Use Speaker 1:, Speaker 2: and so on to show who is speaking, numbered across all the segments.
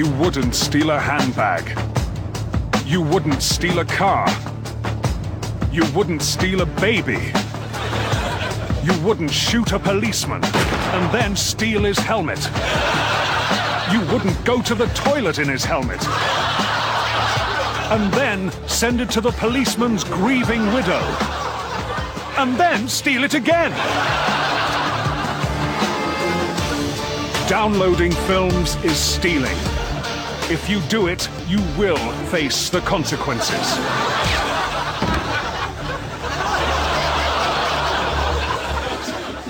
Speaker 1: You wouldn't steal a handbag. You wouldn't steal a car. You wouldn't steal a baby. You wouldn't shoot a policeman and then steal his helmet. You wouldn't go to the toilet in his helmet and then send it to the policeman's grieving widow and then steal it again. Downloading films is stealing. If you do it, you will face the consequences.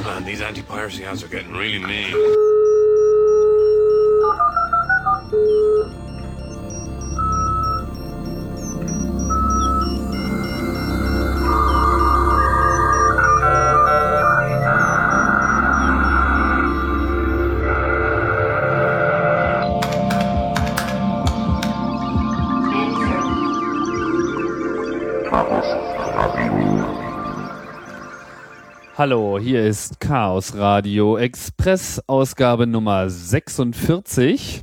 Speaker 2: Man, these anti-piracy ads are getting really mean.
Speaker 3: Hallo, hier ist Chaos Radio Express, Ausgabe Nummer 46.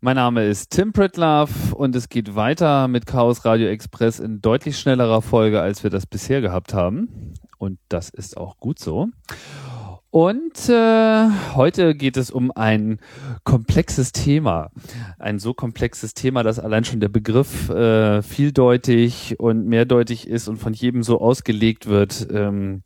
Speaker 3: Mein Name ist Tim Pritlove und es geht weiter mit Chaos Radio Express in deutlich schnellerer Folge, als wir das bisher gehabt haben. Und das ist auch gut so. Und äh, heute geht es um ein komplexes Thema. Ein so komplexes Thema, dass allein schon der Begriff äh, vieldeutig und mehrdeutig ist und von jedem so ausgelegt wird, ähm,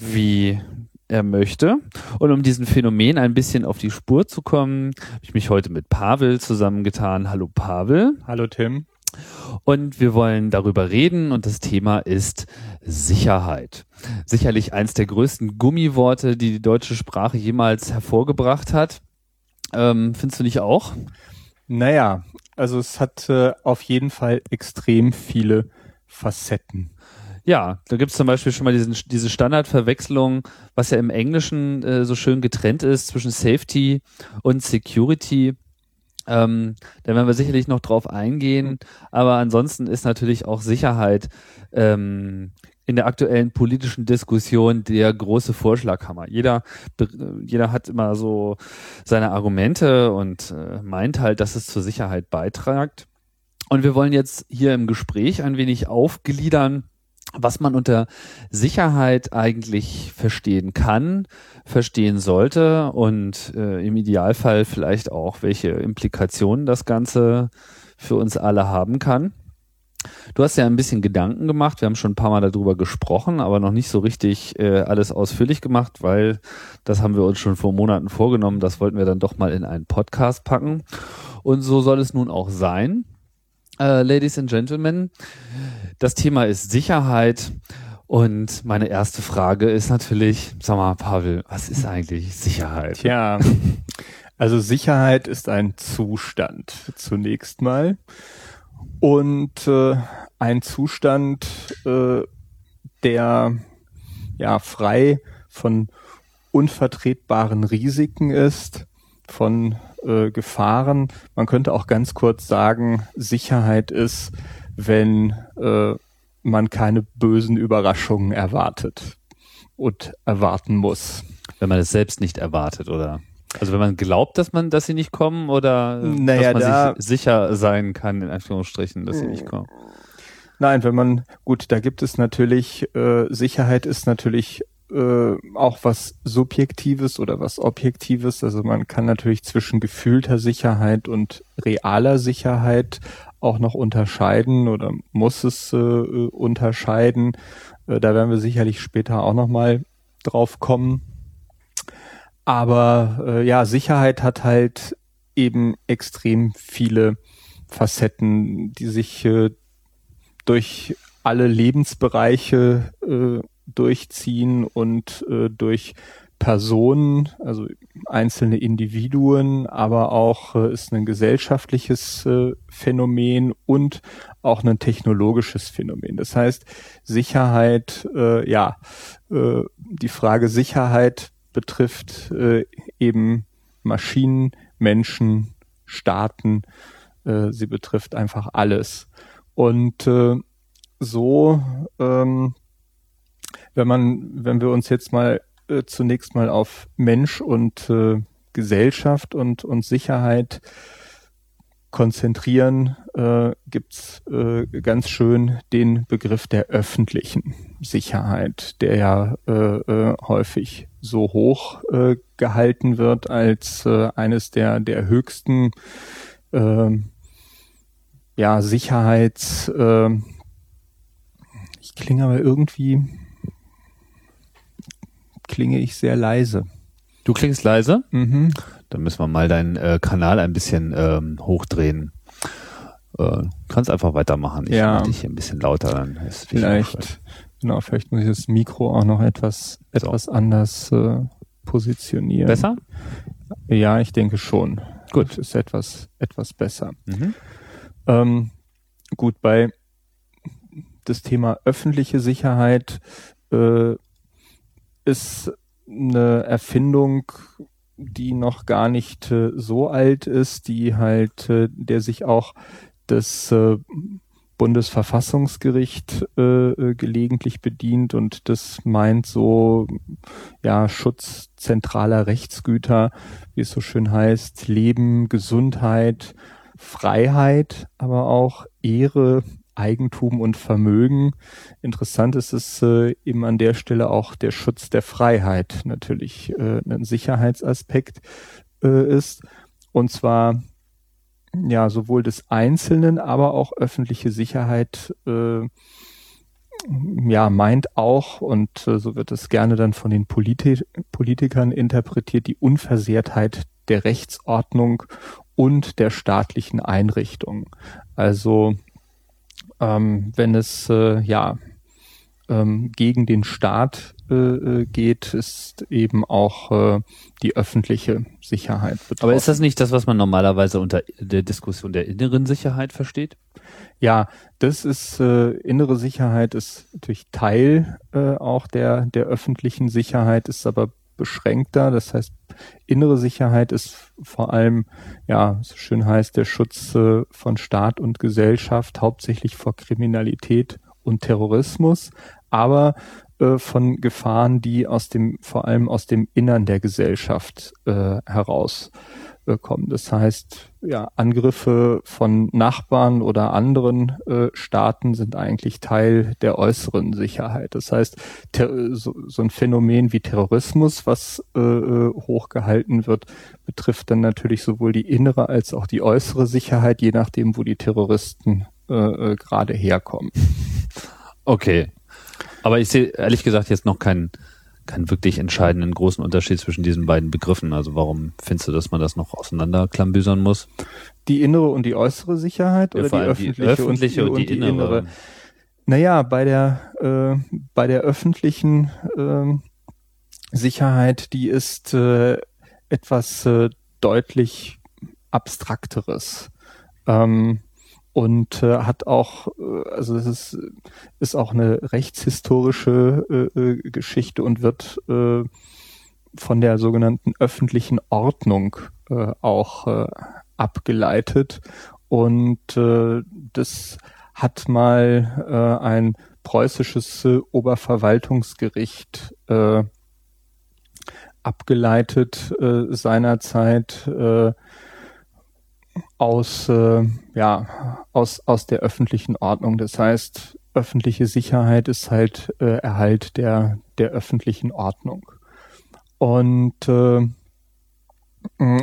Speaker 3: wie er möchte. Und um diesem Phänomen ein bisschen auf die Spur zu kommen, habe ich mich heute mit Pavel zusammengetan. Hallo Pavel.
Speaker 4: Hallo Tim.
Speaker 3: Und wir wollen darüber reden und das Thema ist Sicherheit. Sicherlich eins der größten Gummiworte, die die deutsche Sprache jemals hervorgebracht hat. Ähm, findest du nicht auch?
Speaker 4: Naja, also es hat äh, auf jeden Fall extrem viele Facetten.
Speaker 3: Ja, da gibt's zum Beispiel schon mal diesen, diese Standardverwechslung, was ja im Englischen äh, so schön getrennt ist zwischen Safety und Security. Ähm, da werden wir sicherlich noch drauf eingehen. Aber ansonsten ist natürlich auch Sicherheit ähm, in der aktuellen politischen Diskussion der große Vorschlaghammer. Jeder, jeder hat immer so seine Argumente und äh, meint halt, dass es zur Sicherheit beitragt. Und wir wollen jetzt hier im Gespräch ein wenig aufgliedern, was man unter Sicherheit eigentlich verstehen kann, verstehen sollte und äh, im Idealfall vielleicht auch, welche Implikationen das Ganze für uns alle haben kann. Du hast ja ein bisschen Gedanken gemacht, wir haben schon ein paar Mal darüber gesprochen, aber noch nicht so richtig äh, alles ausführlich gemacht, weil das haben wir uns schon vor Monaten vorgenommen, das wollten wir dann doch mal in einen Podcast packen. Und so soll es nun auch sein. Uh, Ladies and Gentlemen, das Thema ist Sicherheit. Und meine erste Frage ist natürlich, sag mal, Pavel, was ist eigentlich Sicherheit?
Speaker 4: Tja, also Sicherheit ist ein Zustand zunächst mal. Und äh, ein Zustand, äh, der ja frei von unvertretbaren Risiken ist, von äh, Gefahren. Man könnte auch ganz kurz sagen, Sicherheit ist, wenn äh, man keine bösen Überraschungen erwartet und erwarten muss.
Speaker 3: Wenn man es selbst nicht erwartet, oder? Also wenn man glaubt, dass man, dass sie nicht kommen, oder
Speaker 4: naja,
Speaker 3: dass man
Speaker 4: da,
Speaker 3: sich sicher sein kann, in Anführungsstrichen, dass sie nicht kommen.
Speaker 4: Nein, wenn man, gut, da gibt es natürlich, äh, Sicherheit ist natürlich äh, auch was Subjektives oder was Objektives. Also man kann natürlich zwischen gefühlter Sicherheit und realer Sicherheit auch noch unterscheiden oder muss es äh, unterscheiden. Äh, da werden wir sicherlich später auch nochmal drauf kommen. Aber äh, ja, Sicherheit hat halt eben extrem viele Facetten, die sich äh, durch alle Lebensbereiche äh, durchziehen und äh, durch Personen, also einzelne Individuen, aber auch äh, ist ein gesellschaftliches äh, Phänomen und auch ein technologisches Phänomen. Das heißt, Sicherheit, äh, ja, äh, die Frage Sicherheit betrifft äh, eben Maschinen, Menschen, Staaten, äh, sie betrifft einfach alles. Und äh, so ähm, wenn man, wenn wir uns jetzt mal äh, zunächst mal auf Mensch und äh, Gesellschaft und, und Sicherheit konzentrieren, äh, gibt's äh, ganz schön den Begriff der öffentlichen Sicherheit, der ja äh, äh, häufig so hoch äh, gehalten wird als äh, eines der der höchsten äh, ja Sicherheits äh, ich klinge aber irgendwie klinge ich sehr leise.
Speaker 3: Du klingst leise?
Speaker 4: Mhm.
Speaker 3: Dann müssen wir mal deinen äh, Kanal ein bisschen ähm, hochdrehen. Äh, kannst einfach weitermachen. Ich
Speaker 4: Ja.
Speaker 3: mach dich hier ein bisschen lauter. Dann.
Speaker 4: Vielleicht, genau, vielleicht muss ich das Mikro auch noch etwas, etwas anders äh, positionieren.
Speaker 3: Besser?
Speaker 4: Ja, ich denke schon. Gut, ist etwas, etwas besser.
Speaker 3: Mhm.
Speaker 4: Ähm, gut, bei das Thema öffentliche Sicherheit äh, ist eine Erfindung, die noch gar nicht äh, so alt ist, die halt, äh, der sich auch das äh, Bundesverfassungsgericht äh, äh, gelegentlich bedient und das meint so, ja, Schutz zentraler Rechtsgüter, wie es so schön heißt, Leben, Gesundheit, Freiheit, aber auch Ehre, Eigentum und Vermögen. Interessant ist es äh, eben an der Stelle auch der Schutz der Freiheit natürlich äh, ein Sicherheitsaspekt äh, ist. Und zwar ja sowohl des Einzelnen, aber auch öffentliche Sicherheit äh, ja meint auch und äh, so wird es gerne dann von den Politi Politikern interpretiert die Unversehrtheit der Rechtsordnung und der staatlichen Einrichtung. Also ähm, wenn es äh, ja ähm, gegen den Staat äh, äh, geht, ist eben auch äh, die öffentliche Sicherheit betroffen.
Speaker 3: Aber ist das nicht das, was man normalerweise unter der Diskussion der inneren Sicherheit versteht?
Speaker 4: Ja, das ist äh, innere Sicherheit ist natürlich Teil äh, auch der der öffentlichen Sicherheit, ist aber beschränkter. Das heißt, innere Sicherheit ist vor allem, ja, so schön heißt, der Schutz äh, von Staat und Gesellschaft, hauptsächlich vor Kriminalität und Terrorismus, aber äh, von Gefahren, die aus dem, vor allem aus dem Innern der Gesellschaft äh, heraus äh. Das heißt, ja, Angriffe von Nachbarn oder anderen äh, Staaten sind eigentlich Teil der äußeren Sicherheit. Das heißt, so, so ein Phänomen wie Terrorismus, was äh, äh, hochgehalten wird, betrifft dann natürlich sowohl die innere als auch die äußere Sicherheit, je nachdem, wo die Terroristen äh, äh, gerade herkommen.
Speaker 3: Okay. Aber ich sehe ehrlich gesagt jetzt noch keinen, keinen wirklich entscheidenden großen Unterschied zwischen diesen beiden Begriffen. Also warum findest du, dass man das noch auseinanderklambüsern muss?
Speaker 4: Die innere und die äußere Sicherheit oder
Speaker 3: vor
Speaker 4: die öffentliche,
Speaker 3: öffentliche und, die, innere.
Speaker 4: Naja, bei der, äh, bei der öffentlichen ähm, Sicherheit, die ist äh, etwas äh, deutlich abstrakteres. Ähm, und äh, hat auch, äh, also es ist, ist auch eine rechtshistorische äh, äh, Geschichte und wird äh, von der sogenannten öffentlichen Ordnung äh, auch äh, abgeleitet. Und äh, das hat mal äh, ein preußisches äh, Oberverwaltungsgericht äh, abgeleitet äh, seinerzeit äh, aus äh, ja aus aus der öffentlichen Ordnung. Das heißt, öffentliche Sicherheit ist halt äh, Erhalt der der öffentlichen Ordnung und äh,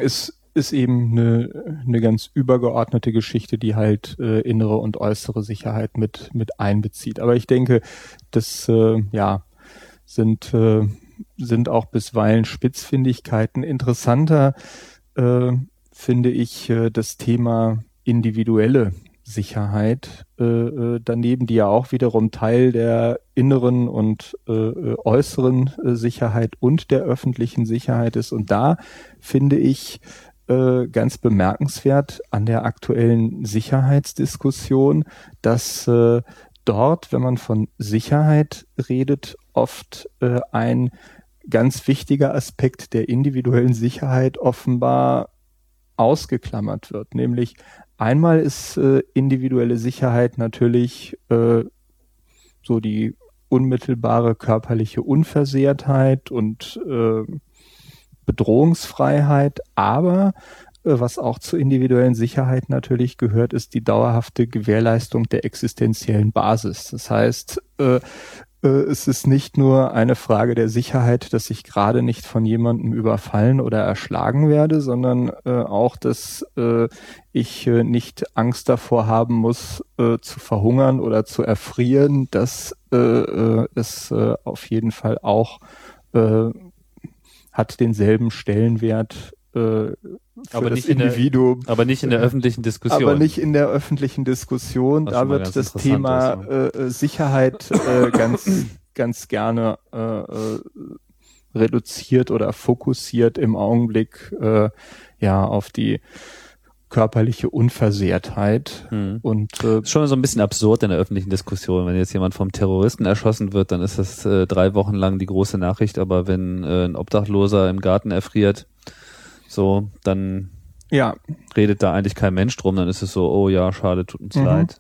Speaker 4: ist ist eben eine, eine ganz übergeordnete Geschichte, die halt äh, innere und äußere Sicherheit mit mit einbezieht. Aber ich denke, das äh, ja sind äh, sind auch bisweilen Spitzfindigkeiten. Interessanter äh, finde ich äh, das Thema individuelle Sicherheit äh, äh, daneben, die ja auch wiederum Teil der inneren und äh, äh, äußeren äh, Sicherheit und der öffentlichen Sicherheit ist. Und da finde ich äh, ganz bemerkenswert an der aktuellen Sicherheitsdiskussion, dass äh, dort, wenn man von Sicherheit redet, oft äh, ein ganz wichtiger Aspekt der individuellen Sicherheit offenbar ausgeklammert wird. Nämlich einmal ist äh, individuelle Sicherheit natürlich äh, so die unmittelbare körperliche Unversehrtheit und äh, Bedrohungsfreiheit, aber äh, was auch zur individuellen Sicherheit natürlich gehört, ist die dauerhafte Gewährleistung der existenziellen Basis. Das heißt, äh, es ist nicht nur eine Frage der Sicherheit, dass ich gerade nicht von jemandem überfallen oder erschlagen werde, sondern äh, auch, dass äh, ich äh, nicht Angst davor haben muss, äh, zu verhungern oder zu erfrieren. Das äh, äh, ist äh, auf jeden Fall auch äh, hat denselben Stellenwert äh, für
Speaker 3: Aber
Speaker 4: das
Speaker 3: nicht in der-
Speaker 4: Individuum.
Speaker 3: Aber nicht in der öffentlichen Diskussion.
Speaker 4: Aber nicht in der öffentlichen Diskussion.
Speaker 3: Was
Speaker 4: Da wird das Thema äh, äh, Sicherheit äh, ganz, ganz gerne äh, äh, reduziert oder fokussiert im Augenblick äh, ja auf die körperliche Unversehrtheit.
Speaker 3: Hm.
Speaker 4: Und äh,
Speaker 3: ist schon so ein bisschen absurd in der öffentlichen Diskussion. Wenn jetzt jemand vom Terroristen erschossen wird, dann ist das äh, drei Wochen lang die große Nachricht. Aber wenn äh, ein Obdachloser im Garten erfriert, so, dann
Speaker 4: ja,
Speaker 3: redet da eigentlich kein Mensch drum. Dann ist es so, oh ja, schade, tut uns
Speaker 4: Mhm.
Speaker 3: leid.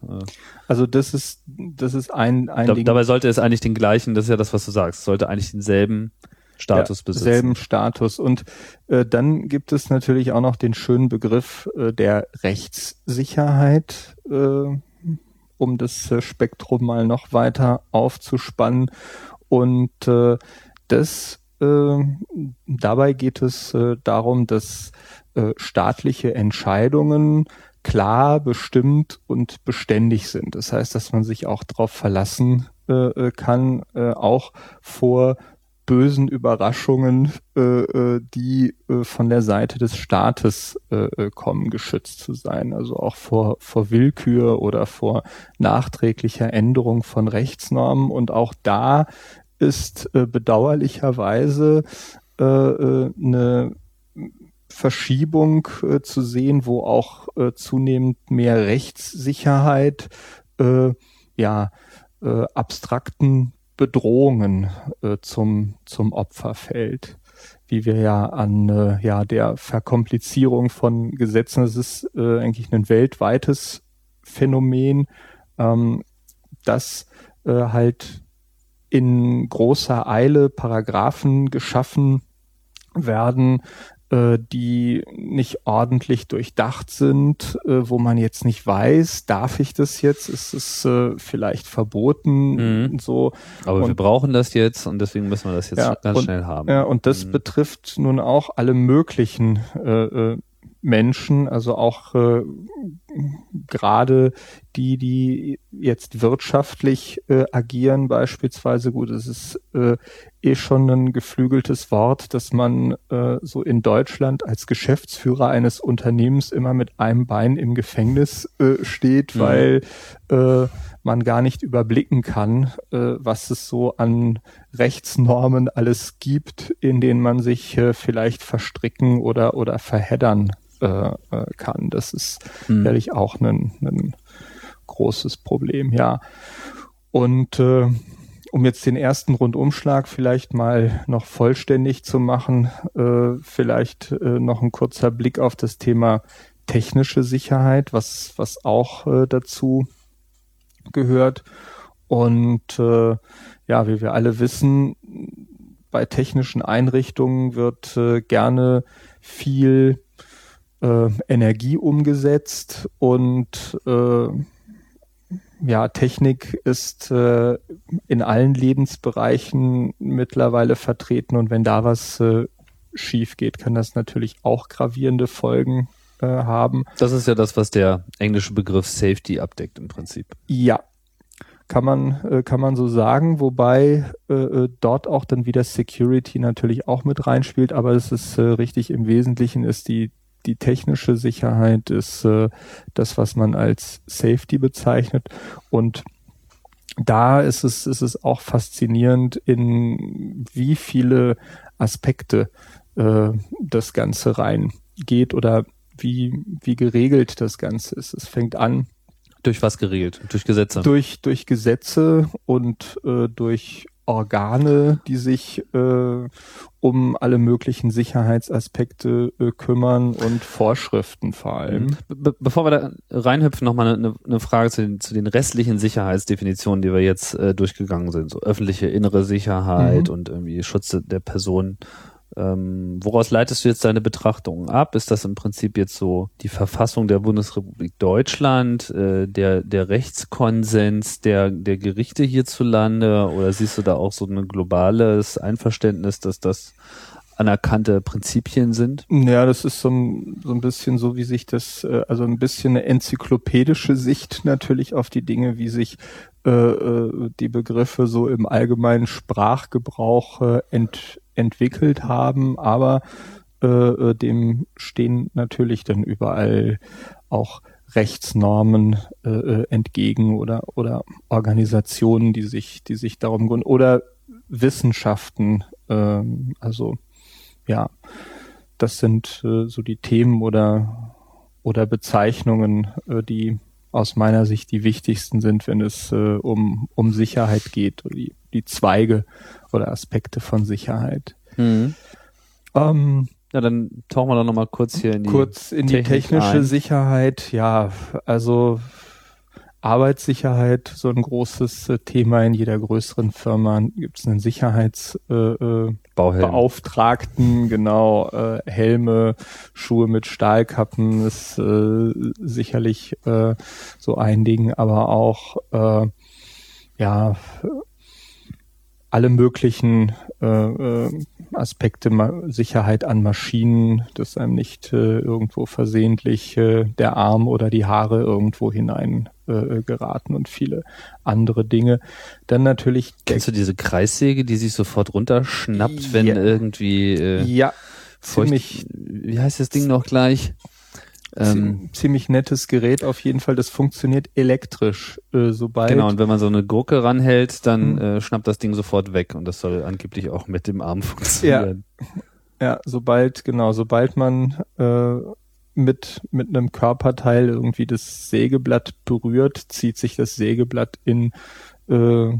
Speaker 4: Also das ist das ist ein, ein
Speaker 3: Da,
Speaker 4: Ding.
Speaker 3: dabei sollte es eigentlich den gleichen, das ist ja das, was du sagst, sollte eigentlich denselben Status
Speaker 4: ja,
Speaker 3: besitzen.
Speaker 4: selben Status. Und äh, dann gibt es natürlich auch noch den schönen Begriff äh, der Rechtssicherheit, äh, um das äh, Spektrum mal noch weiter aufzuspannen. Und äh, das äh, dabei geht es äh, darum, dass äh, staatliche Entscheidungen klar, bestimmt und beständig sind. Das heißt, dass man sich auch darauf verlassen äh, äh, kann, auch vor bösen Überraschungen, die von der Seite des Staates kommen, geschützt zu sein. Also auch vor, vor Willkür oder vor nachträglicher Änderung von Rechtsnormen. Und auch da ist äh, bedauerlicherweise äh, äh, eine Verschiebung äh, zu sehen, wo auch äh, zunehmend mehr Rechtssicherheit äh, ja äh, abstrakten Bedrohungen äh, zum zum Opfer fällt, wie wir ja an äh, ja der Verkomplizierung von Gesetzen, das ist äh, eigentlich ein weltweites Phänomen, ähm, dass äh, halt in großer Eile Paragraphen geschaffen werden, äh, die nicht ordentlich durchdacht sind, äh, wo man jetzt nicht weiß, darf ich das jetzt, ist es äh, vielleicht verboten,
Speaker 3: Mhm.
Speaker 4: so.
Speaker 3: Aber wir
Speaker 4: und-
Speaker 3: brauchen das jetzt und deswegen müssen wir das jetzt
Speaker 4: Ja,
Speaker 3: ganz
Speaker 4: und-
Speaker 3: schnell haben.
Speaker 4: Ja, und das
Speaker 3: Mhm.
Speaker 4: betrifft nun auch alle möglichen äh, Menschen, also auch äh, gerade die, die jetzt wirtschaftlich äh, agieren, beispielsweise. Gut, es ist äh, eh schon ein geflügeltes Wort, dass man äh, so in Deutschland als Geschäftsführer eines Unternehmens immer mit einem Bein im Gefängnis äh, steht,
Speaker 3: Mhm.
Speaker 4: weil äh, man gar nicht überblicken kann, äh, was es so an Rechtsnormen alles gibt, in denen man sich äh, vielleicht verstricken oder, oder verheddern äh, äh, kann. Das ist
Speaker 3: Hm.
Speaker 4: sicherlich auch ein, ein großes Problem, ja. Und äh, um jetzt den ersten Rundumschlag vielleicht mal noch vollständig zu machen, äh, vielleicht äh, noch ein kurzer Blick auf das Thema technische Sicherheit, was, was auch äh, dazu gehört. Und äh, ja, wie wir alle wissen, bei technischen Einrichtungen wird äh, gerne viel äh, Energie umgesetzt und äh, ja, Technik ist äh, in allen Lebensbereichen mittlerweile vertreten und wenn da was äh, schief geht, kann das natürlich auch gravierende Folgen äh, haben.
Speaker 3: Das ist ja das, was der englische Begriff Safety abdeckt im Prinzip.
Speaker 4: Ja, kann man, äh, kann man so sagen, wobei äh, äh, dort auch dann wieder Security natürlich auch mit reinspielt, aber es ist äh, richtig, im Wesentlichen ist die, die technische Sicherheit ist äh, das, was man als Safety bezeichnet und da ist es, ist es auch faszinierend, in wie viele Aspekte äh, das Ganze reingeht oder wie, wie geregelt das Ganze ist. Es fängt an
Speaker 3: Durch was geregelt? Durch Gesetze.
Speaker 4: durch, durch Gesetze und äh, durch Organe, die sich äh, um alle möglichen Sicherheitsaspekte äh, kümmern und Vorschriften vor allem.
Speaker 3: Be bevor wir da reinhüpfen, nochmal eine, eine Frage zu den, zu den restlichen Sicherheitsdefinitionen, die wir jetzt äh, durchgegangen sind. So öffentliche innere Sicherheit
Speaker 4: Mhm.
Speaker 3: und irgendwie Schutz der Person Ähm, woraus leitest du jetzt deine Betrachtungen ab? Ist das im Prinzip jetzt so die Verfassung der Bundesrepublik Deutschland, äh, der, der Rechtskonsens der, der Gerichte hierzulande? Oder siehst du da auch so ein globales Einverständnis, dass das anerkannte Prinzipien sind?
Speaker 4: Ja, das ist so ein, so ein bisschen so, wie sich das, äh, also ein bisschen eine enzyklopädische Sicht natürlich auf die Dinge, wie sich äh, äh die Begriffe so im allgemeinen Sprachgebrauch äh, ent, entwickelt haben, aber äh, äh, dem stehen natürlich dann überall auch Rechtsnormen äh, äh, entgegen oder oder Organisationen, die sich die sich darum gründen oder Wissenschaften, äh, also ja, das sind äh, so die Themen oder oder Bezeichnungen, äh, die aus meiner Sicht die wichtigsten sind, wenn es äh, um um Sicherheit geht oder die die Zweige oder Aspekte von Sicherheit.
Speaker 3: Mhm. Ähm, ja, dann tauchen wir doch nochmal kurz hier in die
Speaker 4: kurz in die technische ein. Sicherheit. Ja, also Arbeitssicherheit, so ein großes äh, Thema in jeder größeren Firma. Gibt es einen Sicherheitsbeauftragten, äh, genau, äh, Helme, Schuhe mit Stahlkappen ist äh, sicherlich äh, so ein Ding, aber auch äh, ja alle möglichen äh, äh, Aspekte Sicherheit an Maschinen, dass einem nicht äh, irgendwo versehentlich äh, der Arm oder die Haare irgendwo hinein äh, geraten und viele andere Dinge. Dann natürlich.
Speaker 3: Kennst du diese Kreissäge, die sich sofort runterschnappt, wenn ja. irgendwie äh,
Speaker 4: ja,
Speaker 3: feucht, ziemlich, wie heißt das Ding noch gleich?
Speaker 4: Ähm, ziemlich nettes Gerät auf jeden Fall. Das funktioniert elektrisch, äh, sobald.
Speaker 3: Genau, und wenn man so eine Gurke ranhält, dann mhm. äh, schnappt das Ding sofort weg und das soll angeblich auch mit dem Arm funktionieren.
Speaker 4: Ja, ja sobald, genau, sobald man äh, mit, mit einem Körperteil irgendwie das Sägeblatt berührt, zieht sich das Sägeblatt in äh,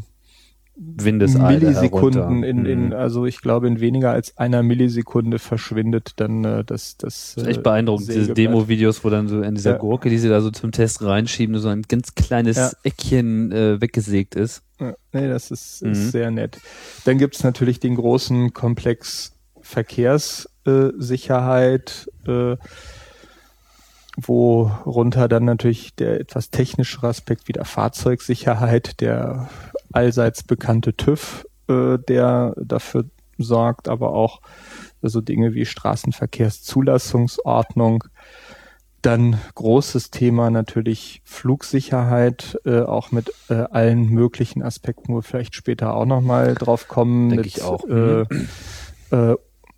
Speaker 3: Windeseile
Speaker 4: Millisekunden in, in, mhm. also ich glaube in weniger als einer Millisekunde verschwindet dann äh, das das.
Speaker 3: das ist echt beeindruckend diese Demo-Videos, wo dann so in dieser ja. Gurke, die sie da so zum Test reinschieben, so ein ganz kleines ja. Eckchen äh, weggesägt ist.
Speaker 4: Ja, nee, das ist, mhm. ist sehr nett. Dann gibt's natürlich den großen Komplex Verkehrssicherheit. Äh, äh, worunter dann natürlich der etwas technischere Aspekt wie der Fahrzeugsicherheit, der allseits bekannte TÜV, äh, der dafür sorgt, aber auch so also Dinge wie Straßenverkehrszulassungsordnung. Dann großes Thema natürlich Flugsicherheit, äh, auch mit äh, allen möglichen Aspekten, wo wir vielleicht später auch nochmal drauf kommen.
Speaker 3: Denke ich auch.
Speaker 4: Äh, äh,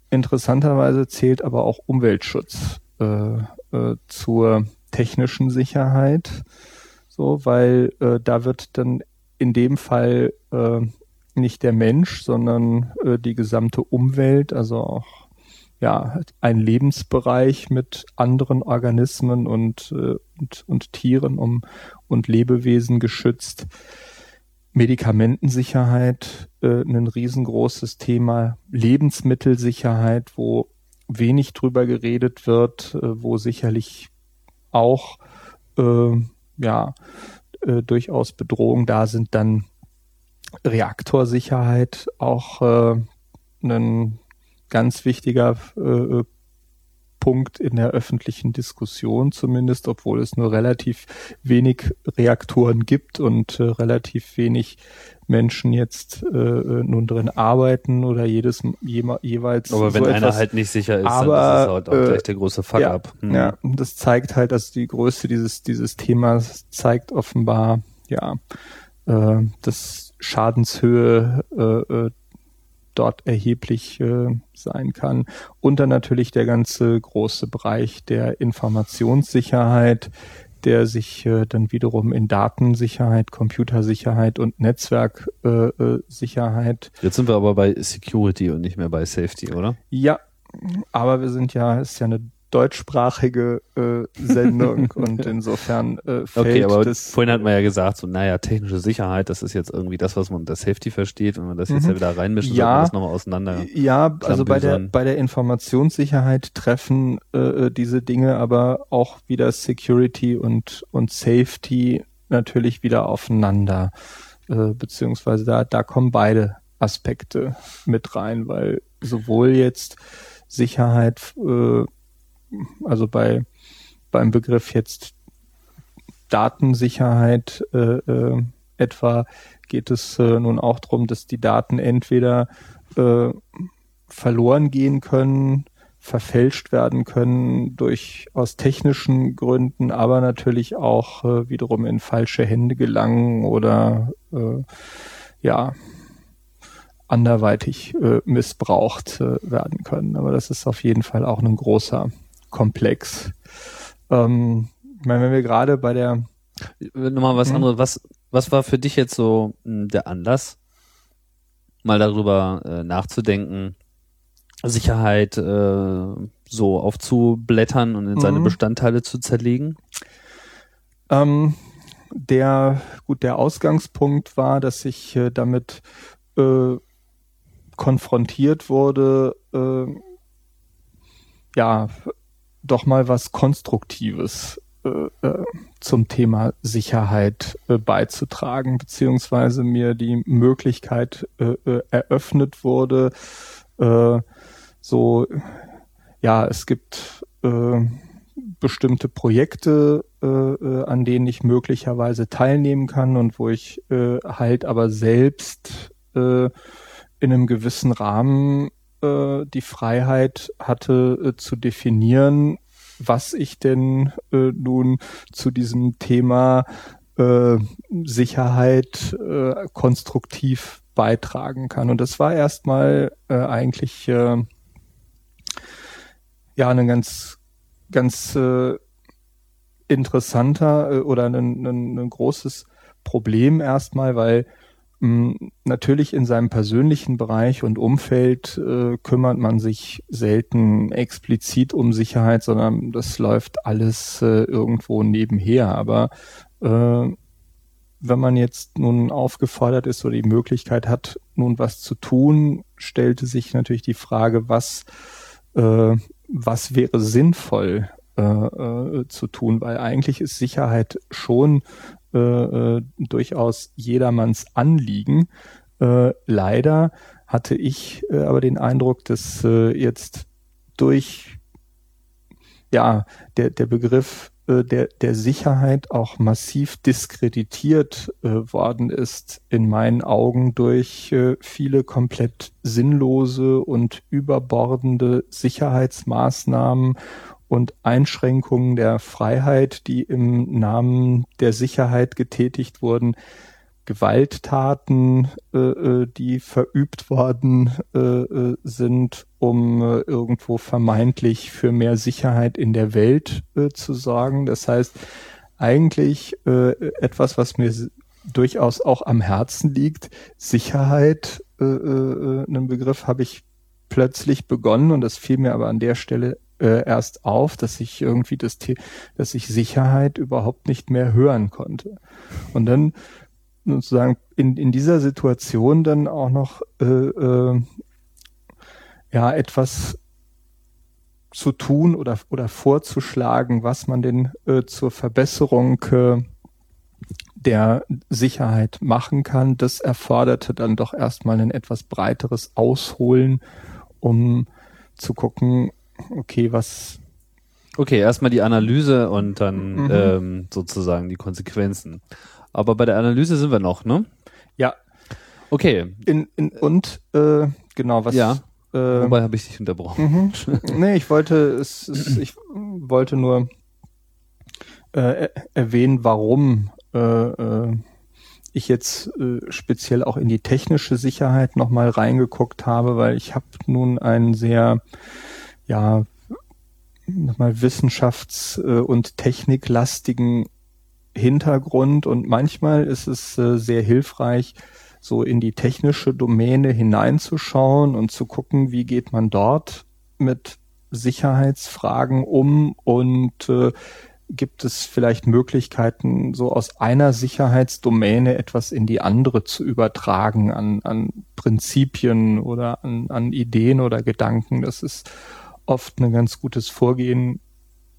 Speaker 4: interessanterweise zählt aber auch Umweltschutz äh, äh, zur technischen Sicherheit. So, weil da wird dann in dem Fall äh, nicht der Mensch, sondern äh, die gesamte Umwelt, also auch ja ein Lebensbereich mit anderen Organismen und, äh, und, und Tieren um, und Lebewesen geschützt. Medikamentensicherheit, äh, ein riesengroßes Thema, Lebensmittelsicherheit, wo wenig drüber geredet wird, äh, wo sicherlich auch äh, ja äh, durchaus Bedrohungen da sind, dann Reaktorsicherheit auch äh, ein ganz wichtiger äh, Punkt in der öffentlichen Diskussion zumindest, obwohl es nur relativ wenig Reaktoren gibt und äh, relativ wenig Menschen jetzt äh, nun drin arbeiten oder jedes je, jeweils.
Speaker 3: Aber wenn so einer halt nicht sicher ist,
Speaker 4: aber, dann ist es halt
Speaker 3: auch äh, gleich der große Fuck-up.
Speaker 4: Ja, hm. ja, das zeigt halt, dass die Größe dieses dieses Themas zeigt offenbar, ja, äh, dass Schadenshöhe äh, äh, dort erheblich äh, sein kann. Und dann natürlich der ganze große Bereich der Informationssicherheit, der sich äh, dann wiederum in Datensicherheit, Computersicherheit und Netzwerksicherheit.
Speaker 3: Äh, Jetzt sind wir aber bei Security und nicht mehr bei Safety, oder?
Speaker 4: Ja, aber wir sind ja, ist ja eine deutschsprachige äh, Sendung und insofern äh, fällt
Speaker 3: Okay, aber
Speaker 4: das,
Speaker 3: vorhin hat man ja gesagt, so naja, technische Sicherheit, das ist jetzt irgendwie das, was man unter Safety versteht. Wenn man das jetzt mhm. ja wieder reinmischt, ja, man das nochmal auseinander.
Speaker 4: Ja, also bei der bei der Informationssicherheit treffen äh, diese Dinge aber auch wieder Security und und Safety natürlich wieder aufeinander, äh, beziehungsweise da da kommen beide Aspekte mit rein, weil sowohl jetzt Sicherheit, äh, also bei beim Begriff jetzt Datensicherheit äh, äh, etwa geht es äh, nun auch darum, dass die Daten entweder äh, verloren gehen können, verfälscht werden können durch aus technischen Gründen, aber natürlich auch äh, wiederum in falsche Hände gelangen oder äh, ja anderweitig äh, missbraucht äh, werden können. Aber das ist auf jeden Fall auch ein großer Komplex. Ähm, ich meine, wenn wir gerade bei der
Speaker 3: Nochmal was
Speaker 4: Mhm.
Speaker 3: anderes. Was, was war für dich jetzt so mh, der Anlass, mal darüber äh, nachzudenken, Sicherheit äh, so aufzublättern und in seine
Speaker 4: Mhm.
Speaker 3: Bestandteile zu zerlegen?
Speaker 4: Ähm, der, gut, der Ausgangspunkt war, dass ich äh, damit äh, konfrontiert wurde, äh, ja, doch mal was Konstruktives äh, äh, zum Thema Sicherheit äh, beizutragen, beziehungsweise mir die Möglichkeit äh, äh, eröffnet wurde, äh, so, ja, es gibt bestimmte Projekte, an denen ich möglicherweise teilnehmen kann und wo ich halt aber selbst in einem gewissen Rahmen äh, die Freiheit hatte äh, zu definieren, was ich denn äh, nun zu diesem Thema äh, Sicherheit äh, konstruktiv beitragen kann. Und das war erstmal äh, eigentlich äh, ja ein ganz ganz äh, interessanter äh, oder ein, ein, ein großes Problem erstmal, weil natürlich in seinem persönlichen Bereich und Umfeld äh, kümmert man sich selten explizit um Sicherheit, sondern das läuft alles äh, irgendwo nebenher. Aber äh, wenn man jetzt nun aufgefordert ist oder die Möglichkeit hat, nun was zu tun, stellte sich natürlich die Frage, was, äh, was wäre sinnvoll äh, äh, zu tun, weil eigentlich ist Sicherheit schon äh, äh, durchaus jedermanns Anliegen. Äh, leider hatte ich äh, aber den Eindruck, dass äh, jetzt durch ja der der Begriff äh, der der Sicherheit auch massiv diskreditiert äh, worden ist in meinen Augen durch äh, viele komplett sinnlose und überbordende Sicherheitsmaßnahmen und Einschränkungen der Freiheit, die im Namen der Sicherheit getätigt wurden, Gewalttaten, äh, äh, die verübt worden äh, äh, sind, um äh, irgendwo vermeintlich für mehr Sicherheit in der Welt zu sorgen. Das heißt, eigentlich etwas, was mir durchaus auch am Herzen liegt, Sicherheit, einen Begriff habe ich plötzlich begonnen und das fiel mir aber an der Stelle äh, erst auf, dass ich irgendwie das, The- dass ich Sicherheit überhaupt nicht mehr hören konnte. Und dann sozusagen in, in dieser Situation dann auch noch äh, äh, ja etwas zu tun oder oder vorzuschlagen, was man denn äh, zur Verbesserung äh, der Sicherheit machen kann, das erforderte dann doch erstmal ein etwas breiteres Ausholen, um zu gucken, okay, was
Speaker 3: Okay, erstmal die Analyse und dann
Speaker 4: Mhm.
Speaker 3: ähm, sozusagen die Konsequenzen. Aber bei der Analyse sind wir noch, ne?
Speaker 4: ja
Speaker 3: Okay,
Speaker 4: in, in und äh, genau was
Speaker 3: Ja.
Speaker 4: äh,
Speaker 3: wobei habe ich dich unterbrochen?
Speaker 4: Mhm. nee, ich wollte es, es ich wollte nur äh, er- erwähnen, warum äh, äh, ich jetzt äh, speziell auch in die technische Sicherheit nochmal reingeguckt habe, weil ich habe nun einen sehr ja nochmal wissenschafts- äh, und techniklastigen Hintergrund und manchmal ist es äh, sehr hilfreich, so in die technische Domäne hineinzuschauen und zu gucken, wie geht man dort mit Sicherheitsfragen um und äh, gibt es vielleicht Möglichkeiten, so aus einer Sicherheitsdomäne etwas in die andere zu übertragen an, an Prinzipien oder an, an Ideen oder Gedanken. Das ist oft ein ganz gutes Vorgehen,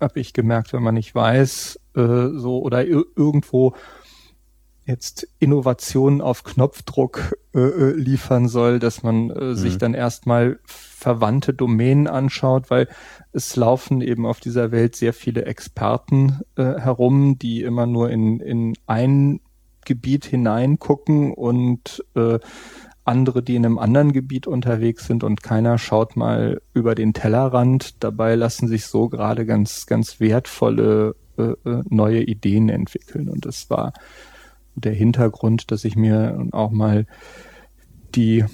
Speaker 4: habe ich gemerkt, wenn man nicht weiß, äh, so oder ir irgendwo jetzt Innovationen auf Knopfdruck äh, äh liefern soll, dass man äh, mhm. sich dann erstmal verwandte Domänen anschaut, weil es laufen eben auf dieser Welt sehr viele Experten äh, herum, die immer nur in, in ein Gebiet hineingucken und äh, andere, die in einem anderen Gebiet unterwegs sind und keiner schaut mal über den Tellerrand. Dabei lassen sich so gerade ganz, ganz wertvolle äh, äh neue Ideen entwickeln. Und das war der Hintergrund, dass ich mir auch mal die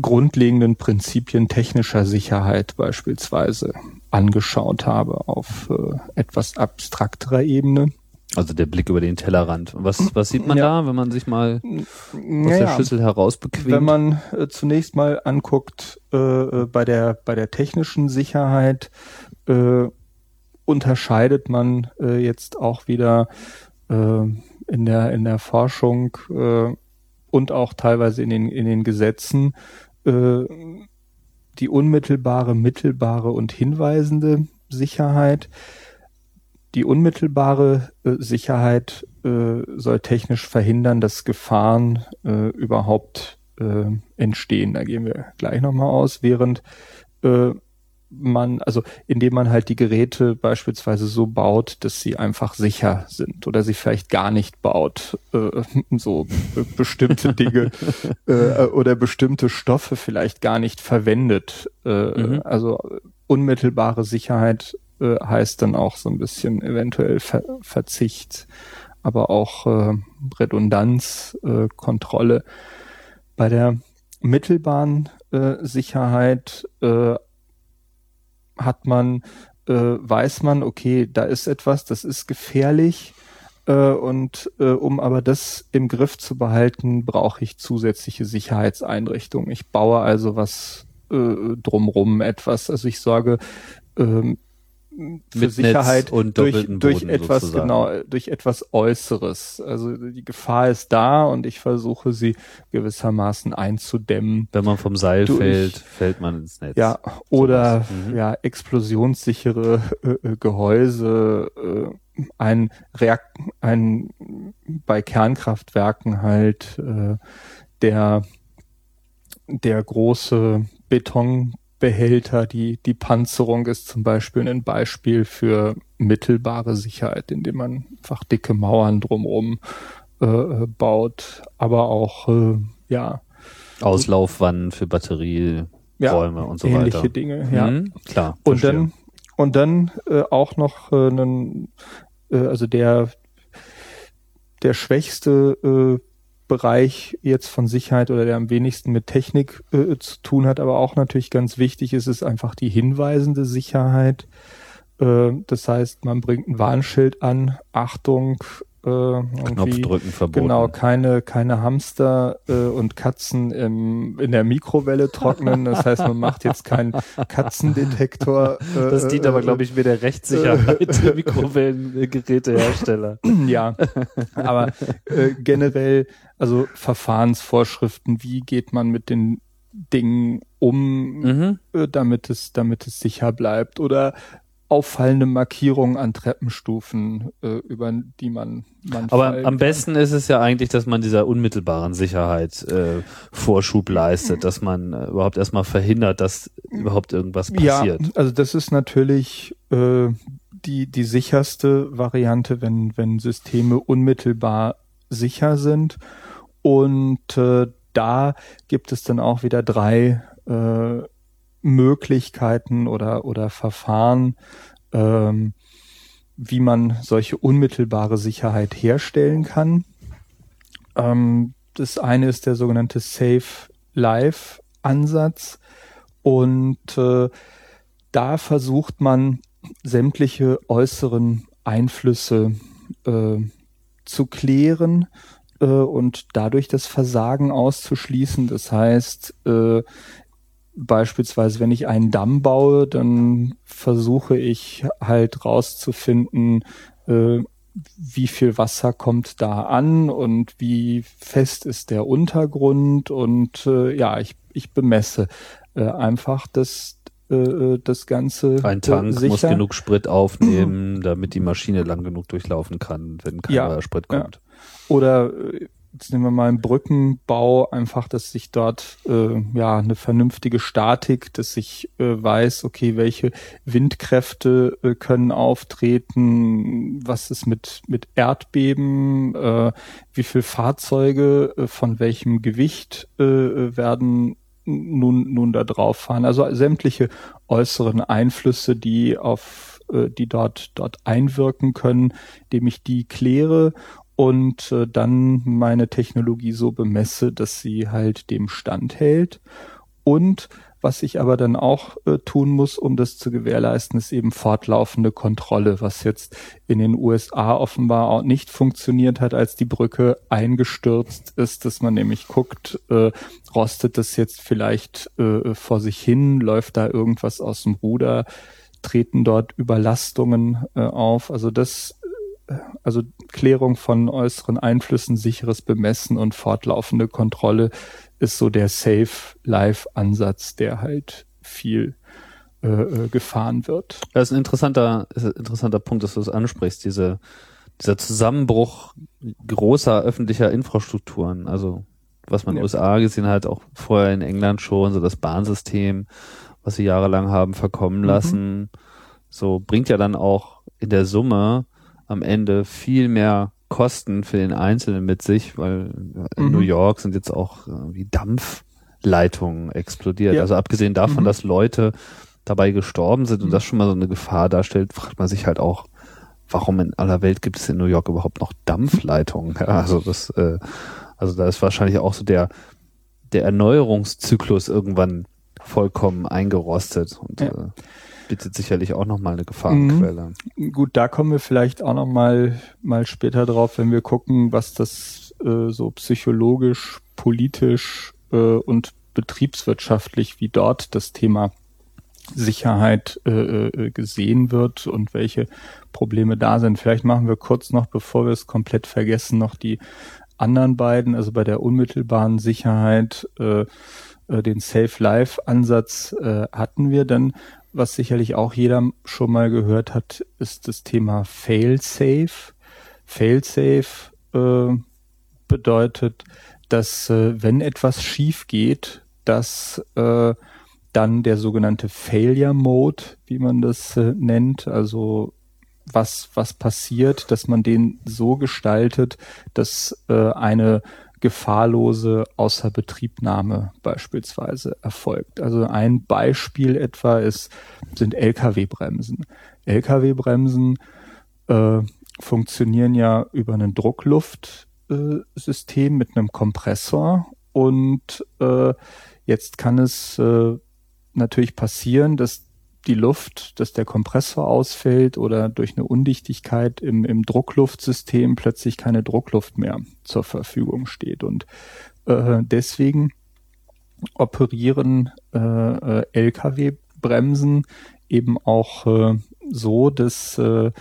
Speaker 4: grundlegenden Prinzipien technischer Sicherheit beispielsweise angeschaut habe auf äh, etwas abstrakterer Ebene.
Speaker 3: Also der Blick über den Tellerrand. Was, was sieht man ja. da, wenn man sich mal aus ja, der Schüssel herausbequemt?
Speaker 4: Wenn man äh, zunächst mal anguckt, äh, äh, bei der bei der technischen Sicherheit äh, unterscheidet man äh, jetzt auch wieder äh, in der in der Forschung und auch teilweise in den in den Gesetzen die unmittelbare, mittelbare und hinweisende Sicherheit. Die unmittelbare äh, Sicherheit äh, soll technisch verhindern, dass Gefahren äh, überhaupt äh, entstehen. Da gehen wir gleich nochmal aus, während äh, man, also indem man halt die Geräte beispielsweise so baut, dass sie einfach sicher sind oder sie vielleicht gar nicht baut, äh, so bestimmte Dinge äh, oder bestimmte Stoffe vielleicht gar nicht verwendet. Äh, mhm. Also unmittelbare Sicherheit äh, heißt dann auch so ein bisschen eventuell Ver Verzicht, aber auch äh, Redundanz, äh, Kontrolle. Bei der mittelbaren äh, Sicherheit äh, hat man, äh, weiß man, okay, da ist etwas, das ist gefährlich. Äh, und äh, um aber das im Griff zu behalten, brauche ich zusätzliche Sicherheitseinrichtungen. Ich baue also was äh, drumrum etwas. Also ich sorge ähm, für Sicherheit
Speaker 3: und
Speaker 4: durch, durch etwas sozusagen. genau durch etwas Äußeres. Also die Gefahr ist da und ich versuche sie gewissermaßen einzudämmen.
Speaker 3: Wenn man vom Seil durch, fällt, fällt man ins Netz.
Speaker 4: Ja, oder mhm. ja explosionssichere äh, äh, Gehäuse, äh, ein Reakt, ein bei Kernkraftwerken halt äh, der der große Beton Behälter, die, die Panzerung ist zum Beispiel ein Beispiel für mittelbare Sicherheit, indem man einfach dicke Mauern drumherum äh, baut, aber auch, äh, ja.
Speaker 3: Auslaufwannen für Batterieräume ja, und so
Speaker 4: ähnliche
Speaker 3: weiter.
Speaker 4: Dinge, ja. Mhm,
Speaker 3: klar.
Speaker 4: Und verstehe. dann, und dann äh, auch noch äh, einen, äh, also der, der schwächste äh, Bereich jetzt von Sicherheit oder der am wenigsten mit Technik äh, zu tun hat, aber auch natürlich ganz wichtig ist es einfach die hinweisende Sicherheit. Äh, das heißt, man bringt ein Warnschild an, Achtung,
Speaker 3: äh, Knopfdrücken verboten.
Speaker 4: Genau, keine, keine Hamster äh, und Katzen im, in der Mikrowelle trocknen. Das heißt, man macht jetzt keinen Katzendetektor.
Speaker 3: Äh, das dient aber, glaube ich, mit der Rechtssicherheit der Mikrowellengerätehersteller.
Speaker 4: ja, aber äh, generell, also Verfahrensvorschriften, wie geht man mit den Dingen um, mhm. äh, damit es, damit es sicher bleibt oder auffallende Markierungen an Treppenstufen, äh, über die man, man
Speaker 3: Aber am besten ist es ja eigentlich, dass man dieser unmittelbaren Sicherheit äh, Vorschub leistet, dass man äh, überhaupt erstmal verhindert, dass überhaupt irgendwas passiert.
Speaker 4: Ja, also das ist natürlich äh, die, die sicherste Variante, wenn, wenn Systeme unmittelbar sicher sind. Und äh, da gibt es dann auch wieder drei äh, Möglichkeiten oder, oder Verfahren, ähm, wie man solche unmittelbare Sicherheit herstellen kann. Ähm, das eine ist der sogenannte Safe Life Ansatz und äh, da versucht man sämtliche äußeren Einflüsse äh, zu klären äh, und dadurch das Versagen auszuschließen. Das heißt, äh, beispielsweise, wenn ich einen Damm baue, dann versuche ich halt rauszufinden, äh, wie viel Wasser kommt da an und wie fest ist der Untergrund und äh, ja, ich, ich bemesse äh, einfach das äh, äh das Ganze
Speaker 3: Ein Tank äh, muss genug Sprit aufnehmen, damit die Maschine lang genug durchlaufen kann, wenn kein ja, Sprit kommt. Ja.
Speaker 4: Oder äh, jetzt nehmen wir mal einen Brückenbau, einfach, dass sich dort äh, ja eine vernünftige Statik, dass ich äh, weiß, okay, welche Windkräfte äh, können auftreten, was ist mit mit Erdbeben, äh, wie viel Fahrzeuge äh, von welchem Gewicht äh, werden nun nun da drauf fahren. Also sämtliche äußeren Einflüsse, die auf äh, die dort dort einwirken können, indem ich die kläre und äh, dann meine Technologie so bemesse, dass sie halt dem Stand hält. Und was ich aber dann auch äh, tun muss, um das zu gewährleisten, ist eben fortlaufende Kontrolle, was jetzt in den USA offenbar auch nicht funktioniert hat, als die Brücke eingestürzt ist, dass man nämlich guckt, äh, rostet das jetzt vielleicht äh, vor sich hin, läuft da irgendwas aus dem Ruder, treten dort Überlastungen äh, auf. Also das also Klärung von äußeren Einflüssen, sicheres Bemessen und fortlaufende Kontrolle ist so der Safe-Life-Ansatz, der halt viel äh, äh, gefahren wird.
Speaker 3: Das ist ein interessanter, ist ein interessanter Punkt, dass du das ansprichst, diese, dieser Zusammenbruch großer öffentlicher Infrastrukturen, also was man in den USA gesehen hat, auch vorher in England schon, so das Bahnsystem, was sie jahrelang haben verkommen mhm. lassen, mhm. so bringt ja dann auch in der Summe am Ende viel mehr Kosten für den Einzelnen mit sich, weil in mhm. New York sind jetzt auch äh, wie Dampfleitungen explodiert. Ja. Also abgesehen davon, mhm. dass Leute dabei gestorben sind und mhm. das schon mal so eine Gefahr darstellt, fragt man sich halt auch, warum in aller Welt gibt es in New York überhaupt noch Dampfleitungen? Ja, also das, äh, also da ist wahrscheinlich auch so der der Erneuerungszyklus irgendwann vollkommen eingerostet und ja. äh, bietet sicherlich auch nochmal eine Gefahrenquelle.
Speaker 4: Mhm. Gut, da kommen wir vielleicht auch nochmal mal später drauf, wenn wir gucken, was das äh, so psychologisch, politisch äh, und betriebswirtschaftlich, wie dort das Thema Sicherheit äh, äh, gesehen wird und welche Probleme da sind. Vielleicht machen wir kurz noch, bevor wir es komplett vergessen, noch die anderen beiden, also bei der unmittelbaren Sicherheit, äh, äh, den Safe Life Ansatz äh, hatten wir dann was sicherlich auch jeder schon mal gehört hat, ist das Thema Failsafe. Failsafe äh, bedeutet, dass äh, wenn etwas schief geht, dass äh, dann der sogenannte Failure Mode, wie man das äh, nennt, also was was passiert, dass man den so gestaltet, dass äh, eine gefahrlose Außerbetriebnahme beispielsweise erfolgt. Also ein Beispiel etwa ist, sind Lkw-Bremsen. Lkw-Bremsen äh, funktionieren ja über ein Druckluftsystem mit einem Kompressor und äh, jetzt kann es äh, natürlich passieren, dass die Luft, dass der Kompressor ausfällt oder durch eine Undichtigkeit im, im Druckluftsystem plötzlich keine Druckluft mehr zur Verfügung steht. Und äh, deswegen operieren äh, äh Lkw-Bremsen eben auch äh, so, dass äh,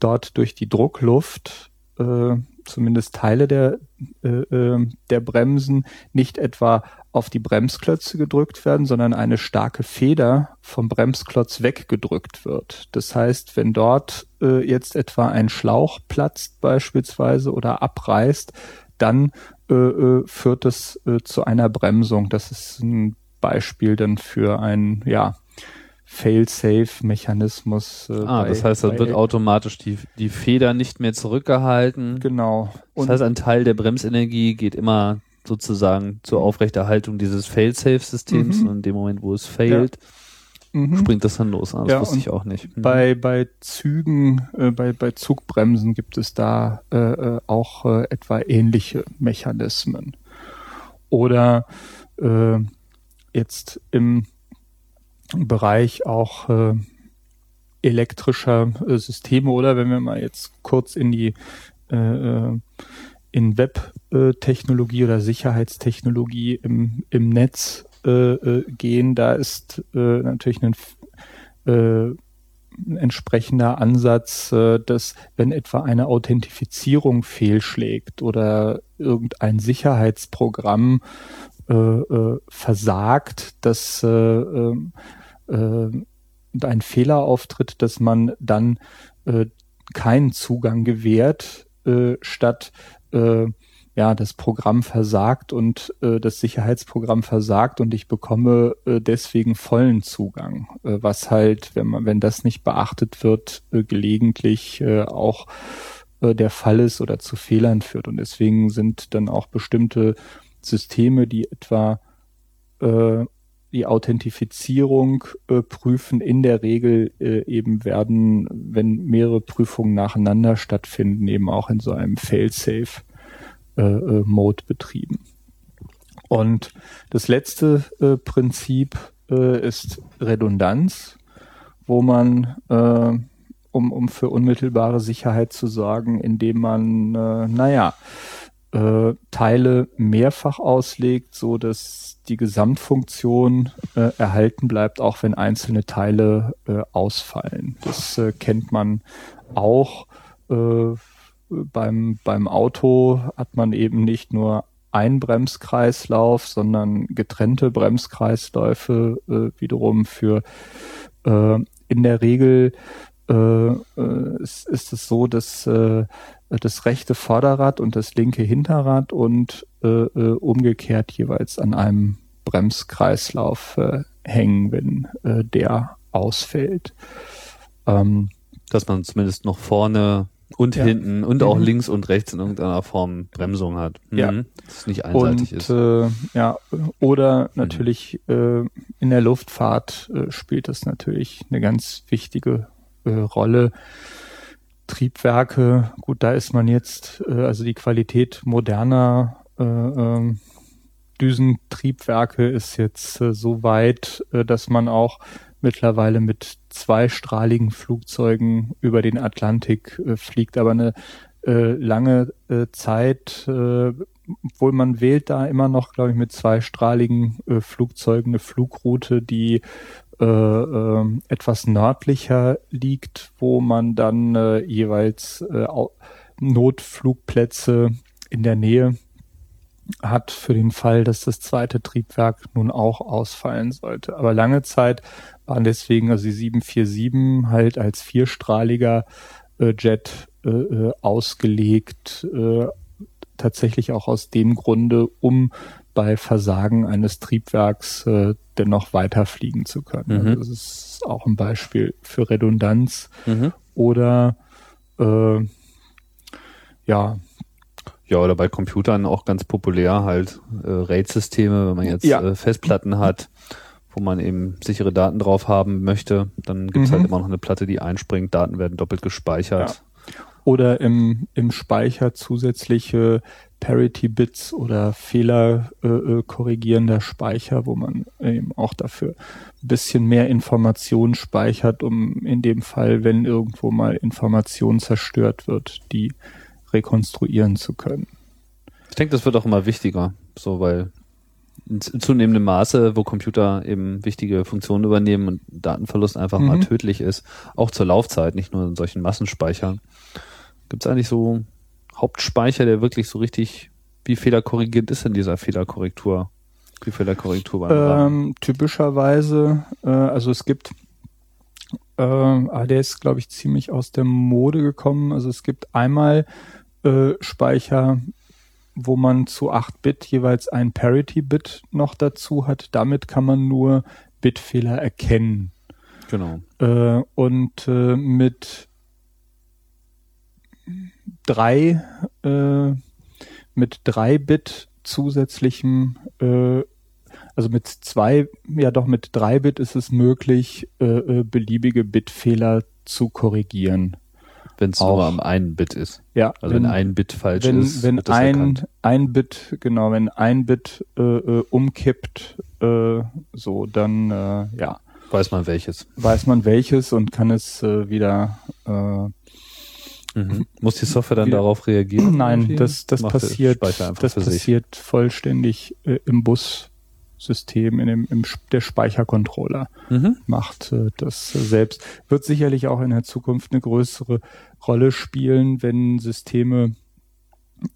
Speaker 4: dort durch die Druckluft äh, zumindest Teile der, äh, äh der Bremsen nicht etwa auf die Bremsklötze gedrückt werden, sondern eine starke Feder vom Bremsklotz weggedrückt wird. Das heißt, wenn dort äh, jetzt etwa ein Schlauch platzt beispielsweise oder abreißt, dann äh, äh, führt es äh, zu einer Bremsung. Das ist ein Beispiel dann für ein, ja, Fail-Safe-Mechanismus.
Speaker 3: Äh, ah, bei, das heißt, da wird automatisch die, die Feder nicht mehr zurückgehalten.
Speaker 4: Genau.
Speaker 3: Das heißt, ein Teil der Bremsenergie geht immer sozusagen zur Aufrechterhaltung dieses Fail-Safe-Systems mhm. und in dem Moment, wo es failt, ja. mhm. springt das dann los. Also das ja, wusste ich auch nicht.
Speaker 4: Mhm. Bei, bei Zügen, äh, bei, bei Zugbremsen gibt es da äh, äh, auch äh, etwa ähnliche Mechanismen. Oder äh, jetzt im Bereich auch äh, elektrischer äh, Systeme oder? Wenn wir mal jetzt kurz in die äh, äh in Web-Technologie oder Sicherheitstechnologie im, im Netz äh, äh, gehen, da ist äh, natürlich ein, äh, ein entsprechender Ansatz, äh, dass wenn etwa eine Authentifizierung fehlschlägt oder irgendein Sicherheitsprogramm äh, äh, versagt, dass äh, äh, äh, ein Fehler auftritt, dass man dann äh, keinen Zugang gewährt, äh, statt äh, ja, das Programm versagt und äh, das Sicherheitsprogramm versagt und ich bekomme äh, deswegen vollen Zugang, äh, was halt, wenn man, wenn das nicht beachtet wird, äh, gelegentlich äh, auch äh, der Fall ist oder zu Fehlern führt. Und deswegen sind dann auch bestimmte Systeme, die etwa äh, die Authentifizierung äh, prüfen, in der Regel äh, eben werden, wenn mehrere Prüfungen nacheinander stattfinden, eben auch in so einem Fail-Safe äh, äh, betrieben. Und das letzte äh, Prinzip äh, ist Redundanz, wo man, um, um für unmittelbare Sicherheit zu sorgen, indem man, naja, äh, Teile mehrfach auslegt, so dass die Gesamtfunktion äh, erhalten bleibt, auch wenn einzelne Teile äh, ausfallen. Das äh, kennt man auch. Äh, beim, beim Auto hat man eben nicht nur ein Bremskreislauf, sondern getrennte Bremskreisläufe äh, wiederum für äh, in der Regel äh, äh, ist, ist es so, dass äh, das rechte Vorderrad und das linke Hinterrad und äh, äh, umgekehrt jeweils an einem Bremskreislauf äh, hängen, wenn äh, der ausfällt.
Speaker 3: Ähm, Dass man zumindest noch vorne und ja. hinten und auch mhm. links und rechts in irgendeiner Form Bremsung hat.
Speaker 4: Mhm. Ja. Das ist nicht einseitig und, ist. Äh, ja, oder natürlich mhm. äh, in der Luftfahrt äh, spielt das natürlich eine ganz wichtige äh, Rolle. Triebwerke, gut, da ist man jetzt, äh, also die Qualität moderner äh, äh, Düsentriebwerke ist jetzt äh, so weit, äh, dass man auch mittlerweile mit zweistrahligen Flugzeugen über den Atlantik äh, fliegt, aber eine äh, lange äh, Zeit, äh, obwohl man wählt da immer noch, glaube ich, mit zweistrahligen äh, Flugzeugen eine Flugroute, die äh, äh, etwas nördlicher liegt, wo man dann äh, jeweils äh, Notflugplätze in der Nähe hat für den Fall, dass das zweite Triebwerk nun auch ausfallen sollte. Aber lange Zeit waren deswegen also die 747 halt als vierstrahliger äh, Jet äh, äh, ausgelegt, äh, tatsächlich auch aus dem Grunde, um bei Versagen eines Triebwerks äh, dennoch weiterfliegen zu können. Mhm. Also das ist auch ein Beispiel für Redundanz mhm. oder äh, ja,
Speaker 3: ja, oder bei Computern auch ganz populär halt äh, RAID-Systeme, wenn man jetzt ja. äh, Festplatten hat, wo man eben sichere Daten drauf haben möchte, dann gibt's halt mhm. halt immer noch eine Platte, die einspringt, Daten werden doppelt gespeichert.
Speaker 4: Ja. Oder im, im Speicher zusätzliche Parity-Bits oder Fehler äh, äh, korrigierender Speicher, wo man eben auch dafür ein bisschen mehr Informationen speichert, um in dem Fall, wenn irgendwo mal Information zerstört wird, die rekonstruieren zu können.
Speaker 3: Ich denke, das wird auch immer wichtiger, so weil in zunehmendem Maße, wo Computer eben wichtige Funktionen übernehmen und Datenverlust einfach mhm. mal tödlich ist, auch zur Laufzeit, nicht nur in solchen Massenspeichern. Gibt es eigentlich so Hauptspeicher, der wirklich so richtig, wie fehlerkorrigierend ist in dieser Fehlerkorrektur? Wie Fehlerkorrektur
Speaker 4: ähm, Typischerweise, äh, also es gibt äh, ah, der ist, glaube ich, ziemlich aus der Mode gekommen. Also es gibt einmal äh, Speicher, wo man zu 8-Bit jeweils ein Parity-Bit noch dazu hat. Damit kann man nur Bitfehler erkennen.
Speaker 3: Genau.
Speaker 4: Äh, und äh, mit drei äh, mit drei Bit zusätzlichem, äh, also mit zwei, ja doch mit drei Bit ist es möglich, äh, äh beliebige Bitfehler zu korrigieren.
Speaker 3: Wenn es nur am einen Bit ist.
Speaker 4: Ja.
Speaker 3: Also wenn, wenn ein Bit falsch
Speaker 4: wenn,
Speaker 3: ist.
Speaker 4: Wenn ein, ein Bit, genau, wenn ein Bit äh, äh, umkippt, äh, so, dann äh, ja.
Speaker 3: Weiß man welches.
Speaker 4: Weiß man welches und kann es äh, wieder
Speaker 3: äh, Mhm. Muss die Software dann darauf reagieren?
Speaker 4: Nein, das, das passiert, das passiert vollständig äh, im Bus System, in dem, im, der Speichercontroller mhm. macht äh, das selbst. Wird sicherlich auch in der Zukunft eine größere Rolle spielen, wenn Systeme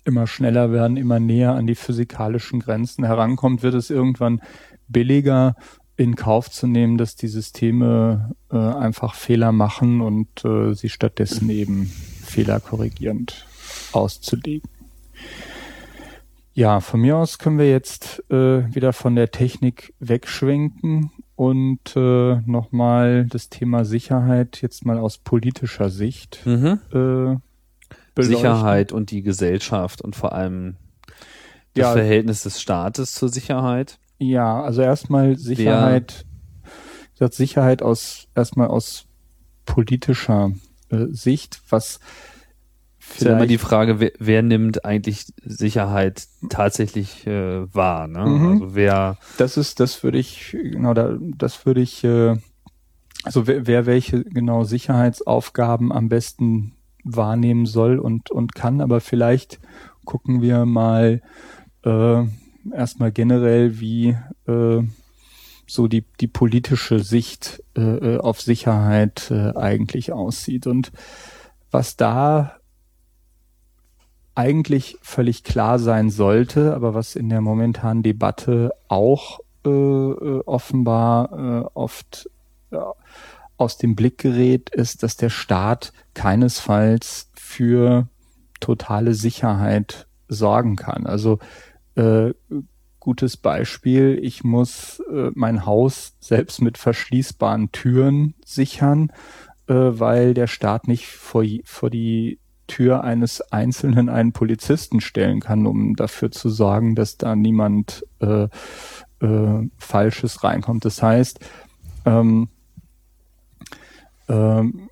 Speaker 4: immer schneller werden, immer näher an die physikalischen Grenzen herankommt, wird es irgendwann billiger, in Kauf zu nehmen, dass die Systeme äh, einfach Fehler machen und äh, sie stattdessen eben fehlerkorrigierend auszulegen. Ja, von mir aus können wir jetzt äh, wieder von der Technik wegschwenken und äh, nochmal das Thema Sicherheit jetzt mal aus politischer Sicht
Speaker 3: Mhm.
Speaker 4: äh, beleuchten.
Speaker 3: Sicherheit und die Gesellschaft und vor allem das
Speaker 4: Ja.
Speaker 3: Verhältnis des Staates zur Sicherheit.
Speaker 4: Ja, also erstmal Sicherheit, gesagt, Sicherheit aus erstmal aus politischer Sicht, was
Speaker 3: Ist ja immer
Speaker 4: vielleicht
Speaker 3: die Frage, wer, wer nimmt eigentlich Sicherheit tatsächlich äh, wahr? Ne?
Speaker 4: Mhm.
Speaker 3: Also wer
Speaker 4: das ist, das würde ich genau, da, das würde ich, äh, also wer, wer welche genau Sicherheitsaufgaben am besten wahrnehmen soll und und kann, aber vielleicht gucken wir mal äh, erstmal generell, wie äh, so die die politische Sicht äh, äh, auf Sicherheit äh, eigentlich aussieht und was da eigentlich völlig klar sein sollte, aber was in der momentanen Debatte auch äh, äh, offenbar äh, oft ja, aus dem Blick gerät, ist, dass der Staat keinesfalls für totale Sicherheit sorgen kann. Also äh, gutes Beispiel, ich muss äh, mein Haus selbst mit verschließbaren Türen sichern, äh, weil der Staat nicht vor, vor die Tür eines Einzelnen einen Polizisten stellen kann, um dafür zu sorgen, dass da niemand äh, äh, Falsches reinkommt. Das heißt, ähm, ähm,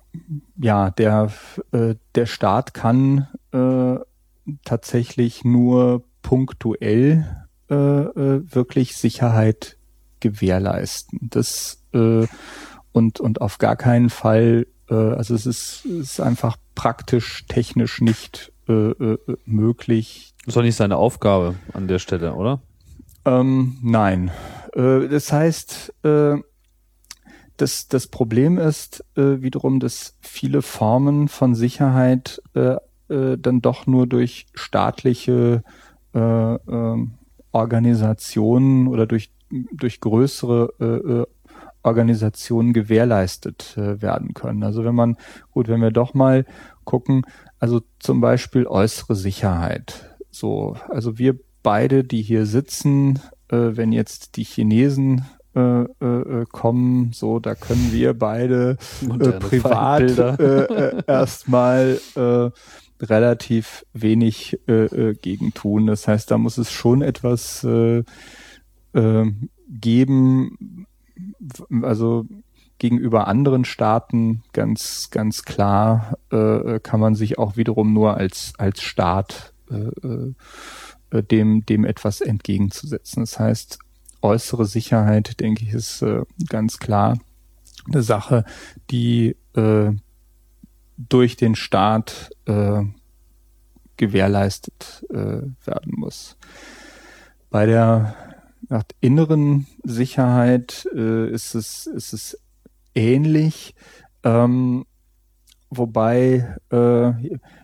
Speaker 4: ja, der, äh, der Staat kann äh, tatsächlich nur punktuell äh, äh, wirklich Sicherheit gewährleisten. Das äh, und und auf gar keinen Fall, äh, also es ist, es ist einfach praktisch technisch nicht äh, äh, möglich.
Speaker 3: ist doch nicht seine Aufgabe an der Stelle, oder?
Speaker 4: Ähm, nein, äh, das heißt, äh, das, das Problem ist äh, wiederum, dass viele Formen von Sicherheit äh, äh, dann doch nur durch staatliche äh, äh, Organisationen oder durch, durch größere äh, äh, Organisationen gewährleistet äh, werden können. Also wenn man, gut, wenn wir doch mal gucken, also zum Beispiel äußere Sicherheit. So, also wir beide, die hier sitzen, äh, wenn jetzt die Chinesen äh, äh, kommen, so, da können wir beide äh, privat äh, äh, erstmal äh, relativ wenig äh, äh, gegen tun. Das heißt, da muss es schon etwas äh, äh, geben, also gegenüber anderen Staaten ganz ganz klar äh, kann man sich auch wiederum nur als als Staat äh, äh, dem dem etwas entgegenzusetzen. Das heißt äußere Sicherheit, denke ich, ist äh, ganz klar eine Sache, die äh, durch den Staat äh, gewährleistet äh, werden muss. Bei der nach inneren Sicherheit äh, ist es ist es ähnlich, ähm, wobei äh,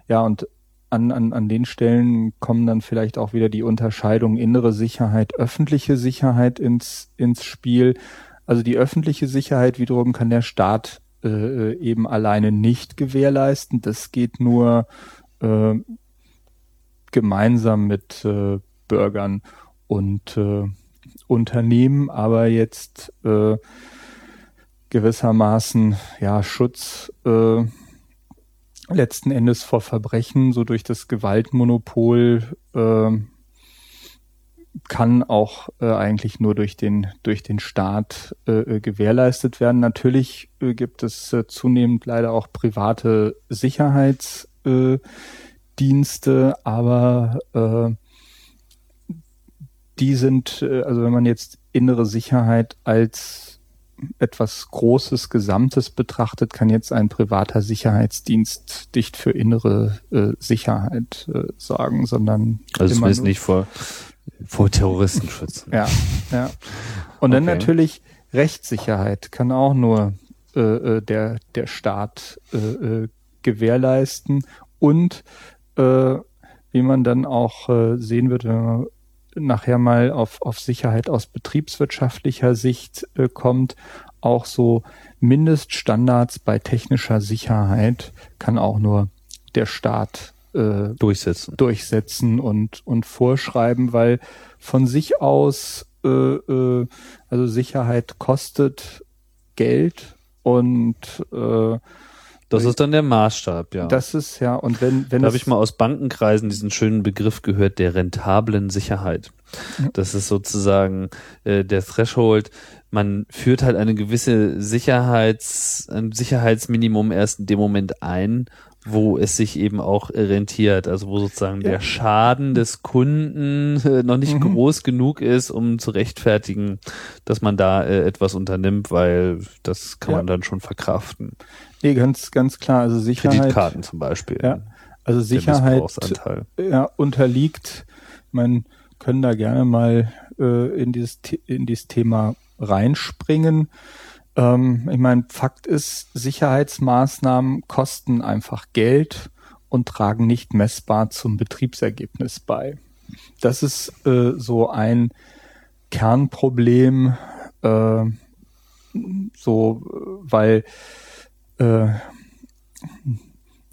Speaker 4: ja und an, an, an den Stellen kommen dann vielleicht auch wieder die Unterscheidung innere Sicherheit, öffentliche Sicherheit ins, ins Spiel. Also die öffentliche Sicherheit wiederum kann der Staat äh, eben alleine nicht gewährleisten. Das geht nur äh, gemeinsam mit äh, Bürgern und äh, Unternehmen, aber jetzt äh, gewissermaßen ja Schutz äh, letzten Endes vor Verbrechen, so durch das Gewaltmonopol äh, kann auch äh, eigentlich nur durch den durch den Staat äh, äh, gewährleistet werden. Natürlich äh, gibt es äh, zunehmend leider auch private Sicherheitsdienste, äh, aber äh, die sind, äh, also wenn man jetzt innere Sicherheit als etwas Großes, Gesamtes betrachtet, kann jetzt ein privater Sicherheitsdienst nicht für innere äh, Sicherheit äh, sorgen, sondern
Speaker 3: Also zumindest nicht vor, vor Terroristen schützen.
Speaker 4: Ja, ja. Und dann
Speaker 3: Okay.
Speaker 4: natürlich Rechtssicherheit kann auch nur äh, äh, der der Staat äh, äh, gewährleisten und äh, wie man dann auch äh, sehen wird, wenn wir nachher mal auf, auf Sicherheit aus betriebswirtschaftlicher Sicht äh, kommt, auch so Mindeststandards bei technischer Sicherheit kann auch nur der Staat äh,
Speaker 3: durchsetzen.
Speaker 4: durchsetzen und, und vorschreiben, weil von sich aus, äh, äh, also Sicherheit kostet Geld und äh,
Speaker 3: das ist dann der Maßstab, ja.
Speaker 4: Das ist ja, und wenn, wenn
Speaker 3: da habe ich mal aus Bankenkreisen diesen schönen Begriff gehört der rentablen Sicherheit. Das ist sozusagen äh, der Threshold. Man führt halt eine gewisse Sicherheits, ein Sicherheitsminimum erst in dem Moment ein, wo es sich eben auch rentiert, also wo sozusagen ja. der Schaden des Kunden äh, noch nicht mhm. groß genug ist, um zu rechtfertigen, dass man da äh, etwas unternimmt, weil das kann ja. man dann schon verkraften.
Speaker 4: Nee, ganz, ganz klar. Also Sicherheit.
Speaker 3: Kreditkarten zum Beispiel.
Speaker 4: Ja. Also Sicherheit ja, unterliegt, man können da gerne mal äh, in, dieses, in dieses Thema reinspringen. Ähm, ich meine, Fakt ist, Sicherheitsmaßnahmen kosten einfach Geld und tragen nicht messbar zum Betriebsergebnis bei. Das ist äh, so ein Kernproblem, äh, so, weil äh,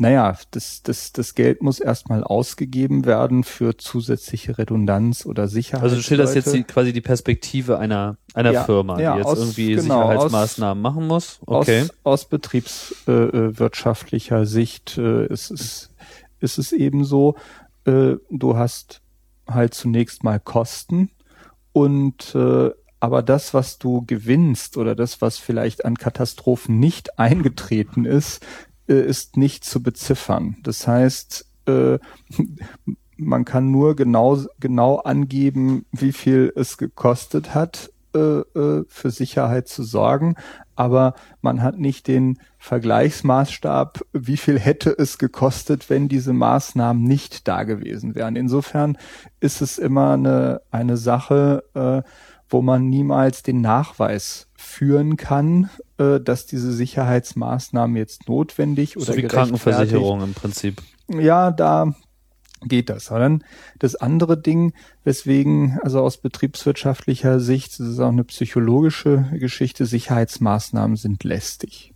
Speaker 4: naja, das, das, das Geld muss erstmal ausgegeben werden für zusätzliche Redundanz oder Sicherheit.
Speaker 3: Also du schilderst jetzt die, quasi die Perspektive einer, einer ja, Firma, die ja, jetzt aus, irgendwie genau, Sicherheitsmaßnahmen aus, machen muss.
Speaker 4: Okay. Aus, aus betriebswirtschaftlicher äh, Sicht äh, ist, es, ist es eben so, äh, du hast halt zunächst mal Kosten und äh, aber das, was du gewinnst oder das, was vielleicht an Katastrophen nicht eingetreten ist, äh, ist nicht zu beziffern. Das heißt, äh, man kann nur genau, genau angeben, wie viel es gekostet hat, äh, für Sicherheit zu sorgen, aber man hat nicht den Vergleichsmaßstab, wie viel hätte es gekostet, wenn diese Maßnahmen nicht da gewesen wären. Insofern ist es immer eine, eine Sache, äh, wo man niemals den Nachweis führen kann, äh, dass diese Sicherheitsmaßnahmen jetzt notwendig oder
Speaker 3: so wie Krankenversicherung im Prinzip.
Speaker 4: Ja, da geht das. Aber dann das andere Ding, weswegen, also aus betriebswirtschaftlicher Sicht, das ist auch eine psychologische Geschichte, Sicherheitsmaßnahmen sind lästig.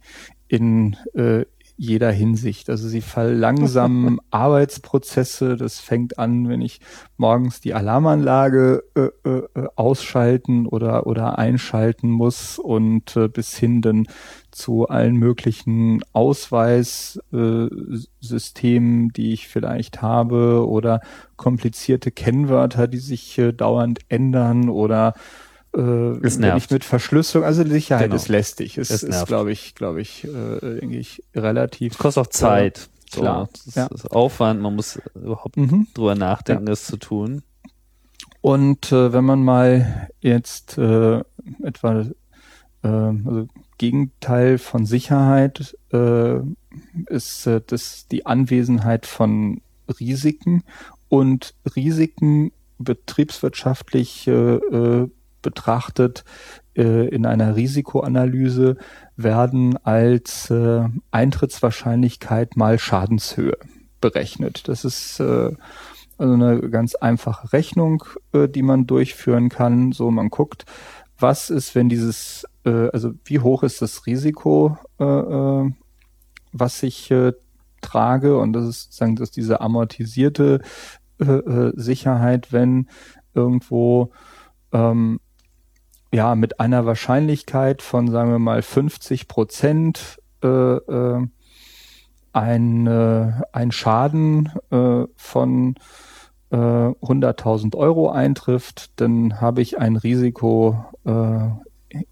Speaker 4: In, äh, jeder Hinsicht. Also sie verlangsamen Arbeitsprozesse. Das fängt an, wenn ich morgens die Alarmanlage äh, äh, ausschalten oder oder einschalten muss und äh, bis hin dann zu allen möglichen Ausweissystemen, äh, die ich vielleicht habe oder komplizierte Kennwörter, die sich äh, dauernd ändern oder äh,
Speaker 3: es nervt.
Speaker 4: mit Verschlüsselung, also Sicherheit genau. ist lästig. Es, es ist, glaube ich, glaube ich, äh, eigentlich relativ.
Speaker 3: Es kostet auch Zeit.
Speaker 4: So, klar.
Speaker 3: Das ja. ist Aufwand, man muss überhaupt mhm. drüber nachdenken, ja. das zu tun.
Speaker 4: Und äh, wenn man mal jetzt äh, etwa äh, also Gegenteil von Sicherheit äh, ist äh, das die Anwesenheit von Risiken und Risiken betriebswirtschaftlich äh, äh betrachtet äh, in einer Risikoanalyse werden als äh, Eintrittswahrscheinlichkeit mal Schadenshöhe berechnet. Das ist äh, also eine ganz einfache Rechnung, äh, die man durchführen kann. So, man guckt, was ist, wenn dieses, äh, also wie hoch ist das Risiko, äh, äh, was ich äh, trage und das ist sozusagen das diese amortisierte äh, äh, Sicherheit, wenn irgendwo ähm, ja, mit einer Wahrscheinlichkeit von, sagen wir mal, 50 Prozent äh, äh, ein, äh, ein Schaden äh, von äh, 100.000 Euro eintrifft, dann habe ich ein Risiko äh,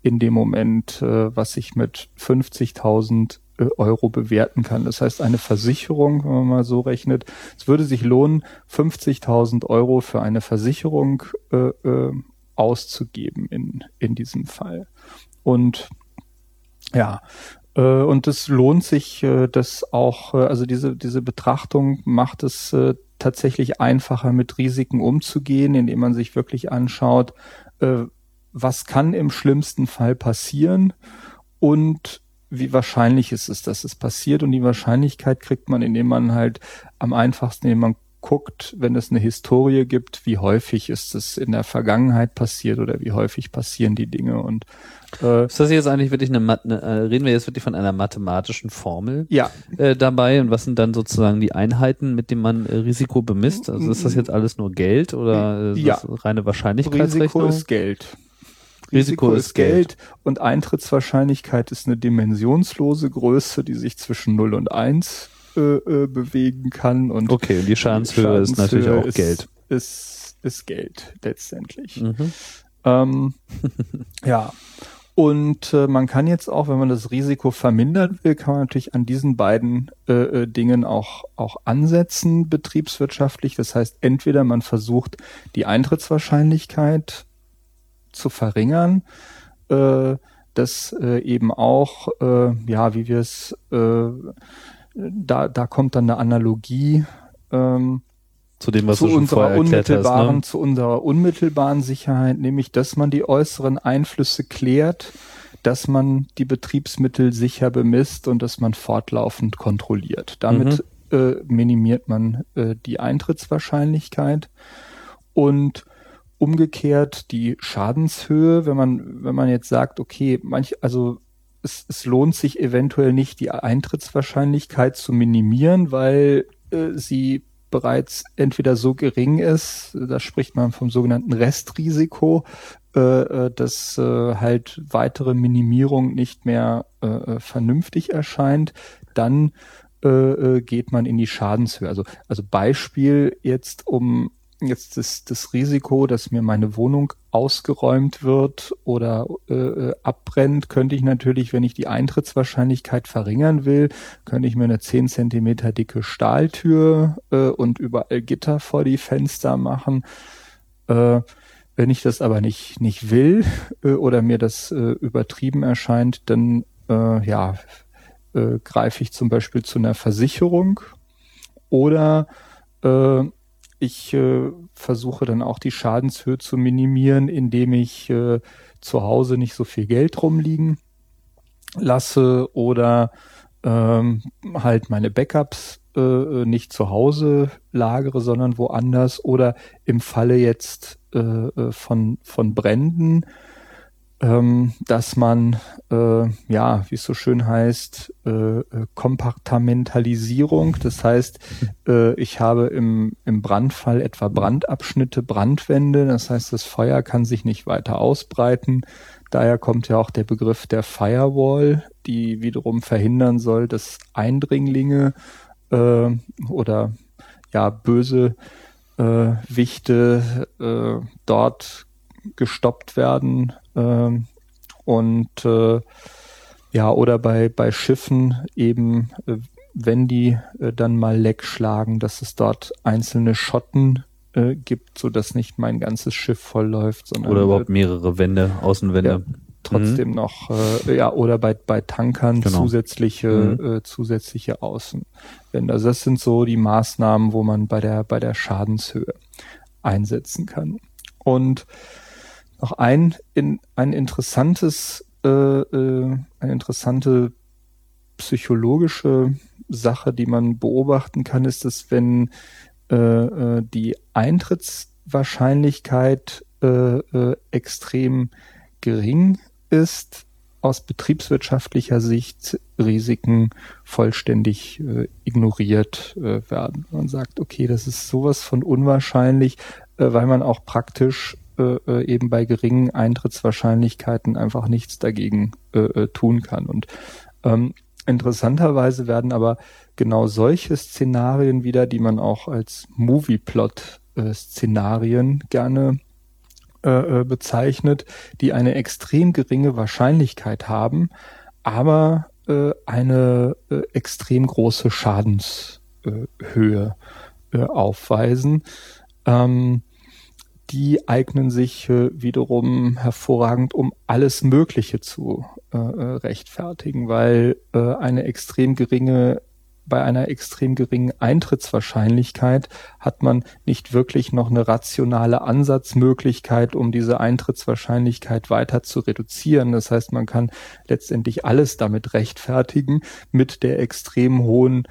Speaker 4: in dem Moment, äh, was ich mit 50.000 äh, Euro bewerten kann. Das heißt, eine Versicherung, wenn man mal so rechnet, es würde sich lohnen, 50.000 Euro für eine Versicherung äh, äh, auszugeben in, in diesem Fall. Und ja, äh, und es lohnt sich, äh, das auch, äh, also diese, diese Betrachtung macht es äh, tatsächlich einfacher, mit Risiken umzugehen, indem man sich wirklich anschaut, was kann im schlimmsten Fall passieren und wie wahrscheinlich ist es, dass es passiert. Und die Wahrscheinlichkeit kriegt man, indem man halt am einfachsten, indem man guckt, wenn es eine Historie gibt, wie häufig ist es in der Vergangenheit passiert oder wie häufig passieren die Dinge und
Speaker 3: äh, ist das jetzt eigentlich wirklich eine, eine äh, reden wir jetzt wirklich von einer mathematischen Formel
Speaker 4: ja.
Speaker 3: äh, dabei und was sind dann sozusagen die Einheiten, mit denen man äh, Risiko bemisst? Also ist das jetzt alles nur Geld oder äh,
Speaker 4: ja.
Speaker 3: reine Wahrscheinlichkeitsrechnung?
Speaker 4: Risiko ist Geld. Risiko, Risiko ist Geld. Geld und Eintrittswahrscheinlichkeit ist eine dimensionslose Größe, die sich zwischen 0 und 1 äh, äh, bewegen kann. Und
Speaker 3: okay, und die Schadenshöhe, ist natürlich auch
Speaker 4: ist,
Speaker 3: Geld.
Speaker 4: Ist, ist Geld letztendlich.
Speaker 3: Mhm.
Speaker 4: Ähm, ja. Und äh, man kann jetzt auch, wenn man das Risiko vermindern will, kann man natürlich an diesen beiden äh, äh, Dingen auch, auch ansetzen, betriebswirtschaftlich. Das heißt, entweder man versucht, die Eintrittswahrscheinlichkeit zu verringern, äh, das äh, eben auch, äh, ja, wie wir es, äh, da, da kommt dann eine Analogie ähm,
Speaker 3: zu dem, was
Speaker 4: zu
Speaker 3: du
Speaker 4: unserer unmittelbaren,
Speaker 3: hast, ne?
Speaker 4: zu unserer unmittelbaren Sicherheit, nämlich, dass man die äußeren Einflüsse klärt, dass man die Betriebsmittel sicher bemisst und dass man fortlaufend kontrolliert. Damit mhm. äh, minimiert man äh, die Eintrittswahrscheinlichkeit und umgekehrt die Schadenshöhe, wenn man, wenn man jetzt sagt, okay, manch, also es, es lohnt sich eventuell nicht, die Eintrittswahrscheinlichkeit zu minimieren, weil äh, sie bereits entweder so gering ist, da spricht man vom sogenannten Restrisiko, äh, äh, dass äh, halt weitere Minimierung nicht mehr äh, äh vernünftig erscheint, dann äh, geht man in die Schadenshöhe. Also, also Beispiel jetzt, um jetzt das, das Risiko, dass mir meine Wohnung ausgeräumt wird oder äh, äh, abbrennt, könnte ich natürlich, wenn ich die Eintrittswahrscheinlichkeit verringern will, könnte ich mir eine 10 Zentimeter dicke Stahltür äh, und überall Gitter vor die Fenster machen. Äh, wenn ich das aber nicht, nicht will äh, oder mir das äh, übertrieben erscheint, dann äh, ja, äh, greife ich zum Beispiel zu einer Versicherung oder äh, ich äh, versuche dann auch die Schadenshöhe zu minimieren, indem ich äh, zu Hause nicht so viel Geld rumliegen lasse oder ähm, halt meine Backups äh, nicht zu Hause lagere, sondern woanders oder im Falle jetzt äh, äh von, von Bränden ähm, dass man, äh, ja, wie es so schön heißt, äh, äh, Kompartamentalisierung, das heißt, äh, ich habe im, im Brandfall etwa Brandabschnitte, Brandwände, das heißt, das Feuer kann sich nicht weiter ausbreiten. Daher kommt ja auch der Begriff der Firewall, die wiederum verhindern soll, dass Eindringlinge äh, oder ja böse äh, Wichte äh, dort gestoppt werden ähm, und äh, ja, oder bei, bei Schiffen eben, äh, wenn die äh, dann mal leck schlagen, dass es dort einzelne Schotten äh, gibt, so dass nicht mein ganzes Schiff voll läuft, sondern
Speaker 3: oder überhaupt mehrere Wände, Außenwände.
Speaker 4: Ja, trotzdem mhm. noch äh, ja oder bei bei Tankern genau. zusätzliche mhm. äh, zusätzliche Außenwände. Also das sind so die Maßnahmen, wo man bei der bei der Schadenshöhe einsetzen kann. Und noch ein, in, ein interessantes, äh, äh, eine interessante psychologische Sache, die man beobachten kann, ist, dass wenn äh, äh, die Eintrittswahrscheinlichkeit äh, äh, extrem gering ist, aus betriebswirtschaftlicher Sicht Risiken vollständig äh, ignoriert äh, werden. Man sagt, okay, das ist sowas von unwahrscheinlich, äh, weil man auch praktisch äh, äh, eben bei geringen Eintrittswahrscheinlichkeiten einfach nichts dagegen äh, äh, tun kann. Und ähm, interessanterweise werden aber genau solche Szenarien wieder, die man auch als Movieplot-Szenarien äh, gerne äh, bezeichnet, die eine extrem geringe Wahrscheinlichkeit haben, aber äh, eine äh, extrem große Schadenshöhe aufweisen. Ähm, die eignen sich äh, wiederum hervorragend, um alles Mögliche zu äh, äh, rechtfertigen, weil äh, eine extrem geringe bei einer extrem geringen Eintrittswahrscheinlichkeit hat man nicht wirklich noch eine rationale Ansatzmöglichkeit, um diese Eintrittswahrscheinlichkeit weiter zu reduzieren. Das heißt, man kann letztendlich alles damit rechtfertigen mit der extrem hohen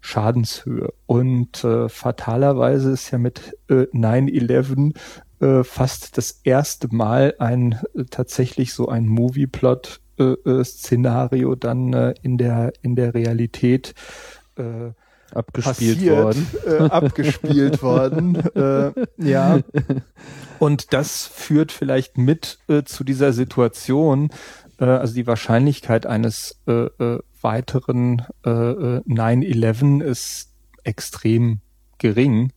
Speaker 4: Schadenshöhe. Und äh, fatalerweise ist ja mit äh, 9-11 äh, fast das erste Mal ein äh, tatsächlich so ein Movieplot-Szenario äh, äh, dann äh, in der in der Realität
Speaker 3: abgespielt
Speaker 4: passiert,
Speaker 3: worden.
Speaker 4: Abgespielt worden. Ja. Und das führt vielleicht mit zu dieser Situation, also die Wahrscheinlichkeit eines weiteren äh, 9-11 äh, ist extrem gering.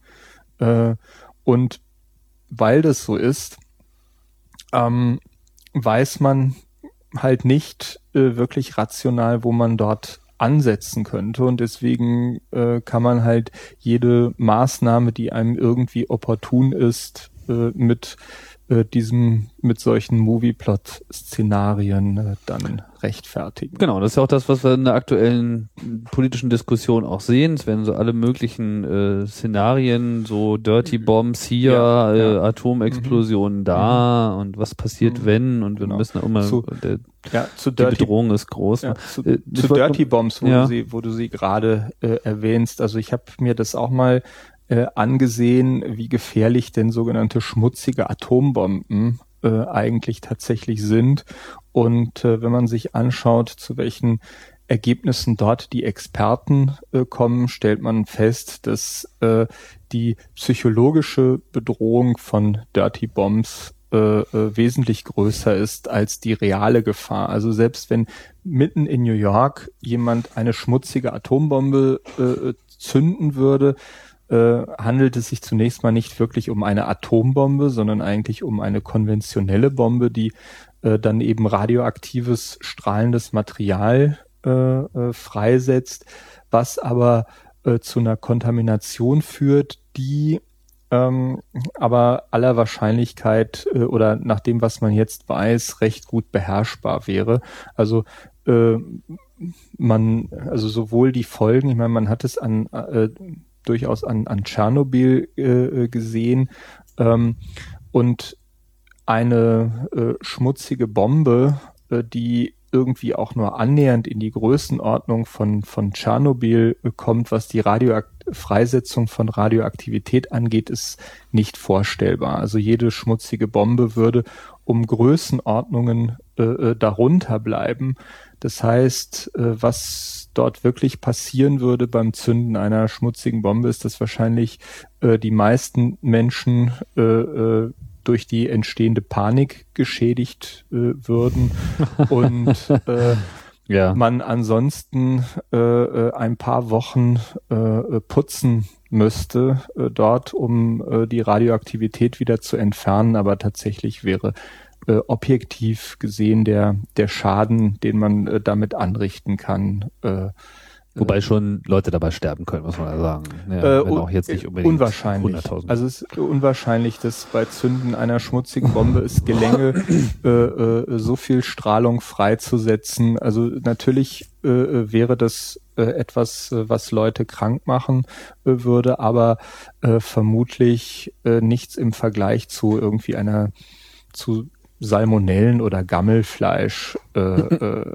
Speaker 4: Und weil das so ist, ähm, weiß man halt nicht äh, wirklich rational, wo man dort ansetzen könnte. Und deswegen äh, kann man halt jede Maßnahme, die einem irgendwie opportun ist, äh, mit äh, diesem, mit solchen Movieplot-Szenarien äh, dann rechtfertigen.
Speaker 3: Genau, das ist ja auch das, was wir in der aktuellen politischen Diskussion auch sehen. Es werden so alle möglichen äh, Szenarien, so Dirty mhm. Bombs hier, ja, äh, ja. Atomexplosionen mhm. da und was passiert, mhm. wenn und wir genau. müssen immer
Speaker 4: zu,
Speaker 3: der,
Speaker 4: ja, zu
Speaker 3: die Bedrohung ist groß. Ja,
Speaker 4: zu, äh, zu Dirty Bombs, wo du sie, wo du sie gerade äh, erwähnst. Also ich habe mir das auch mal äh, angesehen, wie gefährlich denn sogenannte schmutzige Atombomben äh, eigentlich tatsächlich sind. Und äh, wenn man sich anschaut, zu welchen Ergebnissen dort die Experten äh, kommen, stellt man fest, dass äh, die psychologische Bedrohung von Dirty Bombs äh, äh, wesentlich größer ist als die reale Gefahr. Also selbst wenn mitten in New York jemand eine schmutzige Atombombe äh, zünden würde, äh, handelt es sich zunächst mal nicht wirklich um eine Atombombe, sondern eigentlich um eine konventionelle Bombe, die äh, dann eben radioaktives strahlendes Material äh, äh, freisetzt, was aber äh, zu einer Kontamination führt, die ähm, aber aller Wahrscheinlichkeit oder nach dem, was man jetzt weiß, recht gut beherrschbar wäre. Also man, also sowohl die Folgen, ich meine, man hat es an durchaus an, an Tschernobyl äh, gesehen. Ähm, und eine äh, schmutzige Bombe, äh, die irgendwie auch nur annähernd in die Größenordnung von, von Tschernobyl äh, kommt, was die Radioakt Freisetzung von Radioaktivität angeht, ist nicht vorstellbar. Also jede schmutzige Bombe würde um Größenordnungen äh, äh darunter bleiben. Das heißt, äh, was dort wirklich passieren würde beim Zünden einer schmutzigen Bombe, ist, dass wahrscheinlich äh, die meisten Menschen äh, äh, durch die entstehende Panik geschädigt äh, würden und äh, ja. man ansonsten äh, äh ein paar Wochen äh, putzen müsste äh, dort, um äh, die Radioaktivität wieder zu entfernen, aber tatsächlich wäre äh, objektiv gesehen der, der Schaden, den man äh, damit anrichten kann. Äh,
Speaker 3: Wobei äh, schon Leute dabei sterben können, muss man ja sagen. Ja,
Speaker 4: äh, auch jetzt nicht unbedingt unwahrscheinlich. Also es ist unwahrscheinlich, dass bei Zünden einer schmutzigen Bombe es gelänge, äh, äh, so viel Strahlung freizusetzen. Also natürlich äh, wäre das äh, etwas, äh, was Leute krank machen äh, würde, aber äh, vermutlich äh, nichts im Vergleich zu irgendwie einer zu Salmonellen oder Gammelfleisch, äh, äh,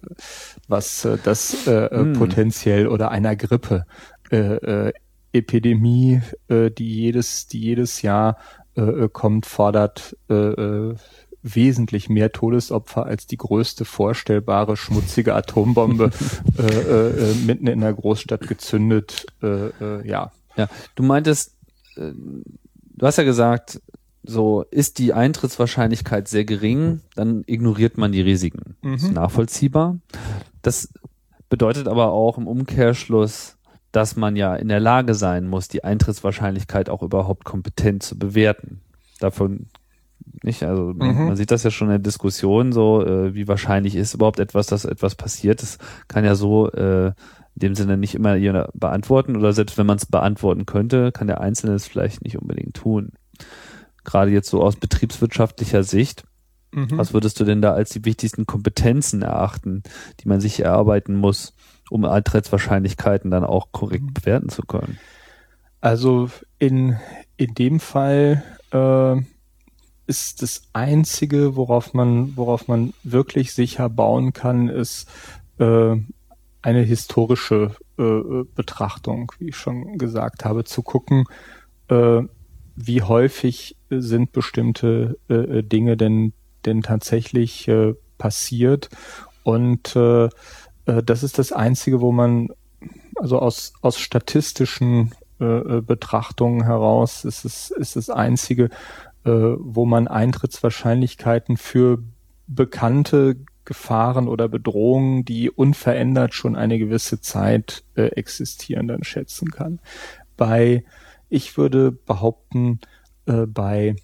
Speaker 4: was äh, das äh, mm. potenziell oder einer Grippe äh, äh, Epidemie, äh, die jedes, die jedes Jahr äh, äh kommt, fordert äh, äh, wesentlich mehr Todesopfer als die größte vorstellbare schmutzige Atombombe äh, äh, mitten in der Großstadt gezündet. Äh, äh, ja.
Speaker 3: Ja, du meintest, äh, du hast ja gesagt, so ist die Eintrittswahrscheinlichkeit sehr gering, dann ignoriert man die Risiken. Mhm. Ist nachvollziehbar. Das bedeutet aber auch im Umkehrschluss, dass man ja in der Lage sein muss, die Eintrittswahrscheinlichkeit auch überhaupt kompetent zu bewerten. Davon nicht, also mhm. man, sieht das ja schon in der Diskussion so, äh, wie wahrscheinlich ist überhaupt etwas, dass etwas passiert. Das kann ja so äh, in dem Sinne nicht immer jeder beantworten oder selbst wenn man es beantworten könnte, kann der Einzelne es vielleicht nicht unbedingt tun gerade jetzt so aus betriebswirtschaftlicher Sicht. Mhm. Was würdest du denn da als die wichtigsten Kompetenzen erachten, die man sich erarbeiten muss, um Eintrittswahrscheinlichkeiten dann auch korrekt mhm. bewerten zu können?
Speaker 4: Also in, in dem Fall äh, ist das Einzige, worauf man, worauf man wirklich sicher bauen kann, ist äh, eine historische äh, Betrachtung, wie ich schon gesagt habe, zu gucken, äh, wie häufig sind bestimmte äh, Dinge denn, denn tatsächlich äh, passiert. Und äh, äh, das ist das Einzige, wo man, also aus, aus statistischen äh, Betrachtungen heraus, ist es ist das Einzige, äh, wo man Eintrittswahrscheinlichkeiten für bekannte Gefahren oder Bedrohungen, die unverändert schon eine gewisse Zeit äh, existieren, dann schätzen kann. Bei, ich würde behaupten, äh, bei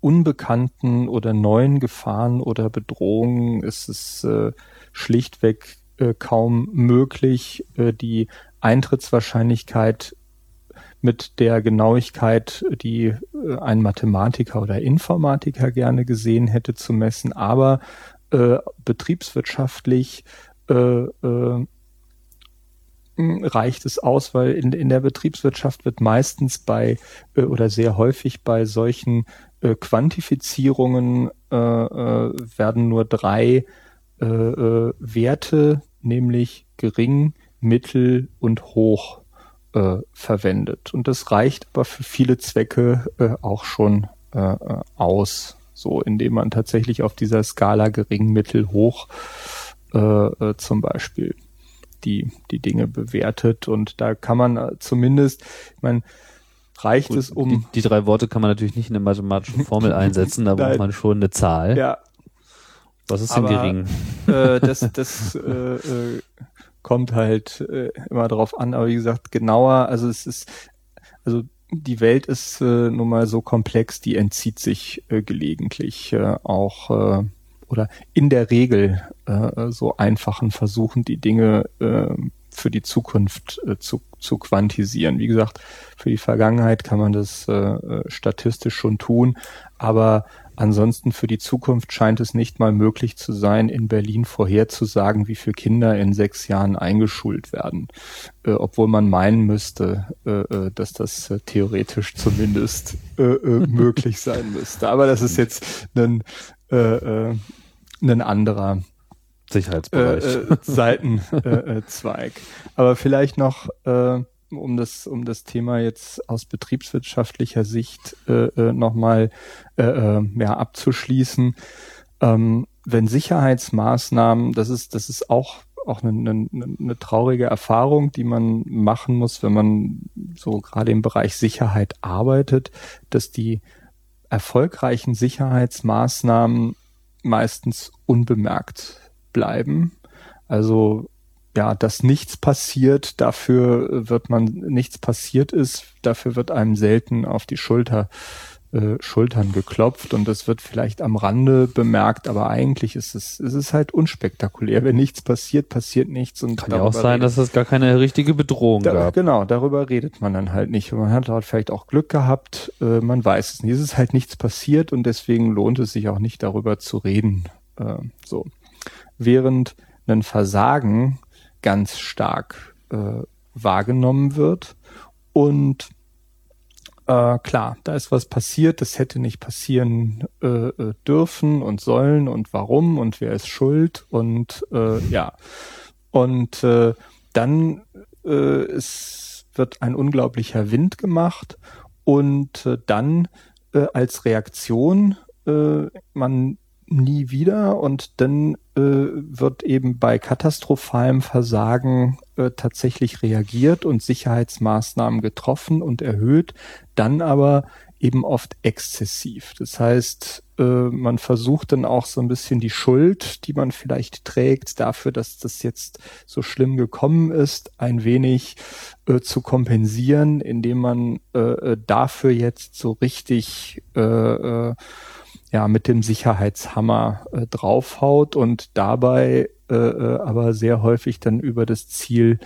Speaker 4: unbekannten oder neuen Gefahren oder Bedrohungen ist es äh, schlichtweg äh, kaum möglich, äh, die Eintrittswahrscheinlichkeit mit der Genauigkeit, die äh, ein Mathematiker oder Informatiker gerne gesehen hätte, zu messen. Aber äh, betriebswirtschaftlich reicht es aus, weil in, in der Betriebswirtschaft wird meistens bei äh, oder sehr häufig bei solchen äh, Quantifizierungen äh, äh, werden nur drei äh, äh, Werte, nämlich gering, mittel und hoch verwendet. Und das reicht aber für viele Zwecke auch schon aus so indem man tatsächlich auf dieser Skala gering, mittel, hoch zum Beispiel die, die Dinge bewertet. Und da kann man äh, zumindest, ich meine, reicht Gut, es um.
Speaker 3: Die, die, drei Worte kann man natürlich nicht in eine mathematische Formel einsetzen, da braucht man schon eine Zahl.
Speaker 4: Ja.
Speaker 3: Was ist denn gering?
Speaker 4: Äh, das das äh, äh, kommt halt äh, immer drauf an, aber wie gesagt, genauer, also es ist, also die Welt ist äh, nun mal so komplex, die entzieht sich äh, gelegentlich äh, auch äh, oder in der Regel äh, so einfachen Versuchen, die Dinge äh, für die Zukunft äh, zu, zu quantisieren. Wie gesagt, für die Vergangenheit kann man das äh, äh statistisch schon tun, aber Ansonsten für die Zukunft scheint es nicht mal möglich zu sein, in Berlin vorherzusagen, wie viele Kinder in sechs Jahren eingeschult werden. Äh, obwohl man meinen müsste, äh, äh dass das äh, theoretisch zumindest äh, äh, möglich sein müsste. Aber das ist jetzt ein, ein anderer
Speaker 3: Sicherheitsbereich.
Speaker 4: Seitenzweig. Aber vielleicht noch um das, um das Thema jetzt aus betriebswirtschaftlicher Sicht äh, äh, nochmal äh, äh, ja, abzuschließen. Ähm, wenn Sicherheitsmaßnahmen, das ist, das ist auch auch eine, eine, eine traurige Erfahrung, die man machen muss, wenn man so gerade im Bereich Sicherheit arbeitet, dass die erfolgreichen Sicherheitsmaßnahmen meistens unbemerkt bleiben. Also ja, dass nichts passiert, dafür wird man, nichts passiert ist, dafür wird einem selten auf die Schulter, äh, Schultern geklopft und das wird vielleicht am Rande bemerkt, aber eigentlich ist es, es ist halt unspektakulär. Wenn nichts passiert, passiert nichts und
Speaker 3: kann ja auch sein, dass es gar keine richtige Bedrohung
Speaker 4: da,
Speaker 3: gab.
Speaker 4: Genau, darüber redet man dann halt nicht. Man hat halt vielleicht auch Glück gehabt, äh, man weiß es nicht. Es ist halt nichts passiert und deswegen lohnt es sich auch nicht darüber zu reden. Äh, so. Während ein Versagen ganz stark äh, wahrgenommen wird. Und äh, klar, da ist was passiert, das hätte nicht passieren äh, äh, dürfen und sollen und warum und wer ist schuld und äh, ja. Und äh, dann äh, es wird ein unglaublicher Wind gemacht und äh, dann äh, als Reaktion äh, man nie wieder und dann äh, wird eben bei katastrophalem Versagen äh, tatsächlich reagiert und Sicherheitsmaßnahmen getroffen und erhöht, dann aber eben oft exzessiv. Das heißt, äh, man versucht dann auch so ein bisschen die Schuld, die man vielleicht trägt, dafür, dass das jetzt so schlimm gekommen ist, ein wenig äh, zu kompensieren, indem man äh, äh dafür jetzt so richtig äh, äh, ja mit dem Sicherheitshammer äh, draufhaut und dabei äh, äh, aber sehr häufig dann über das Ziel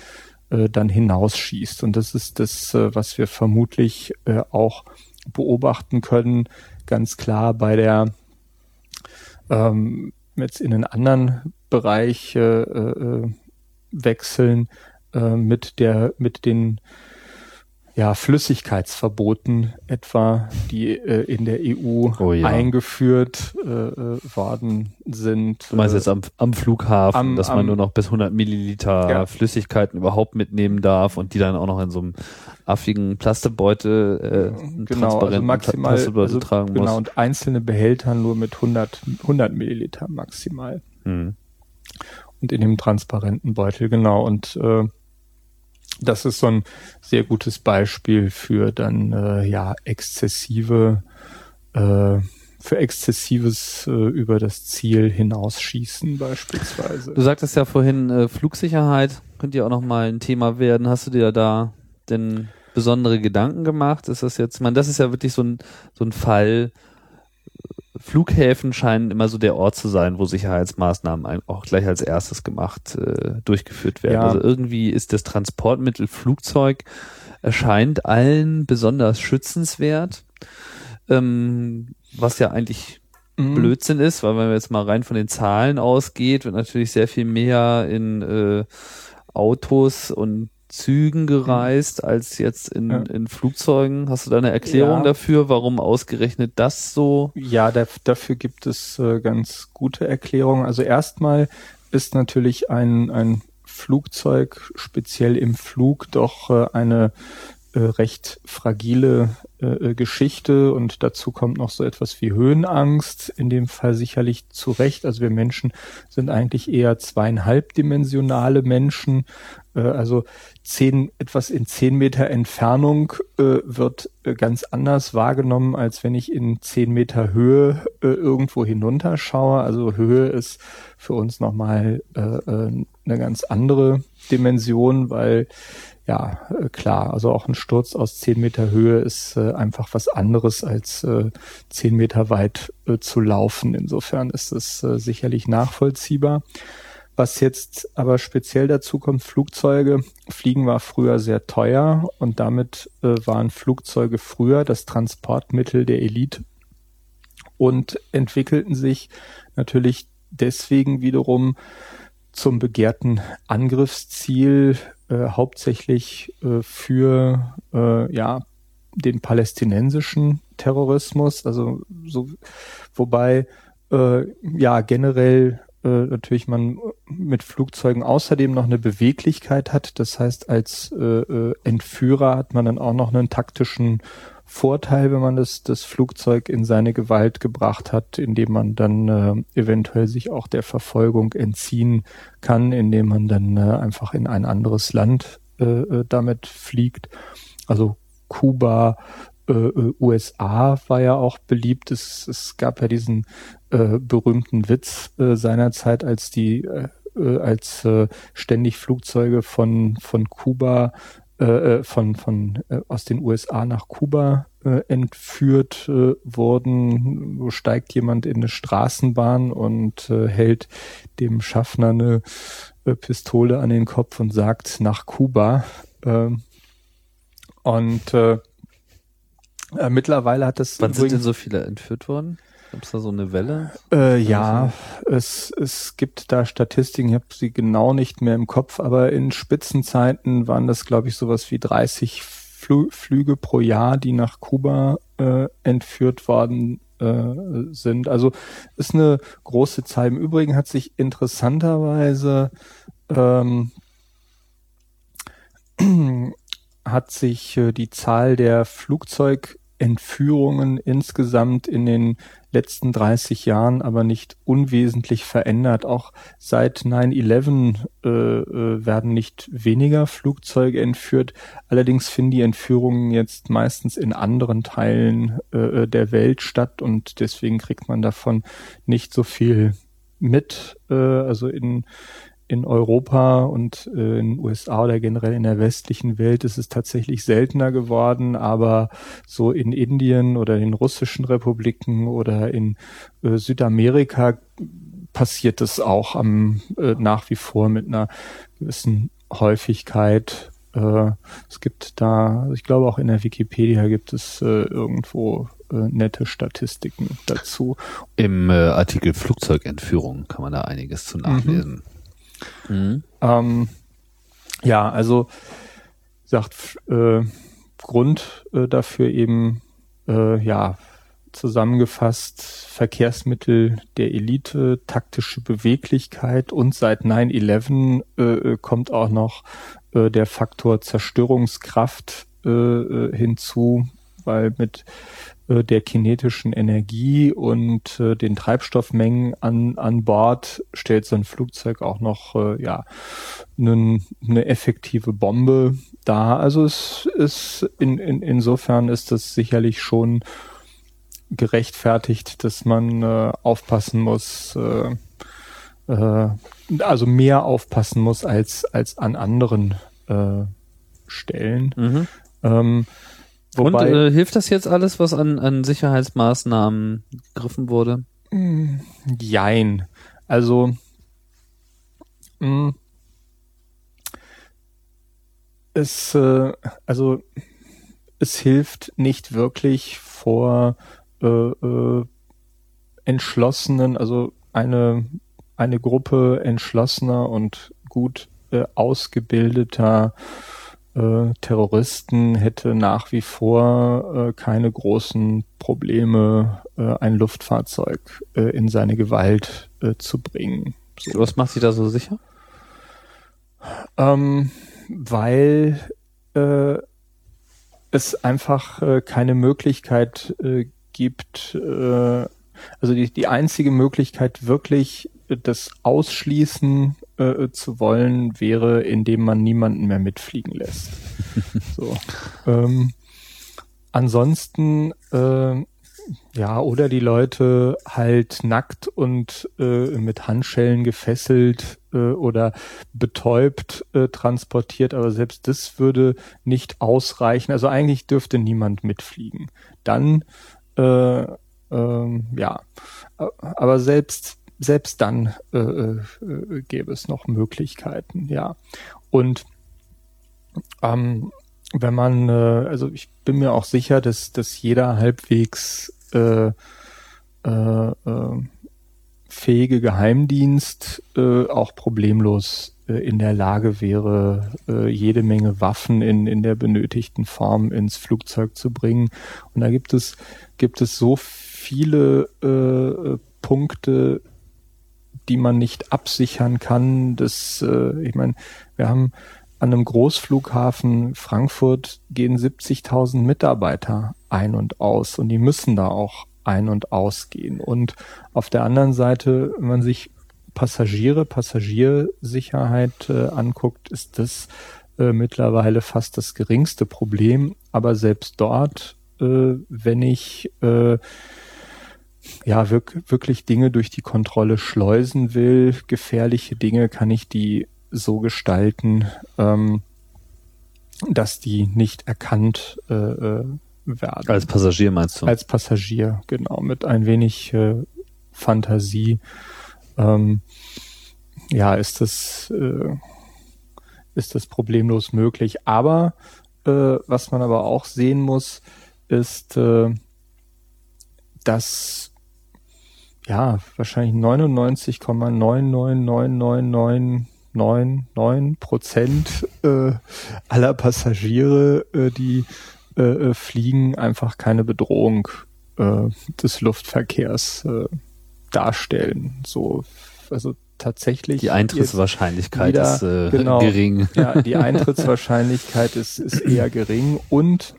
Speaker 4: äh, dann hinausschießt. Und das ist das, äh, was wir vermutlich äh, auch beobachten können, ganz klar bei der ähm, jetzt in einen anderen Bereich äh, äh, wechseln äh, mit der mit den ja, Flüssigkeitsverboten etwa, die äh, in der EU
Speaker 3: Oh ja.
Speaker 4: eingeführt äh, äh, worden sind.
Speaker 3: Du meinst
Speaker 4: Äh,
Speaker 3: jetzt am, am Flughafen,
Speaker 4: am-
Speaker 3: dass man
Speaker 4: am-
Speaker 3: nur noch bis 100 Milliliter
Speaker 4: Ja.
Speaker 3: Flüssigkeiten überhaupt mitnehmen darf und die dann auch noch in so einem affigen Plastebeutel, äh,
Speaker 4: genau, also maximal
Speaker 3: Plastebeutel
Speaker 4: also,
Speaker 3: tragen
Speaker 4: genau,
Speaker 3: muss.
Speaker 4: und einzelne Behälter nur mit 100, 100 Milliliter maximal.
Speaker 3: Hm.
Speaker 4: und in dem transparenten Beutel, genau. Und äh, das ist so ein sehr gutes Beispiel für dann äh, ja exzessive, äh, für exzessives äh, über das Ziel hinausschießen beispielsweise.
Speaker 3: Du sagtest ja vorhin, äh, Flugsicherheit könnte ja auch noch mal ein Thema werden. Hast du dir da denn besondere Gedanken gemacht? Ist das jetzt, man, das ist ja wirklich so ein, so ein Fall. Flughäfen scheinen immer so der Ort zu sein, wo Sicherheitsmaßnahmen auch gleich als erstes gemacht, äh, durchgeführt werden.
Speaker 4: Ja.
Speaker 3: Also irgendwie ist das Transportmittel Flugzeug erscheint allen besonders schützenswert, ähm, was ja eigentlich
Speaker 4: Mhm.
Speaker 3: Blödsinn ist, weil wenn man jetzt mal rein von den Zahlen ausgeht, wird natürlich sehr viel mehr in äh, Autos und Zügen gereist als jetzt in,
Speaker 4: Ja.
Speaker 3: in Flugzeugen. Hast du da eine Erklärung
Speaker 4: Ja.
Speaker 3: dafür, warum ausgerechnet das so?
Speaker 4: Ja, da, dafür gibt es äh, ganz gute Erklärungen. Also erstmal ist natürlich ein, ein Flugzeug, speziell im Flug, doch äh, eine äh, recht fragile äh, äh, Geschichte und dazu kommt noch so etwas wie Höhenangst, in dem Fall sicherlich zu Recht. Also wir Menschen sind eigentlich eher zweieinhalbdimensionale Menschen. Äh, also zehn, etwas in zehn Meter Entfernung äh, wird äh, ganz anders wahrgenommen, als wenn ich in zehn Meter Höhe irgendwo hinunterschaue. Also Höhe ist für uns nochmal eine ganz andere Dimension, weil ja, äh, klar, also auch ein Sturz aus zehn Meter Höhe ist äh, einfach was anderes als äh, zehn Meter weit äh, zu laufen. Insofern ist es äh, sicherlich nachvollziehbar. Was jetzt aber speziell dazu kommt, Flugzeuge. Fliegen war früher sehr teuer und damit äh, waren Flugzeuge früher das Transportmittel der Elite und entwickelten sich natürlich deswegen wiederum zum begehrten Angriffsziel äh, hauptsächlich äh, für äh, ja den palästinensischen Terrorismus, also so wobei äh, ja generell äh, natürlich man mit Flugzeugen außerdem noch eine Beweglichkeit hat. Das heißt, als äh, äh, Entführer hat man dann auch noch einen taktischen Vorteil, wenn man das, das Flugzeug in seine Gewalt gebracht hat, indem man dann äh, eventuell sich auch der Verfolgung entziehen kann, indem man dann äh, einfach in ein anderes Land äh, äh, damit fliegt. Also Kuba, äh, äh, USA war ja auch beliebt. Es, es gab ja diesen äh, berühmten Witz äh, seinerzeit, als die äh, äh, als äh, ständig Flugzeuge von von Kuba äh, äh, von von äh, aus den USA nach Kuba äh, entführt äh, wurden. Wo steigt jemand in eine Straßenbahn und äh, hält dem Schaffner eine äh, Pistole an den Kopf und sagt nach Kuba. Ähm, und äh, äh, mittlerweile hat das
Speaker 3: Wann sind denn so viele entführt worden? Gab es da so eine Welle?
Speaker 4: äh, ja, es, es gibt da Statistiken, ich habe sie genau nicht mehr im Kopf, aber in Spitzenzeiten waren das, glaube ich, sowas wie 30 Flü Flüge pro Jahr, die nach Kuba äh, entführt worden äh, sind. Also ist eine große Zahl. Im Übrigen hat sich interessanterweise ähm, hat sich äh, die Zahl der Flugzeugentführungen insgesamt in den letzten 30 Jahren aber nicht unwesentlich verändert. Auch seit 9-11 äh, äh, werden nicht weniger Flugzeuge entführt. Allerdings finden die Entführungen jetzt meistens in anderen Teilen äh, der Welt statt und deswegen kriegt man davon nicht so viel mit. Äh, also in in Europa und äh, in den USA oder generell in der westlichen Welt ist es tatsächlich seltener geworden, aber so in Indien oder in russischen Republiken oder in äh, Südamerika passiert es auch am äh, nach wie vor mit einer gewissen Häufigkeit. Äh, es gibt da, ich glaube auch in der Wikipedia gibt es äh, irgendwo äh, nette Statistiken dazu.
Speaker 3: Im Artikel Flugzeugentführung kann man da einiges zu nachlesen. Mhm.
Speaker 4: Ähm, ja, also sagt, äh, Grund äh, dafür eben, äh, ja, zusammengefasst Verkehrsmittel der Elite, taktische Beweglichkeit und seit 9-11 äh, äh, kommt auch noch äh, der Faktor Zerstörungskraft äh, äh, hinzu, weil mit äh, der kinetischen Energie und äh, den Treibstoffmengen an, an Bord stellt so ein Flugzeug auch noch äh, ja einen, eine effektive Bombe dar. Also es ist in, in, insofern ist das sicherlich schon gerechtfertigt, dass man äh, aufpassen muss, äh, äh, also mehr aufpassen muss als als an anderen äh, Stellen.
Speaker 3: Mhm.
Speaker 4: Ähm,
Speaker 3: Und
Speaker 4: wobei,
Speaker 3: äh, hilft das jetzt alles, was an, an Sicherheitsmaßnahmen gegriffen wurde?
Speaker 4: Jein. Also mh, es äh, also es hilft nicht wirklich vor äh, äh, entschlossenen, also eine eine Gruppe entschlossener und gut äh, ausgebildeter äh, Terroristen hätte nach wie vor äh, keine großen Probleme, äh, ein Luftfahrzeug äh, in seine Gewalt äh, zu bringen. So.
Speaker 3: Was macht sich da so sicher?
Speaker 4: Ähm, weil äh, es einfach keine Möglichkeit gibt, also die, die einzige Möglichkeit wirklich das Ausschließen äh, zu wollen wäre, indem man niemanden mehr mitfliegen lässt. so. Ähm, ansonsten äh, ja, oder die Leute halt nackt und äh, mit Handschellen gefesselt äh, oder betäubt äh, transportiert, aber selbst das würde nicht ausreichen. Also eigentlich dürfte niemand mitfliegen. Dann, äh, ähm, ja, aber selbst selbst dann äh, äh, gäbe es noch Möglichkeiten, ja. Und ähm, wenn man, äh, also ich bin mir auch sicher, dass, dass jeder halbwegs äh, äh, äh, fähige Geheimdienst äh, auch problemlos äh, in der Lage wäre, äh, jede Menge Waffen in, in der benötigten Form ins Flugzeug zu bringen. Und da gibt es, gibt es so viele äh, Punkte, die man nicht absichern kann. Das, äh, ich meine, wir haben an einem Großflughafen Frankfurt gehen 70.000 Mitarbeiter ein und aus und die müssen da auch ein und ausgehen. Und auf der anderen Seite, wenn man sich Passagiere, Passagiersicherheit äh, anguckt, ist das äh, mittlerweile fast das geringste Problem. Aber selbst dort, äh, wenn ich äh, ja wirk wirklich Dinge durch die Kontrolle schleusen will, gefährliche Dinge, kann ich die so gestalten, ähm, dass die nicht erkannt äh, äh, werden.
Speaker 3: Als Passagier meinst du?
Speaker 4: Als Passagier, genau, mit ein wenig äh, Fantasie. Ähm, ja, ist das, äh, ist das problemlos möglich. Aber äh, was man aber auch sehen muss, ist, äh, dass ja wahrscheinlich 99,9999999 Prozent äh, aller Passagiere, äh, die äh, äh, fliegen, einfach keine Bedrohung äh, des Luftverkehrs äh, darstellen. So, also tatsächlich.
Speaker 3: Die Eintrittswahrscheinlichkeit
Speaker 4: wieder,
Speaker 3: ist äh,
Speaker 4: genau,
Speaker 3: gering.
Speaker 4: Ja, die Eintrittswahrscheinlichkeit ist, ist eher gering und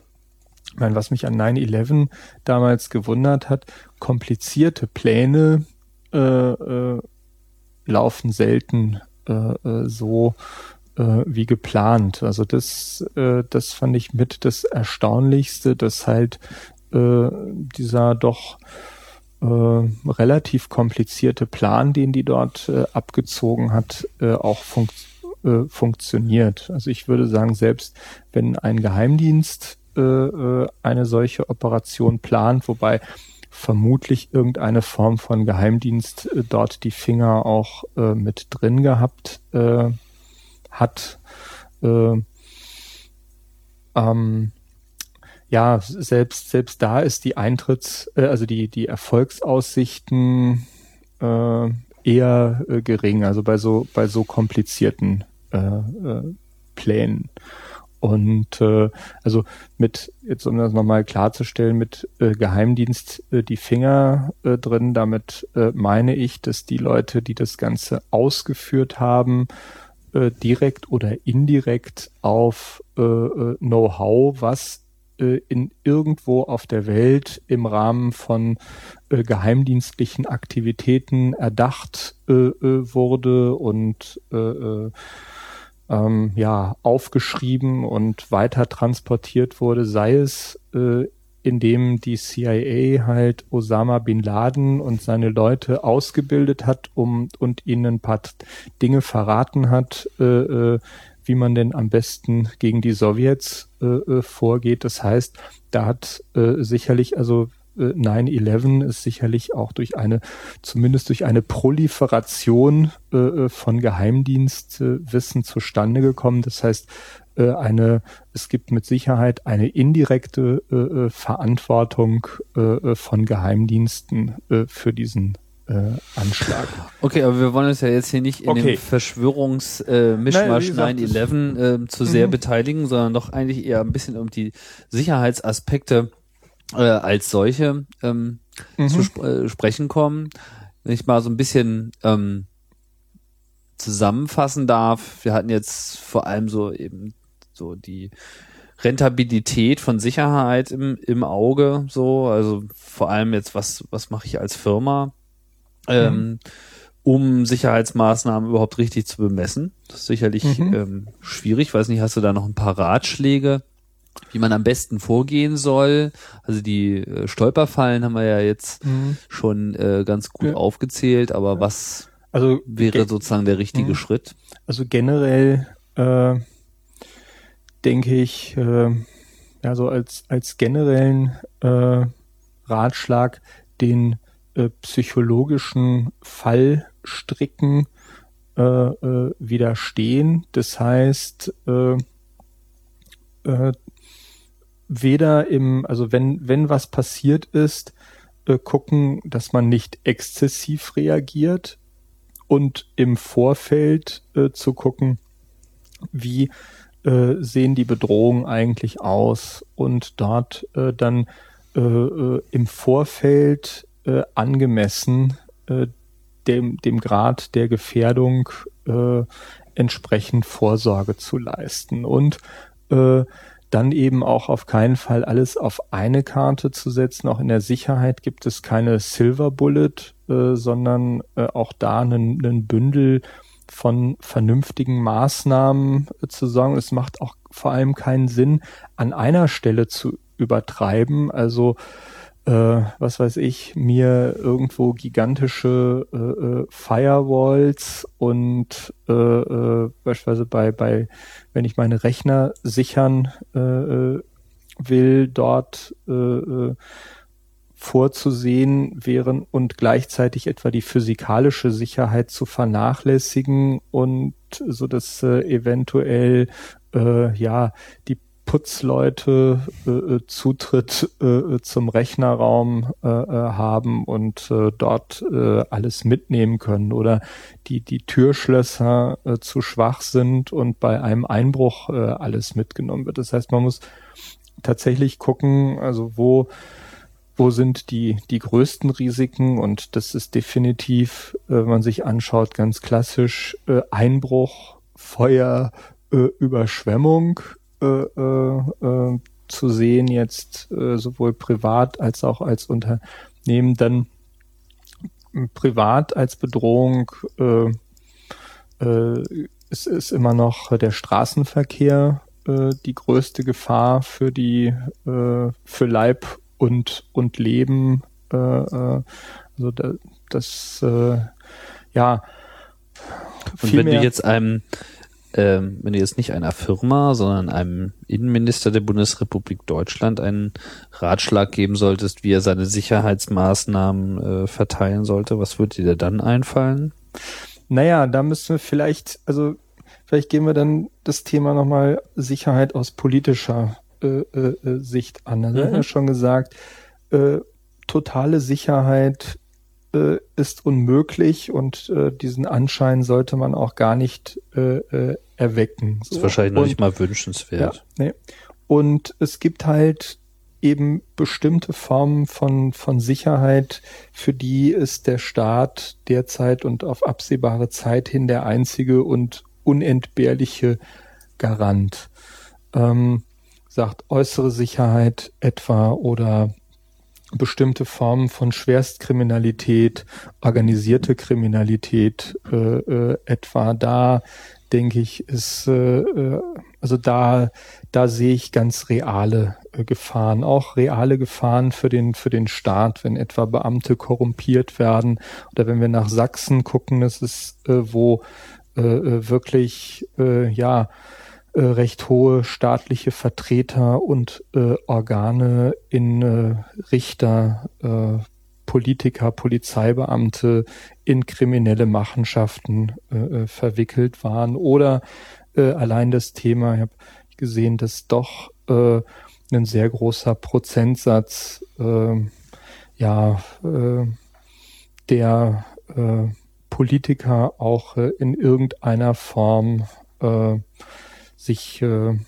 Speaker 4: ich meine, was mich an 9-11 damals gewundert hat, komplizierte Pläne äh, äh, laufen selten äh, äh, so äh, wie geplant. Also das, äh, das fand ich mit das Erstaunlichste, dass halt dieser doch relativ komplizierte Plan, den die dort abgezogen hat, auch funkt, äh, funktioniert. Also ich würde sagen, selbst wenn ein Geheimdienst äh, äh, eine solche Operation plant, wobei vermutlich irgendeine Form von Geheimdienst äh, dort die Finger auch äh, mit drin gehabt äh, hat. Äh, ähm, ja, selbst selbst da ist die Eintritts, äh, also die die Erfolgsaussichten äh, eher äh, gering, also bei so bei so komplizierten äh, äh, Plänen. Und äh, also mit, jetzt um das nochmal klarzustellen, mit äh, Geheimdienst äh, die Finger äh, drin, damit äh, meine ich, dass die Leute, die das Ganze ausgeführt haben, äh, direkt oder indirekt auf äh, äh, Know-how, was äh, in irgendwo auf der Welt im Rahmen von äh, geheimdienstlichen Aktivitäten erdacht äh, äh, wurde und äh, äh, ähm, ja, aufgeschrieben und weiter transportiert wurde, sei es äh, indem die CIA halt Osama bin Laden und seine Leute ausgebildet hat, um und ihnen ein paar Dinge verraten hat, äh, äh, wie man denn am besten gegen die Sowjets äh, äh vorgeht. Das heißt, da hat äh, sicherlich also 9-11 äh, ist sicherlich auch durch eine, zumindest durch eine Proliferation äh, äh von Geheimdienstwissen zustande gekommen. Das heißt, äh, eine, es gibt mit Sicherheit eine indirekte äh, äh Verantwortung äh, von Geheimdiensten äh, für diesen äh, Anschlag.
Speaker 3: Okay, aber wir wollen uns ja jetzt hier nicht in okay. dem Verschwörungsmischmasch äh, 9-11 äh, zu sehr mhm. beteiligen, sondern doch eigentlich eher ein bisschen um die Sicherheitsaspekte äh, als solche ähm, mhm. zu sp äh, sprechen kommen. Wenn ich mal so ein bisschen ähm, zusammenfassen darf, wir hatten jetzt vor allem so eben so die Rentabilität von Sicherheit im, im Auge, so, also vor allem jetzt, was, was mache ich als Firma, ähm, mhm. um Sicherheitsmaßnahmen überhaupt richtig zu bemessen. Das ist sicherlich mhm. ähm, schwierig. weiß nicht, hast du da noch ein paar Ratschläge? Wie man am besten vorgehen soll. Also die äh, Stolperfallen haben wir ja jetzt mhm. schon äh, ganz gut ja. aufgezählt, aber was also wäre sozusagen der richtige mhm. Schritt?
Speaker 4: Also generell äh, denke ich, äh, ja so als als generellen äh, Ratschlag den äh, psychologischen Fallstricken äh, äh, widerstehen. Das heißt, äh, äh, weder im, also wenn, wenn was passiert ist, äh, gucken, dass man nicht exzessiv reagiert und im Vorfeld äh, zu gucken, wie äh, sehen die Bedrohungen eigentlich aus und dort äh, dann äh, äh, im Vorfeld angemessen dem, dem Grad der Gefährdung äh, entsprechend Vorsorge zu leisten. Und äh, dann eben auch auf keinen Fall alles auf eine Karte zu setzen. Auch in der Sicherheit gibt es keine Silver Bullet, äh, sondern äh, auch da einen, einen Bündel von vernünftigen Maßnahmen äh, zu sagen. Es macht auch vor allem keinen Sinn, an einer Stelle zu übertreiben. Also äh, was weiß ich, mir irgendwo gigantische äh, äh, Firewalls und äh, äh, beispielsweise bei, bei, wenn ich meine Rechner sichern äh, äh will, dort äh, äh, vorzusehen wären und gleichzeitig etwa die physikalische Sicherheit zu vernachlässigen und so dass äh, eventuell äh, ja die Putzleute äh, äh, Zutritt äh, zum Rechnerraum äh, äh, haben und äh, dort äh, alles mitnehmen können oder die die Türschlösser äh, zu schwach sind und bei einem Einbruch äh, alles mitgenommen wird. Das heißt, man muss tatsächlich gucken, also wo wo sind die die größten Risiken und das ist definitiv, äh, wenn man sich anschaut, ganz klassisch äh, Einbruch, Feuer, äh, Überschwemmung äh, äh, äh, zu sehen, jetzt äh, sowohl privat als auch als Unternehmen, dann privat als Bedrohung äh, äh, ist, ist immer noch der Straßenverkehr äh, die größte Gefahr für die äh, für Leib und und Leben. Äh, äh, also da, das äh, ja.
Speaker 3: Und wenn du jetzt einem ähm, wenn du jetzt nicht einer Firma, sondern einem Innenminister der Bundesrepublik Deutschland einen Ratschlag geben solltest, wie er seine Sicherheitsmaßnahmen äh, verteilen sollte, was würde dir dann einfallen?
Speaker 4: Naja, da müssen wir vielleicht, also vielleicht gehen wir dann das Thema nochmal Sicherheit aus politischer äh, äh, Sicht an. Also mhm. ja schon gesagt, äh, totale Sicherheit ist unmöglich und äh, diesen Anschein sollte man auch gar nicht äh, äh, erwecken.
Speaker 3: So. Das ist wahrscheinlich noch und, nicht mal wünschenswert.
Speaker 4: Ja, nee. Und es gibt halt eben bestimmte Formen von, von Sicherheit, für die ist der Staat derzeit und auf absehbare Zeit hin der einzige und unentbehrliche Garant. Ähm, sagt äußere Sicherheit etwa oder bestimmte Formen von Schwerstkriminalität, organisierte Kriminalität äh, äh, etwa da denke ich, ist äh, äh, also da da sehe ich ganz reale äh, Gefahren, auch reale Gefahren für den für den Staat, wenn etwa Beamte korrumpiert werden oder wenn wir nach Sachsen gucken, das ist äh, wo äh, äh wirklich äh, ja recht hohe staatliche Vertreter und äh, Organe in äh, Richter, Politiker, Polizeibeamte in kriminelle Machenschaften äh, äh, verwickelt waren. Oder äh, allein das Thema, ich habe gesehen, dass doch äh, ein sehr großer Prozentsatz äh, ja äh, der äh, Politiker auch äh, in irgendeiner Form äh, sich äh,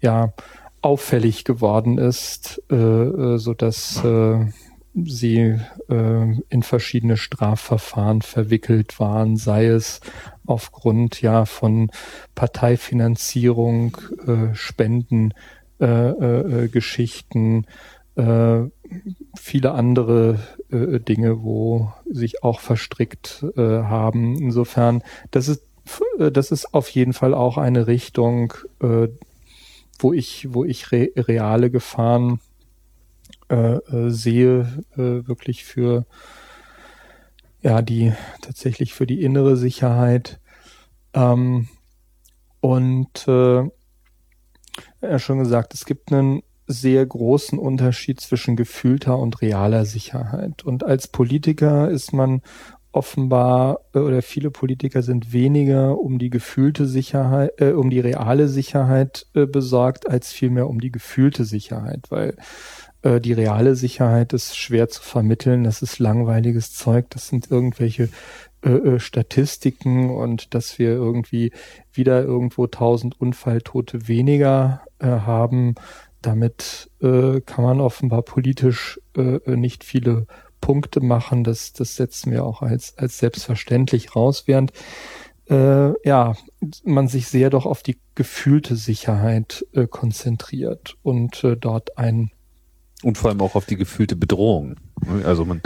Speaker 4: ja auffällig geworden ist, äh, äh so dass äh, sie äh, in verschiedene Strafverfahren verwickelt waren, sei es aufgrund ja von Parteifinanzierung, äh, Spenden, äh, äh, Geschichten, äh, viele andere äh, Dinge, wo sich auch verstrickt äh, haben. Insofern, das ist äh, das ist auf jeden Fall auch eine Richtung, äh, wo ich, wo ich re reale Gefahren äh, äh, sehe, äh, wirklich für ja die tatsächlich für die innere Sicherheit. Ähm, und äh, ja schon gesagt, es gibt einen sehr großen Unterschied zwischen gefühlter und realer Sicherheit. Und als Politiker ist man offenbar äh, oder viele Politiker sind weniger um die gefühlte Sicherheit, äh, um die reale Sicherheit äh, besorgt, als vielmehr um die gefühlte Sicherheit, weil äh, die reale Sicherheit ist schwer zu vermitteln, das ist langweiliges Zeug, das sind irgendwelche äh, äh Statistiken und dass wir irgendwie wieder irgendwo tausend Unfalltote weniger äh, haben, damit äh, kann man offenbar politisch äh, nicht viele Punkte machen, das, das setzen wir auch als, als selbstverständlich raus, während äh, ja, man sich sehr doch auf die gefühlte Sicherheit äh, konzentriert und äh, dort ein
Speaker 3: und vor allem auch auf die gefühlte Bedrohung. Also man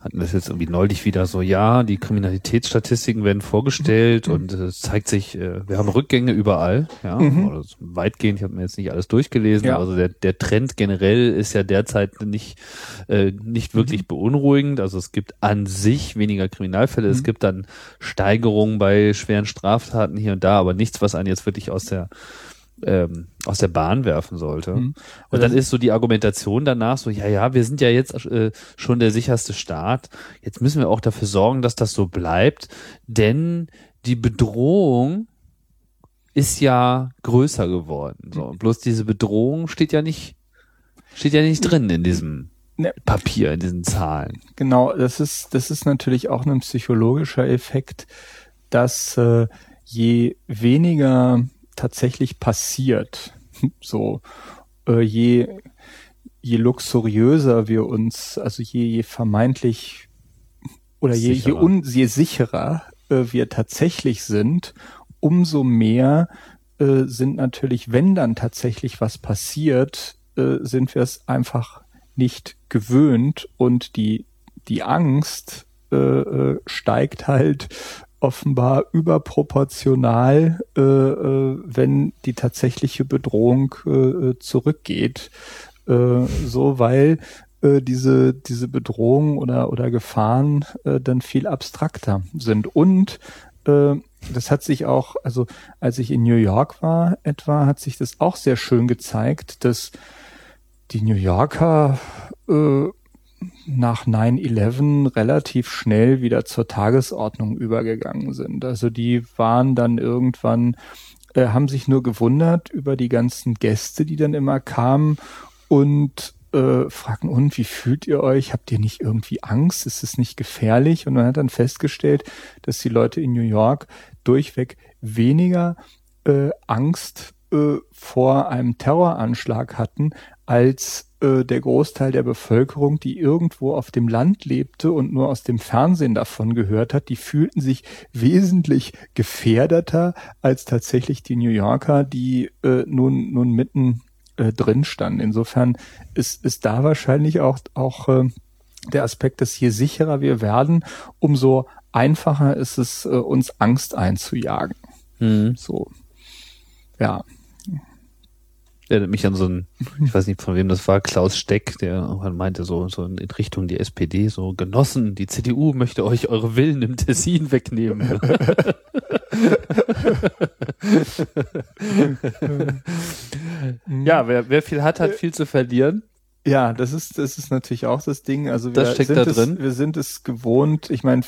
Speaker 3: hat das jetzt irgendwie neulich wieder so, ja, die Kriminalitätsstatistiken werden vorgestellt mhm. und es zeigt sich, äh, wir haben Rückgänge überall, ja, mhm. oder weitgehend, ich habe mir jetzt nicht alles durchgelesen, ja. also der, der Trend generell ist ja derzeit nicht, äh, nicht wirklich mhm. beunruhigend. Also es gibt an sich weniger Kriminalfälle, es mhm. gibt dann Steigerungen bei schweren Straftaten hier und da, aber nichts, was einen jetzt wirklich aus der ähm, aus der Bahn werfen sollte. Mhm. Und dann ist so die Argumentation danach so, ja, ja, wir sind ja jetzt äh, schon der sicherste Staat. Jetzt müssen wir auch dafür sorgen, dass das so bleibt, denn die Bedrohung ist ja größer geworden. So, und bloß diese Bedrohung steht ja nicht, steht ja nicht drin in diesem ne. Papier, in diesen Zahlen.
Speaker 4: Genau, das ist, das ist natürlich auch ein psychologischer Effekt, dass äh, je weniger tatsächlich passiert. So, äh, je, je luxuriöser wir uns, also je, je vermeintlich oder je, je, un, je sicherer äh, wir tatsächlich sind, umso mehr äh, sind natürlich, wenn dann tatsächlich was passiert, äh, sind wir es einfach nicht gewöhnt und die, die Angst äh, äh steigt halt offenbar überproportional, äh, äh, wenn die tatsächliche Bedrohung äh, zurückgeht. Äh, so, weil äh, diese, diese Bedrohungen oder, oder Gefahren äh, dann viel abstrakter sind. Und äh, das hat sich auch, also als ich in New York war etwa, hat sich das auch sehr schön gezeigt, dass die New Yorker äh, nach 9-11 relativ schnell wieder zur Tagesordnung übergegangen sind. Also die waren dann irgendwann, äh, haben sich nur gewundert über die ganzen Gäste, die dann immer kamen und äh, fragten, und wie fühlt ihr euch? Habt ihr nicht irgendwie Angst? Ist es nicht gefährlich? Und man hat dann festgestellt, dass die Leute in New York durchweg weniger äh, Angst äh, vor einem Terroranschlag hatten, als äh, der Großteil der Bevölkerung, die irgendwo auf dem Land lebte und nur aus dem Fernsehen davon gehört hat, die fühlten sich wesentlich gefährdeter als tatsächlich die New Yorker, die äh, nun, nun mitten äh, drin standen. Insofern ist, ist da wahrscheinlich auch, auch äh, der Aspekt, dass je sicherer wir werden, umso einfacher ist es, äh, uns Angst einzujagen. Mhm. So. Ja.
Speaker 3: Erinnert mich an so ein, ich weiß nicht von wem das war, Klaus Steck, der irgendwann meinte so, so in Richtung die SPD, so Genossen, die CDU möchte euch eure Willen im Tessin wegnehmen. ja, wer, wer viel hat, hat viel zu verlieren.
Speaker 4: Ja, das ist, das ist natürlich auch das Ding. Also wir sind, da es, wir sind es gewohnt. Ich meine,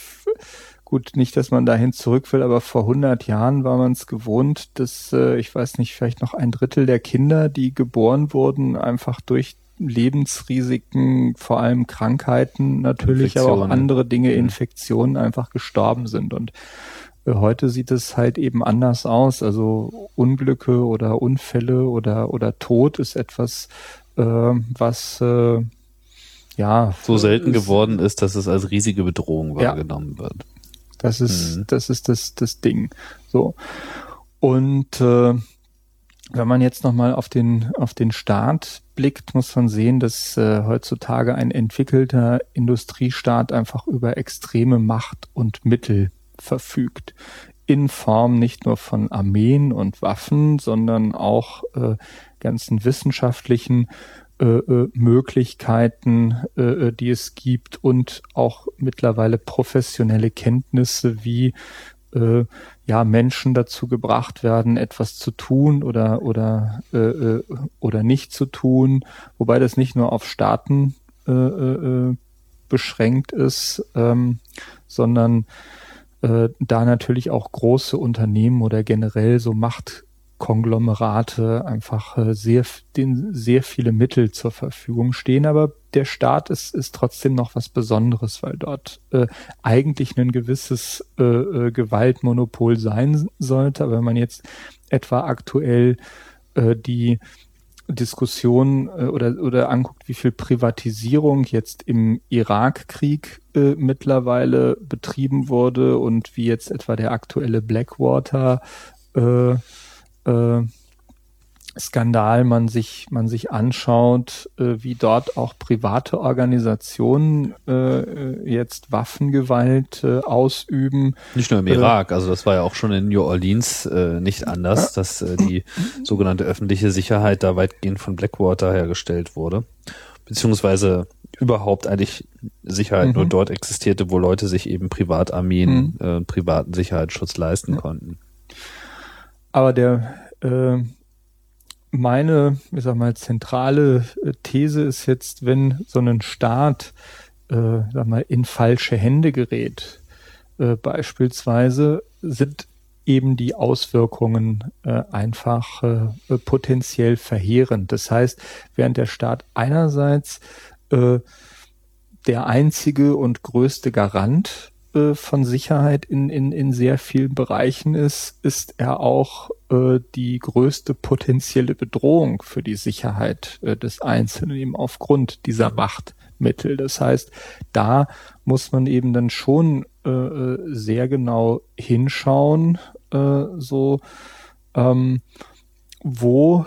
Speaker 4: gut, nicht, dass man dahin zurück will, aber vor 100 Jahren war man es gewohnt, dass, äh, ich weiß nicht, vielleicht noch ein Drittel der Kinder, die geboren wurden, einfach durch Lebensrisiken, vor allem Krankheiten natürlich, aber auch andere Dinge, mhm. Infektionen einfach gestorben sind. Und äh, heute sieht es halt eben anders aus. Also Unglücke oder Unfälle oder, oder Tod ist etwas, äh, was äh, ja
Speaker 3: so selten geworden ist, dass es als riesige Bedrohung wahrgenommen ja. wird.
Speaker 4: Das ist, mhm. das ist das, das Ding. So. Und äh, wenn man jetzt nochmal auf den, auf den Staat blickt, muss man sehen, dass äh, heutzutage ein entwickelter Industriestaat einfach über extreme Macht und Mittel verfügt. In Form nicht nur von Armeen und Waffen, sondern auch äh, ganzen wissenschaftlichen äh, äh, Möglichkeiten, äh, die es gibt und auch mittlerweile professionelle Kenntnisse, wie ja Menschen dazu gebracht werden, etwas zu tun oder oder oder nicht zu tun, wobei das nicht nur auf Staaten beschränkt ist, ähm, sondern da natürlich auch große Unternehmen oder generell so Macht Konglomerate einfach äh, sehr, den sehr viele Mittel zur Verfügung stehen, aber der Staat ist, ist trotzdem noch was Besonderes, weil dort äh, eigentlich ein gewisses äh, äh, Gewaltmonopol sein sollte. Aber wenn man jetzt etwa aktuell äh, die Diskussion äh, oder, oder anguckt, wie viel Privatisierung jetzt im Irakkrieg äh, mittlerweile betrieben wurde und wie jetzt etwa der aktuelle Blackwater äh, äh, Skandal man sich man sich anschaut, äh, wie dort auch private Organisationen äh, jetzt Waffengewalt äh, ausüben.
Speaker 3: Nicht nur im Irak, also das war ja auch schon in New Orleans äh, nicht anders, dass äh, die sogenannte öffentliche Sicherheit da weitgehend von Blackwater hergestellt wurde, beziehungsweise überhaupt eigentlich Sicherheit mhm. nur dort existierte, wo Leute sich eben Privatarmeen, mhm. äh, privaten Sicherheitsschutz leisten ja. konnten.
Speaker 4: Aber der äh, meine, ich sag mal, zentrale äh, These ist jetzt, wenn so ein Staat, äh, sag mal, in falsche Hände gerät, äh, beispielsweise, sind eben die Auswirkungen äh, einfach äh, potenziell verheerend. Das heißt, während der Staat einerseits äh, der einzige und größte Garant äh, von Sicherheit in, in, in sehr vielen Bereichen ist, ist er auch äh, die größte potenzielle Bedrohung für die Sicherheit äh, des Einzelnen eben aufgrund dieser Machtmittel. Das heißt, da muss man eben dann schon äh, äh sehr genau hinschauen, äh, so ähm, wo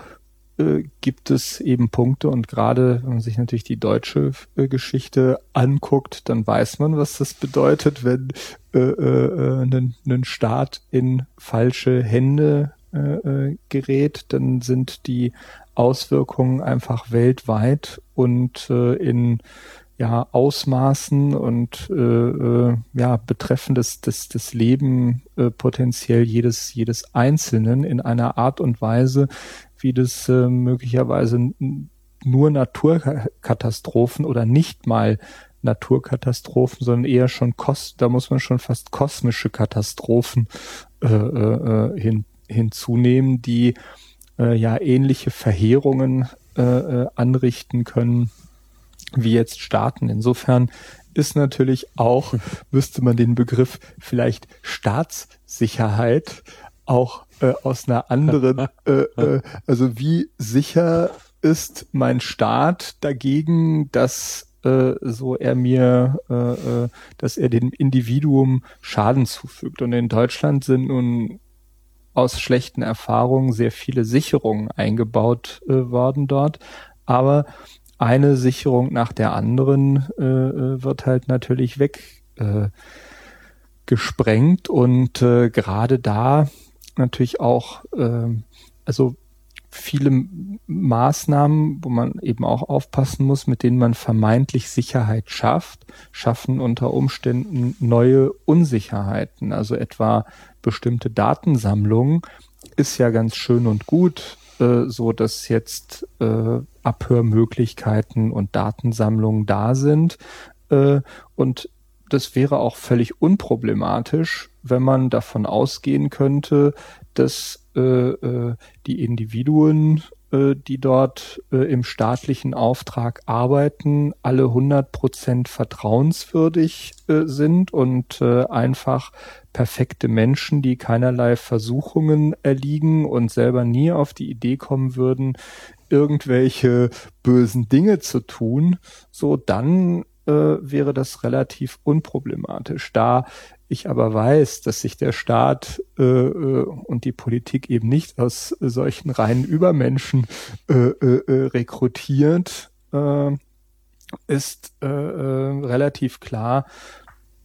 Speaker 4: äh, gibt es eben Punkte und gerade wenn man sich natürlich die deutsche äh, Geschichte anguckt, dann weiß man, was das bedeutet, wenn äh, äh, ein, ein Staat in falsche Hände äh, gerät, dann sind die Auswirkungen einfach weltweit und äh, in ja, Ausmaßen und äh, äh, ja, betreffen das, das, das Leben äh, potenziell jedes, jedes Einzelnen in einer Art und Weise, wie das äh, möglicherweise nur Naturkatastrophen oder nicht mal Naturkatastrophen, sondern eher schon kost, da muss man schon fast kosmische Katastrophen äh, äh, hin, hinzunehmen, die äh, ja ähnliche Verheerungen äh, äh, anrichten können wie jetzt Staaten. Insofern ist natürlich auch, müsste man den Begriff vielleicht Staatssicherheit auch äh, aus einer anderen, äh, äh, also wie sicher ist mein Staat dagegen, dass äh, so er mir, äh, äh, dass er dem Individuum Schaden zufügt. Und in Deutschland sind nun aus schlechten Erfahrungen sehr viele Sicherungen eingebaut worden dort. Aber eine Sicherung nach der anderen wird halt natürlich weg äh, gesprengt und äh, gerade da natürlich auch, äh, also viele Maßnahmen, wo man eben auch aufpassen muss, mit denen man vermeintlich Sicherheit schafft, schaffen unter Umständen neue Unsicherheiten. Also etwa bestimmte Datensammlungen ist ja ganz schön und gut, äh, so dass jetzt äh, Abhörmöglichkeiten und Datensammlungen da sind. Äh, und das wäre auch völlig unproblematisch, wenn man davon ausgehen könnte, dass äh, äh, die Individuen, äh, die dort äh, im staatlichen Auftrag arbeiten, alle 100 Prozent vertrauenswürdig äh, sind und äh, einfach perfekte Menschen, die keinerlei Versuchungen erliegen und selber nie auf die Idee kommen würden, irgendwelche bösen Dinge zu tun, so dann äh, wäre das relativ unproblematisch. Da ich aber weiß, dass sich der Staat äh, äh, und die Politik eben nicht aus solchen reinen Übermenschen äh, äh, äh rekrutiert, äh, ist äh, äh, relativ klar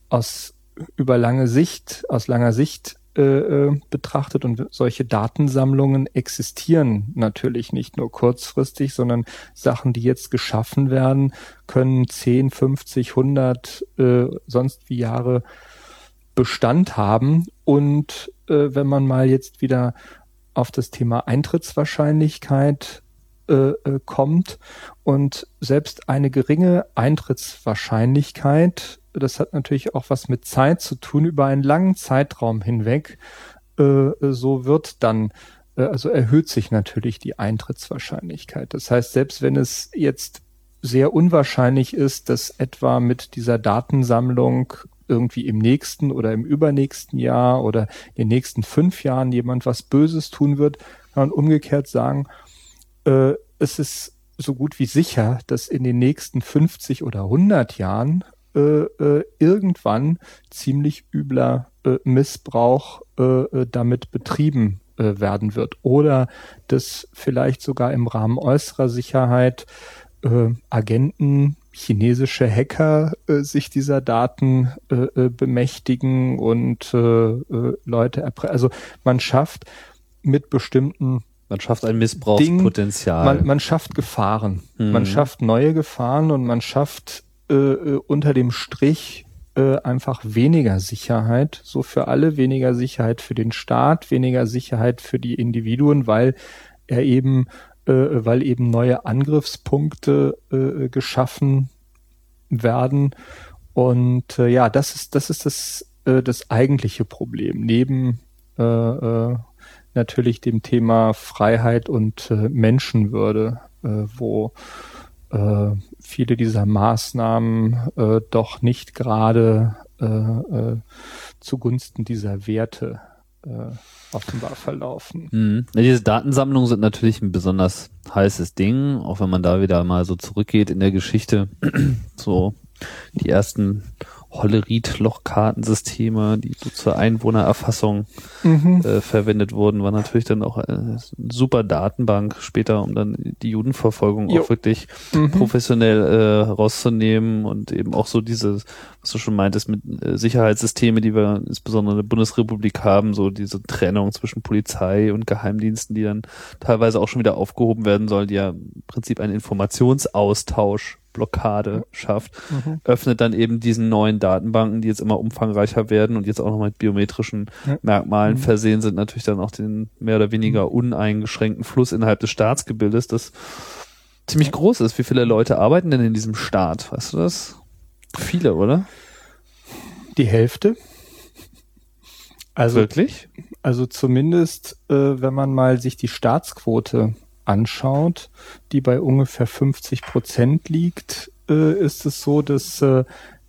Speaker 4: aus über lange Sicht, aus langer Sicht äh, äh betrachtet. Und solche Datensammlungen existieren natürlich nicht nur kurzfristig, sondern Sachen, die jetzt geschaffen werden, können 10, 50, 100, äh, sonst wie Jahre Bestand haben. Und äh, wenn man mal jetzt wieder auf das Thema Eintrittswahrscheinlichkeit äh, äh, kommt und selbst eine geringe Eintrittswahrscheinlichkeit, das hat natürlich auch was mit Zeit zu tun, über einen langen Zeitraum hinweg, äh, so wird dann äh, also erhöht sich natürlich die Eintrittswahrscheinlichkeit. Das heißt, selbst wenn es jetzt sehr unwahrscheinlich ist, dass etwa mit dieser Datensammlung irgendwie im nächsten oder im übernächsten Jahr oder in den nächsten fünf Jahren jemand was Böses tun wird, kann man umgekehrt sagen, äh, es ist so gut wie sicher, dass in den nächsten 50 oder 100 Jahren äh, äh, irgendwann ziemlich übler äh, Missbrauch äh, äh, damit betrieben äh, werden wird. Oder dass vielleicht sogar im Rahmen äußerer Sicherheit Agenten chinesische Hacker äh, sich dieser Daten äh, äh bemächtigen und äh, äh Leute erpressen. Also man schafft mit bestimmten
Speaker 3: man schafft ein Missbrauchspotenzial.
Speaker 4: man, man schafft Gefahren. Mhm. Man schafft neue Gefahren und man schafft äh, äh, unter dem Strich äh, einfach weniger Sicherheit. So für alle weniger Sicherheit für den Staat, weniger Sicherheit für die Individuen, weil er eben äh, weil eben neue Angriffspunkte äh, geschaffen werden. Und äh, ja, das ist, das ist das, äh, das eigentliche Problem. Neben äh, äh, natürlich dem Thema Freiheit und äh, Menschenwürde, äh, wo äh, viele dieser Maßnahmen äh, doch nicht gerade äh, äh, zugunsten dieser Werte äh, offenbar verlaufen.
Speaker 3: Mhm. Ja, diese Datensammlungen sind natürlich ein besonders heißes Ding, auch wenn man da wieder mal so zurückgeht in der Geschichte. so die ersten Hollerit-Lochkartensysteme, die so zur Einwohnererfassung mhm. äh, verwendet wurden, war natürlich dann auch eine super Datenbank später, um dann die Judenverfolgung jo. auch wirklich mhm. professionell äh, rauszunehmen und eben auch so diese, was du schon meintest, mit äh, Sicherheitssysteme, die wir insbesondere in der Bundesrepublik haben, so diese Trennung zwischen Polizei und Geheimdiensten, die dann teilweise auch schon wieder aufgehoben werden soll, die ja im Prinzip einen Informationsaustausch Blockade schafft, mhm. öffnet dann eben diesen neuen Datenbanken, die jetzt immer umfangreicher werden und jetzt auch noch mit biometrischen ja. Merkmalen mhm. versehen sind, natürlich dann auch den mehr oder weniger mhm. uneingeschränkten Fluss innerhalb des Staatsgebildes, das ziemlich groß ist. Wie viele Leute arbeiten denn in diesem Staat? Weißt du das? Viele, oder?
Speaker 4: Die Hälfte.
Speaker 3: Also wirklich?
Speaker 4: Also zumindest, äh, wenn man mal sich die Staatsquote anschaut, die bei ungefähr 50 Prozent liegt, äh, ist es so, dass äh,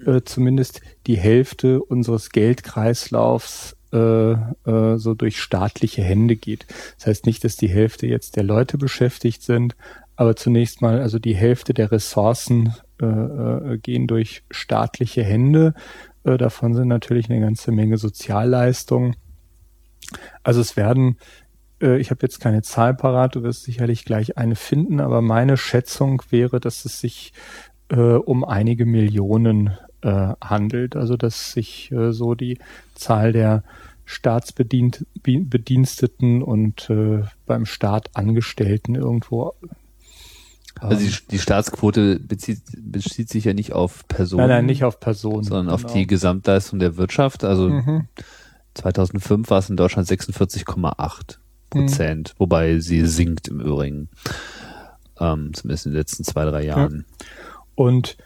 Speaker 4: äh, zumindest die Hälfte unseres Geldkreislaufs äh, äh, so durch staatliche Hände geht. Das heißt nicht, dass die Hälfte jetzt der Leute beschäftigt sind, aber zunächst mal, also die Hälfte der Ressourcen äh, gehen durch staatliche Hände. Davon sind natürlich eine ganze Menge Sozialleistungen. Also es werden, ich habe jetzt keine Zahl parat, du wirst sicherlich gleich eine finden, aber meine Schätzung wäre, dass es sich äh, um einige Millionen äh, handelt. Also dass sich äh, so die Zahl der Staatsbediensteten und äh, beim Staat Angestellten irgendwo
Speaker 3: also die, die Staatsquote bezieht, bezieht sich ja nicht auf Personen.
Speaker 4: Nein, nein, nicht auf Personen.
Speaker 3: Sondern genau. auf die Gesamtleistung der Wirtschaft. Also mhm. 2005 war es in Deutschland 46,8 Prozent, mhm. wobei sie sinkt im Übrigen. Ähm, zumindest in den letzten zwei, drei Jahren.
Speaker 4: Ja. Und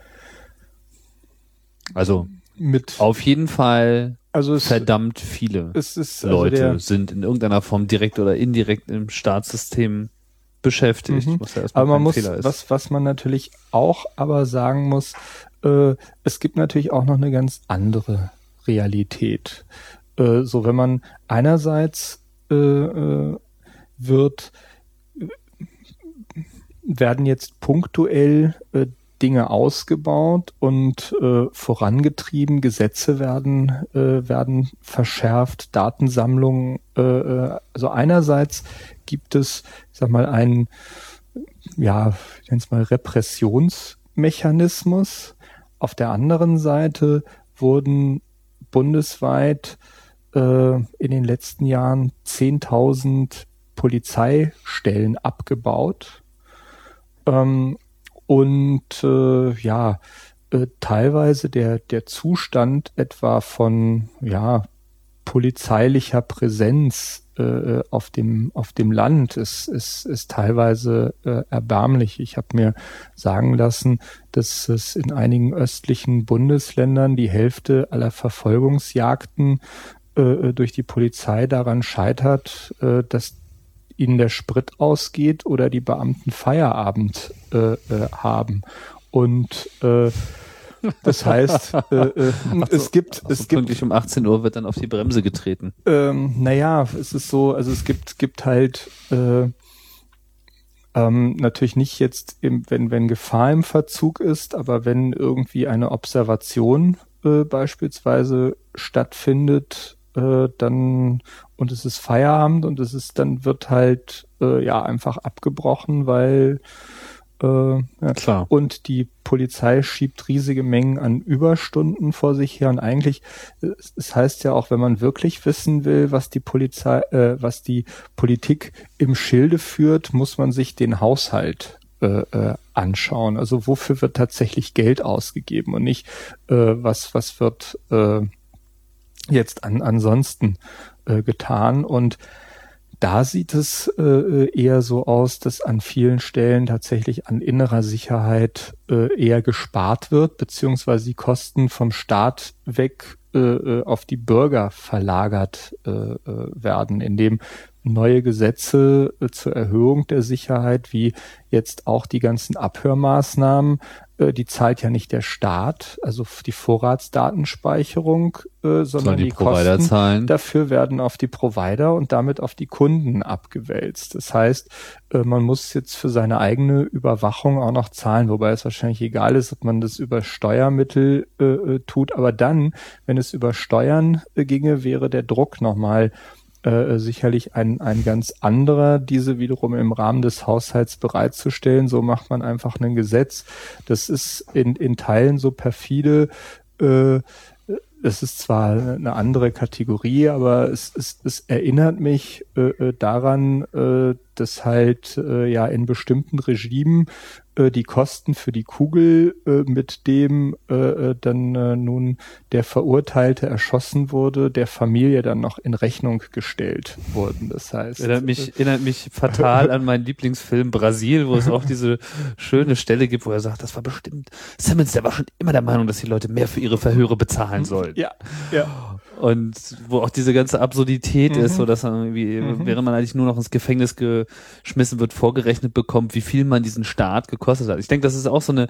Speaker 3: also mit auf jeden Fall also es, verdammt viele
Speaker 4: ist,
Speaker 3: also Leute der, sind in irgendeiner Form direkt oder indirekt im Staatssystem beschäftigt.
Speaker 4: Mhm. Was ja aber man muss, was, was man natürlich auch aber sagen muss, äh, es gibt natürlich auch noch eine ganz andere Realität. Äh, so wenn man einerseits äh, äh wird, werden jetzt punktuell äh, Dinge ausgebaut und äh, vorangetrieben, Gesetze werden, äh, werden verschärft, Datensammlungen. Äh, äh also einerseits gibt es, ich sag mal, einen, ja, ich nenne es mal Repressionsmechanismus. Auf der anderen Seite wurden bundesweit äh, in den letzten Jahren 10.000 Polizeistellen abgebaut. Ähm, und äh, ja, äh, teilweise der, der Zustand etwa von ja, polizeilicher Präsenz äh, auf dem auf dem Land ist ist, ist teilweise äh, erbärmlich. Ich habe mir sagen lassen, dass es in einigen östlichen Bundesländern die Hälfte aller Verfolgungsjagden äh, durch die Polizei daran scheitert, äh, dass ihnen der Sprit ausgeht oder die Beamten Feierabend äh, äh, haben. Und äh, das heißt, äh, äh, so, es gibt,
Speaker 3: also es gibt um 18 Uhr wird dann auf die Bremse getreten.
Speaker 4: Ähm, naja, es ist so, also es gibt, gibt halt äh, ähm, natürlich nicht jetzt, im, wenn wenn Gefahr im Verzug ist, aber wenn irgendwie eine Observation äh, beispielsweise stattfindet, äh, dann und es ist Feierabend und es ist dann wird halt äh, ja einfach abgebrochen, weil äh, ja. Klar. und die Polizei schiebt riesige Mengen an Überstunden vor sich her und eigentlich es, es heißt ja auch, wenn man wirklich wissen will, was die Polizei, äh, was die Politik im Schilde führt, muss man sich den Haushalt äh, äh, anschauen. Also wofür wird tatsächlich Geld ausgegeben und nicht äh, was was wird äh, jetzt an, ansonsten äh, getan. Und da sieht es äh, eher so aus, dass an vielen Stellen tatsächlich an innerer Sicherheit äh, eher gespart wird, beziehungsweise die Kosten vom Staat weg äh, äh auf die Bürger verlagert äh, äh, werden, indem neue Gesetze äh, zur Erhöhung der Sicherheit, wie jetzt auch die ganzen Abhörmaßnahmen, äh, die zahlt ja nicht der Staat, also die Vorratsdatenspeicherung, äh, sondern die, die Kosten
Speaker 3: zahlen.
Speaker 4: dafür werden auf die Provider und damit auf die Kunden abgewälzt. Das heißt, äh, man muss jetzt für seine eigene Überwachung auch noch zahlen, wobei es wahrscheinlich egal ist, ob man das über Steuermittel äh, äh tut. Aber dann, wenn es über Steuern äh, ginge, wäre der Druck nochmal äh, sicherlich ein, ein ganz anderer, diese wiederum im Rahmen des Haushalts bereitzustellen. So macht man einfach ein Gesetz. Das ist in, in Teilen so perfide. Äh, es ist zwar eine andere Kategorie, aber es, es, es erinnert mich äh, äh daran, äh, dass halt äh, ja in bestimmten Regimen äh, die Kosten für die Kugel, äh, mit dem äh, äh, dann äh, nun der Verurteilte erschossen wurde, der Familie dann noch in Rechnung gestellt wurden. Das heißt.
Speaker 3: Erinnert mich, äh, erinnert mich fatal an meinen Lieblingsfilm Brasil, wo es auch diese schöne Stelle gibt, wo er sagt, das war bestimmt, Simmons, der war schon immer der Meinung, dass die Leute mehr für ihre Verhöre bezahlen sollen.
Speaker 4: Ja, ja
Speaker 3: und wo auch diese ganze Absurdität mhm. ist, so dass man irgendwie, mhm. während man eigentlich nur noch ins Gefängnis geschmissen wird, vorgerechnet bekommt, wie viel man diesen Staat gekostet hat. Ich denke, das ist auch so eine,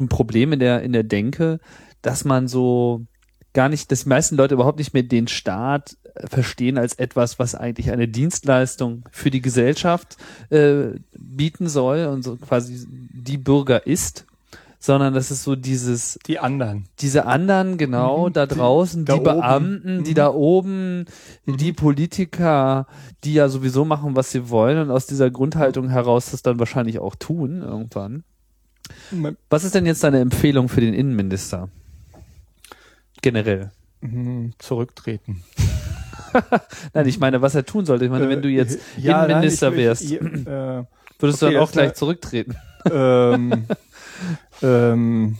Speaker 3: ein Problem in der, in der Denke, dass man so gar nicht, dass die meisten Leute überhaupt nicht mehr den Staat verstehen als etwas, was eigentlich eine Dienstleistung für die Gesellschaft äh, bieten soll und so quasi die Bürger ist, sondern das ist so dieses
Speaker 4: Die anderen.
Speaker 3: diese anderen genau
Speaker 4: Mhm,
Speaker 3: da
Speaker 4: die-
Speaker 3: draußen,
Speaker 4: da
Speaker 3: die
Speaker 4: oben.
Speaker 3: Beamten, die
Speaker 4: Mhm.
Speaker 3: da oben, die Politiker, die ja sowieso machen, was sie wollen und aus dieser Grundhaltung heraus das dann wahrscheinlich auch tun irgendwann. Was ist denn jetzt deine Empfehlung für den Innenminister? Generell.
Speaker 4: Mhm, Zurücktreten.
Speaker 3: Nein, ich meine, was er tun sollte. Ich meine, wenn du jetzt
Speaker 4: Äh, ja,
Speaker 3: Innenminister
Speaker 4: nein, ich-
Speaker 3: wärst,
Speaker 4: ich- äh,
Speaker 3: würdest du
Speaker 4: okay,
Speaker 3: dann auch gleich zurücktreten.
Speaker 4: ähm, ähm,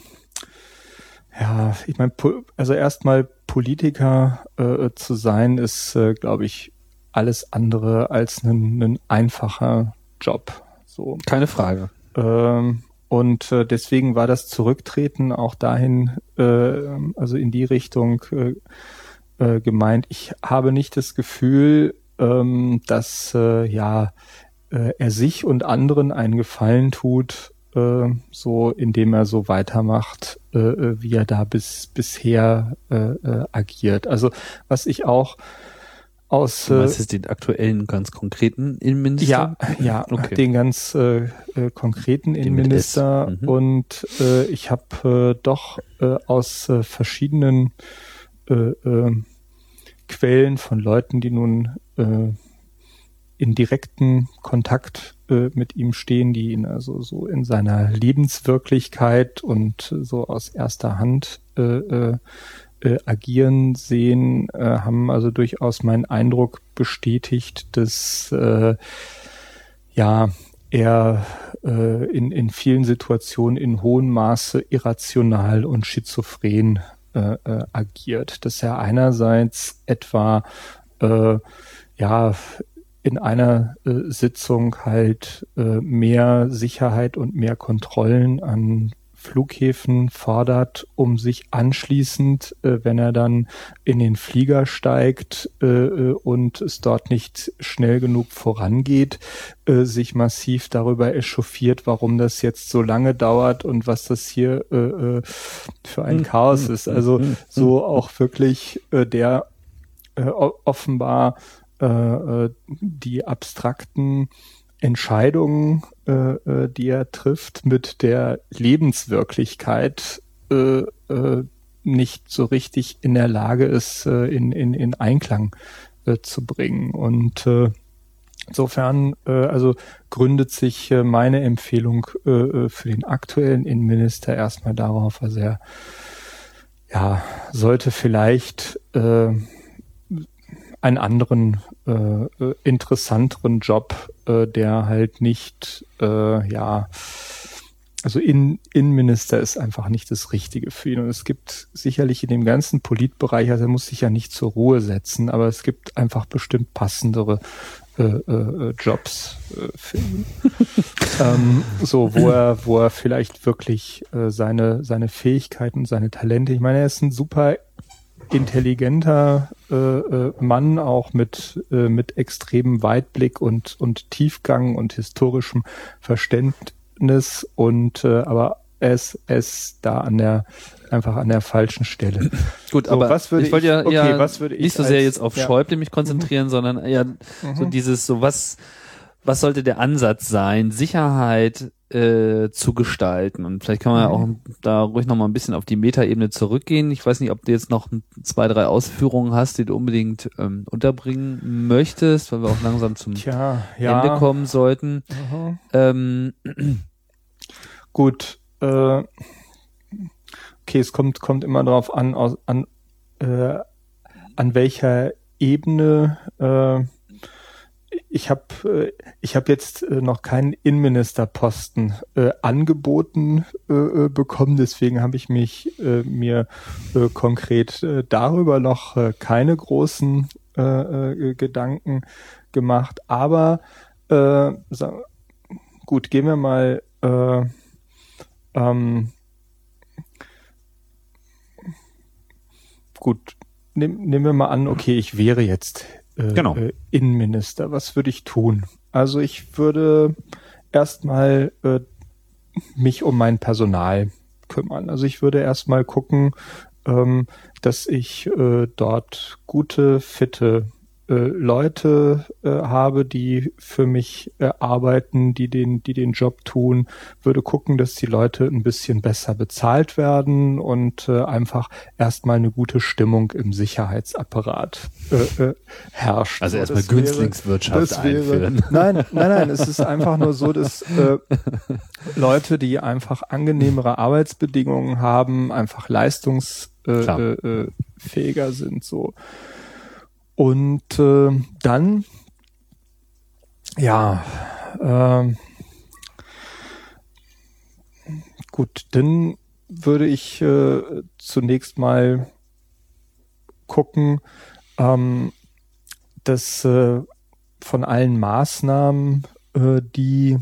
Speaker 4: ja, ich meine, also erstmal Politiker äh, zu sein, ist, äh, glaube ich, alles andere als ein, ein einfacher Job. So.
Speaker 3: Keine Frage.
Speaker 4: Ähm, und äh, deswegen war das Zurücktreten auch dahin, äh, also in die Richtung äh, äh, gemeint. Ich habe nicht das Gefühl, ähm, dass äh, ja äh, er sich und anderen einen Gefallen tut, äh, so indem er so weitermacht, äh, äh, wie er da bis bisher äh, äh, agiert. Also was ich auch aus
Speaker 3: Du
Speaker 4: äh,
Speaker 3: meinst jetzt den aktuellen, ganz konkreten Innenminister?
Speaker 4: ja, ja,
Speaker 3: Okay.
Speaker 4: den ganz äh, äh, konkreten
Speaker 3: Den
Speaker 4: Innenminister.
Speaker 3: Mhm.
Speaker 4: und äh, ich habe äh, doch äh, aus äh, verschiedenen äh, äh, Quellen von Leuten, die nun äh, in direkten Kontakt äh, mit ihm stehen, die ihn also so in seiner Lebenswirklichkeit und so aus erster Hand äh, äh, äh, agieren sehen, äh, haben also durchaus meinen Eindruck bestätigt, dass äh, ja er äh, in, in vielen Situationen in hohem Maße irrational und schizophren äh, äh, agiert. Dass er einerseits etwa äh, ja in einer äh, Sitzung halt äh, mehr Sicherheit und mehr Kontrollen an Flughäfen fordert, um sich anschließend, äh, wenn er dann in den Flieger steigt äh, äh, und es dort nicht schnell genug vorangeht, äh, sich massiv darüber echauffiert, warum das jetzt so lange dauert und was das hier äh, äh, für ein Chaos ist. Also so auch wirklich der offenbar äh, äh, die abstrakten Entscheidungen, äh, äh, die er trifft, mit der Lebenswirklichkeit äh, äh, nicht so richtig in der Lage ist, in, in, in Einklang zu bringen. Und insofern, äh, also gründet sich äh, meine Empfehlung äh, für den aktuellen Innenminister erstmal darauf, also er ja, sollte vielleicht äh, einen anderen äh, äh, interessanteren Job, äh, der halt nicht, äh, ja, also in, Innenminister ist einfach nicht das Richtige für ihn. Und es gibt sicherlich in dem ganzen Politbereich, also er muss sich ja nicht zur Ruhe setzen, aber es gibt einfach bestimmt passendere äh, äh, Jobs äh, für ihn. ähm, so, wo er, wo er vielleicht wirklich äh, seine, seine Fähigkeiten, seine Talente, ich meine, er ist ein super intelligenter äh, äh, Mann, auch mit, äh, mit extremem Weitblick und, und Tiefgang und historischem Verständnis und äh, aber er ist, er ist da an der einfach an der falschen Stelle.
Speaker 3: Gut,
Speaker 4: So,
Speaker 3: aber
Speaker 4: was würde
Speaker 3: ich wollte ja,
Speaker 4: okay,
Speaker 3: ja
Speaker 4: was würde ich
Speaker 3: nicht so sehr
Speaker 4: als-
Speaker 3: jetzt auf
Speaker 4: ja.
Speaker 3: Schäuble mich konzentrieren, sondern eher so dieses, so was, was sollte der Ansatz sein, Sicherheit äh, zu gestalten? Und vielleicht kann man ja auch da ruhig noch mal ein bisschen auf die Metaebene zurückgehen. Ich weiß nicht, ob du jetzt noch zwei, drei Ausführungen hast, die du unbedingt ähm, unterbringen möchtest, weil wir auch langsam zum
Speaker 4: Tja, ja.
Speaker 3: Ende kommen sollten.
Speaker 4: Mhm.
Speaker 3: Ähm,
Speaker 4: Gut. Äh, okay, es kommt, kommt immer darauf an, aus, an, äh, an welcher Ebene. Äh, ich habe äh, ich hab jetzt äh, noch keinen Innenministerposten äh, angeboten äh, äh, bekommen, deswegen habe ich mich äh, mir äh, konkret äh, darüber noch äh, keine großen äh, äh, Gedanken gemacht. Aber äh, sa- gut, gehen wir mal äh, ähm, gut, nehm, nehmen wir mal an, okay, ich wäre jetzt äh,
Speaker 3: Genau.
Speaker 4: äh, Innenminister. Was würde ich tun? Also ich würde erstmal äh, mich um mein Personal kümmern. Also ich würde erstmal gucken, ähm, dass ich äh, dort gute, fitte äh, Leute äh, habe, die für mich äh, arbeiten, die den, die den Job tun, würde gucken, dass die Leute ein bisschen besser bezahlt werden und äh, einfach erstmal eine gute Stimmung im Sicherheitsapparat äh, äh, herrscht.
Speaker 3: Also
Speaker 4: So,
Speaker 3: erstmal Günstlingswirtschaft einführen.
Speaker 4: Nein, nein, nein, es ist einfach nur so, dass äh, Leute, die einfach angenehmere Arbeitsbedingungen haben, einfach leistungsfähiger äh, äh, fähiger sind so. Und äh, dann, ja, ähm, gut, dann würde ich äh, zunächst mal gucken, ähm, dass äh, von allen Maßnahmen, äh, die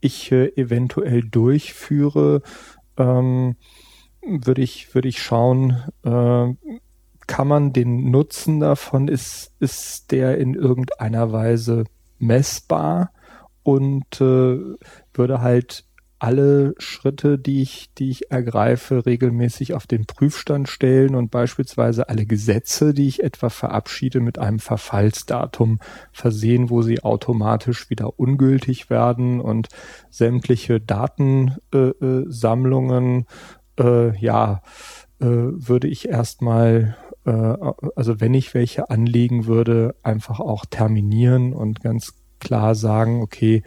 Speaker 4: ich äh, eventuell durchführe, ähm, würde ich würde ich schauen, äh, kann man den Nutzen davon ist ist der in irgendeiner Weise messbar? Und äh, würde halt alle Schritte, die ich, die ich ergreife, regelmäßig auf den Prüfstand stellen und beispielsweise alle Gesetze, die ich etwa verabschiede, mit einem Verfallsdatum versehen, wo sie automatisch wieder ungültig werden und sämtliche Datensammlungen, äh, Sammlungen, äh, ja, äh, würde ich erstmal, äh, also wenn ich welche anlegen würde, einfach auch terminieren und ganz klar sagen, okay,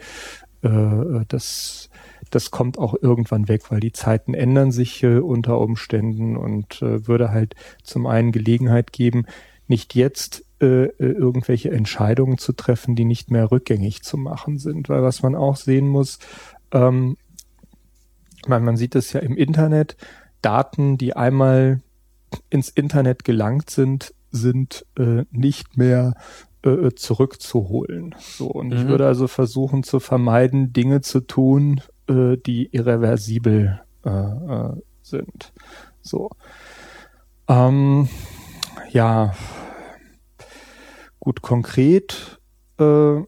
Speaker 4: äh, das das kommt auch irgendwann weg, weil die Zeiten ändern sich unter Umständen und äh, würde halt zum einen Gelegenheit geben, nicht jetzt irgendwelche Entscheidungen zu treffen, die nicht mehr rückgängig zu machen sind. Weil was man auch sehen muss, ähm, man, man sieht es ja im Internet, Daten, die einmal ins Internet gelangt sind, sind äh, nicht mehr äh, zurückzuholen. So und ich
Speaker 3: Mhm.
Speaker 4: würde also versuchen zu vermeiden, Dinge zu tun, äh, die irreversibel äh, äh, sind. So. Ähm, ja, gut konkret äh,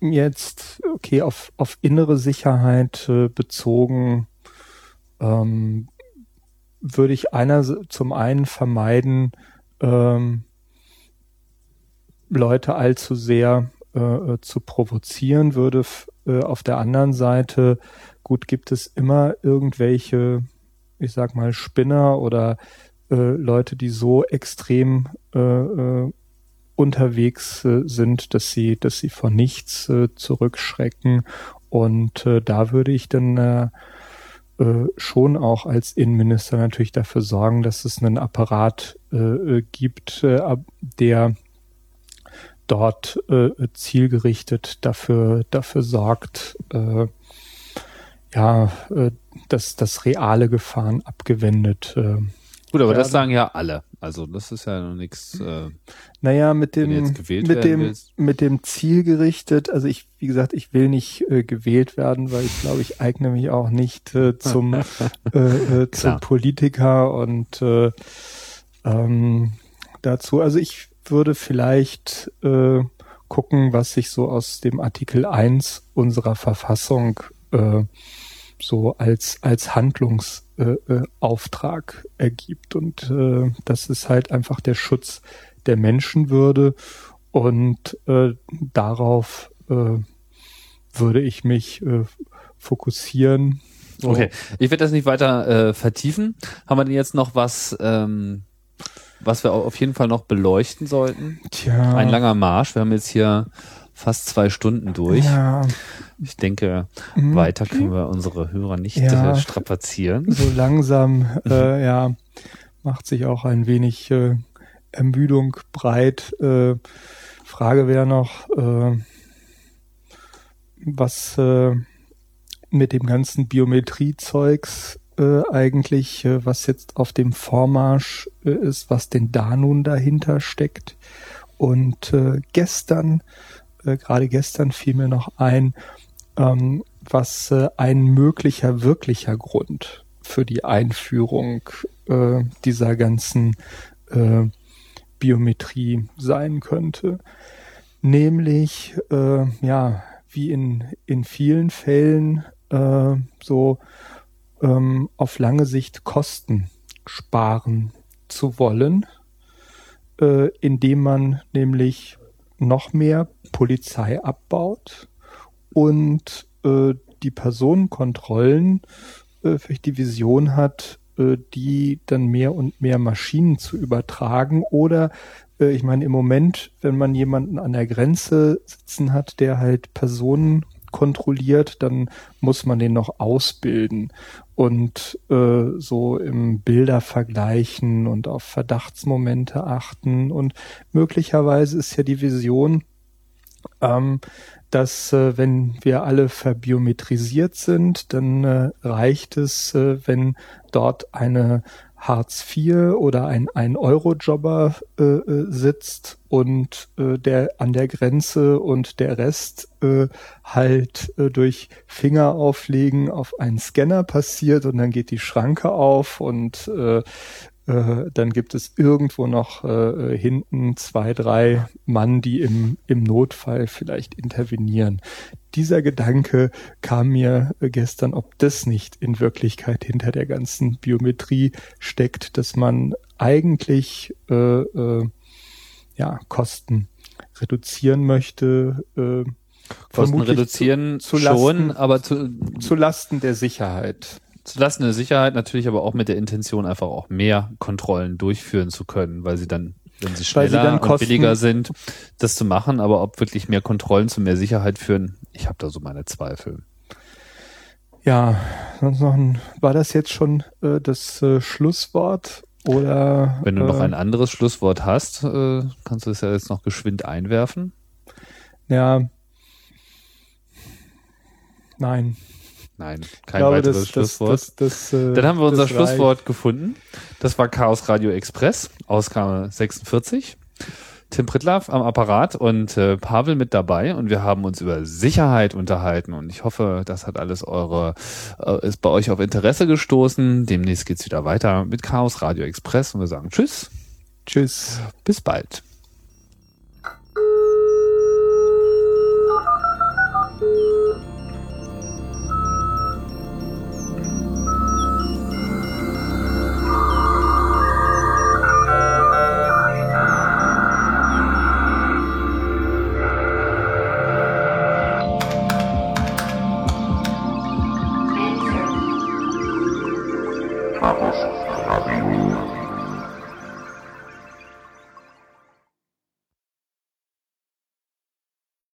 Speaker 4: jetzt okay auf auf innere Sicherheit äh, bezogen ähm, würde ich einer zum einen vermeiden ähm, Leute allzu sehr äh, äh, zu provozieren, würde äh, auf der anderen Seite, gut, gibt es immer irgendwelche, ich sag mal, Spinner oder äh, Leute, die so extrem äh, äh, unterwegs sind, dass sie, dass sie vor nichts zurückschrecken. Und da würde ich dann äh, schon auch als Innenminister natürlich dafür sorgen, dass es einen Apparat äh, äh, gibt, äh, der dort äh, zielgerichtet dafür dafür sorgt, äh, ja, äh, dass das reale Gefahren abgewendet. Äh,
Speaker 3: Gut, aber das sagen ja alle. Also das ist ja noch nichts. Äh,
Speaker 4: naja, mit dem mit dem
Speaker 3: willst.
Speaker 4: mit dem Ziel gerichtet. Also ich, wie gesagt, ich will nicht äh, gewählt werden, weil ich glaube, ich eigne mich auch nicht äh, zum äh, äh, zum. Politiker und äh, ähm, dazu. Also ich würde vielleicht äh, gucken, was sich so aus dem Artikel 1 unserer Verfassung äh, so als, als Handlungsauftrag äh, äh, ergibt. Und äh, das ist halt einfach der Schutz der Menschenwürde. Und äh, darauf äh, würde ich mich äh, fokussieren.
Speaker 3: okay, ich werde das nicht weiter äh, vertiefen. Haben wir denn jetzt noch was, ähm, was wir auf jeden Fall noch beleuchten sollten?
Speaker 4: Tja.
Speaker 3: Ein langer Marsch. Wir haben jetzt hier fast zwei Stunden durch.
Speaker 4: Ja,
Speaker 3: Ich denke,
Speaker 4: Mhm.
Speaker 3: weiter können wir unsere Hörer nicht
Speaker 4: Ja.
Speaker 3: äh, strapazieren.
Speaker 4: so langsam, äh, ja, macht sich auch ein wenig äh, Ermüdung breit. Äh, Frage wäre noch, äh, was äh, mit dem ganzen Biometriezeugs eigentlich, was jetzt auf dem Vormarsch ist, was denn da nun dahinter steckt. Und äh, gestern, äh, gerade gestern fiel mir noch ein, ähm, was äh, ein möglicher wirklicher Grund für die Einführung äh, dieser ganzen äh, Biometrie sein könnte. Nämlich, äh, ja, wie in, in vielen Fällen äh, so ähm, auf lange Sicht Kosten sparen zu wollen, äh, indem man nämlich noch mehr Polizei abbaut und äh, die Personenkontrollen äh, vielleicht die Vision hat, äh, die dann mehr und mehr Maschinen zu übertragen oder äh, ich meine im Moment, wenn man jemanden an der Grenze sitzen hat, der halt Personen kontrolliert, dann muss man den noch ausbilden und äh, so im Bilder vergleichen und auf Verdachtsmomente achten. Und möglicherweise ist ja die Vision, ähm, dass äh, wenn wir alle verbiometrisiert sind, dann äh, reicht es, äh, wenn dort eine Hartz IV oder ein ein Euro Jobber äh, äh, sitzt und äh, der an der Grenze und der Rest äh, halt äh, durch Finger auflegen auf einen Scanner passiert und dann geht die Schranke auf und äh, äh, dann gibt es irgendwo noch äh, hinten zwei, drei Mann, die im, im Notfall vielleicht intervenieren. Dieser Gedanke kam mir äh, gestern, ob das nicht in Wirklichkeit hinter der ganzen Biometrie steckt, dass man eigentlich äh, äh, ja, Kosten reduzieren möchte. Äh,
Speaker 3: Kosten reduzieren zu, zu schon, aber zu,
Speaker 4: zu Lasten der Sicherheit
Speaker 3: zulasten Sicherheit natürlich aber auch mit der Intention einfach auch mehr Kontrollen durchführen zu können, weil sie dann wenn sie schneller sie und billiger sind, das zu machen, aber ob wirklich mehr Kontrollen zu mehr Sicherheit führen, ich habe da so meine Zweifel.
Speaker 4: Ja, sonst noch ein, war das jetzt schon äh, das äh, Schlusswort oder?
Speaker 3: Wenn du äh, noch ein anderes Schlusswort hast, äh, kannst du es ja jetzt noch geschwind einwerfen.
Speaker 4: Ja. Nein.
Speaker 3: Nein, kein glaube, weiteres das, Schlusswort. Das, das, äh, Dann haben wir unser Schlusswort reicht. gefunden. Das war Chaos Radio Express, Ausgabe 46. Tim Pritlaff am Apparat und äh, Pavel mit dabei und wir haben uns über Sicherheit unterhalten und ich hoffe, das hat alles eure äh, ist bei euch auf Interesse gestoßen. Demnächst geht's wieder weiter mit Chaos Radio Express und wir sagen Tschüss.
Speaker 4: Tschüss.
Speaker 3: Bis bald.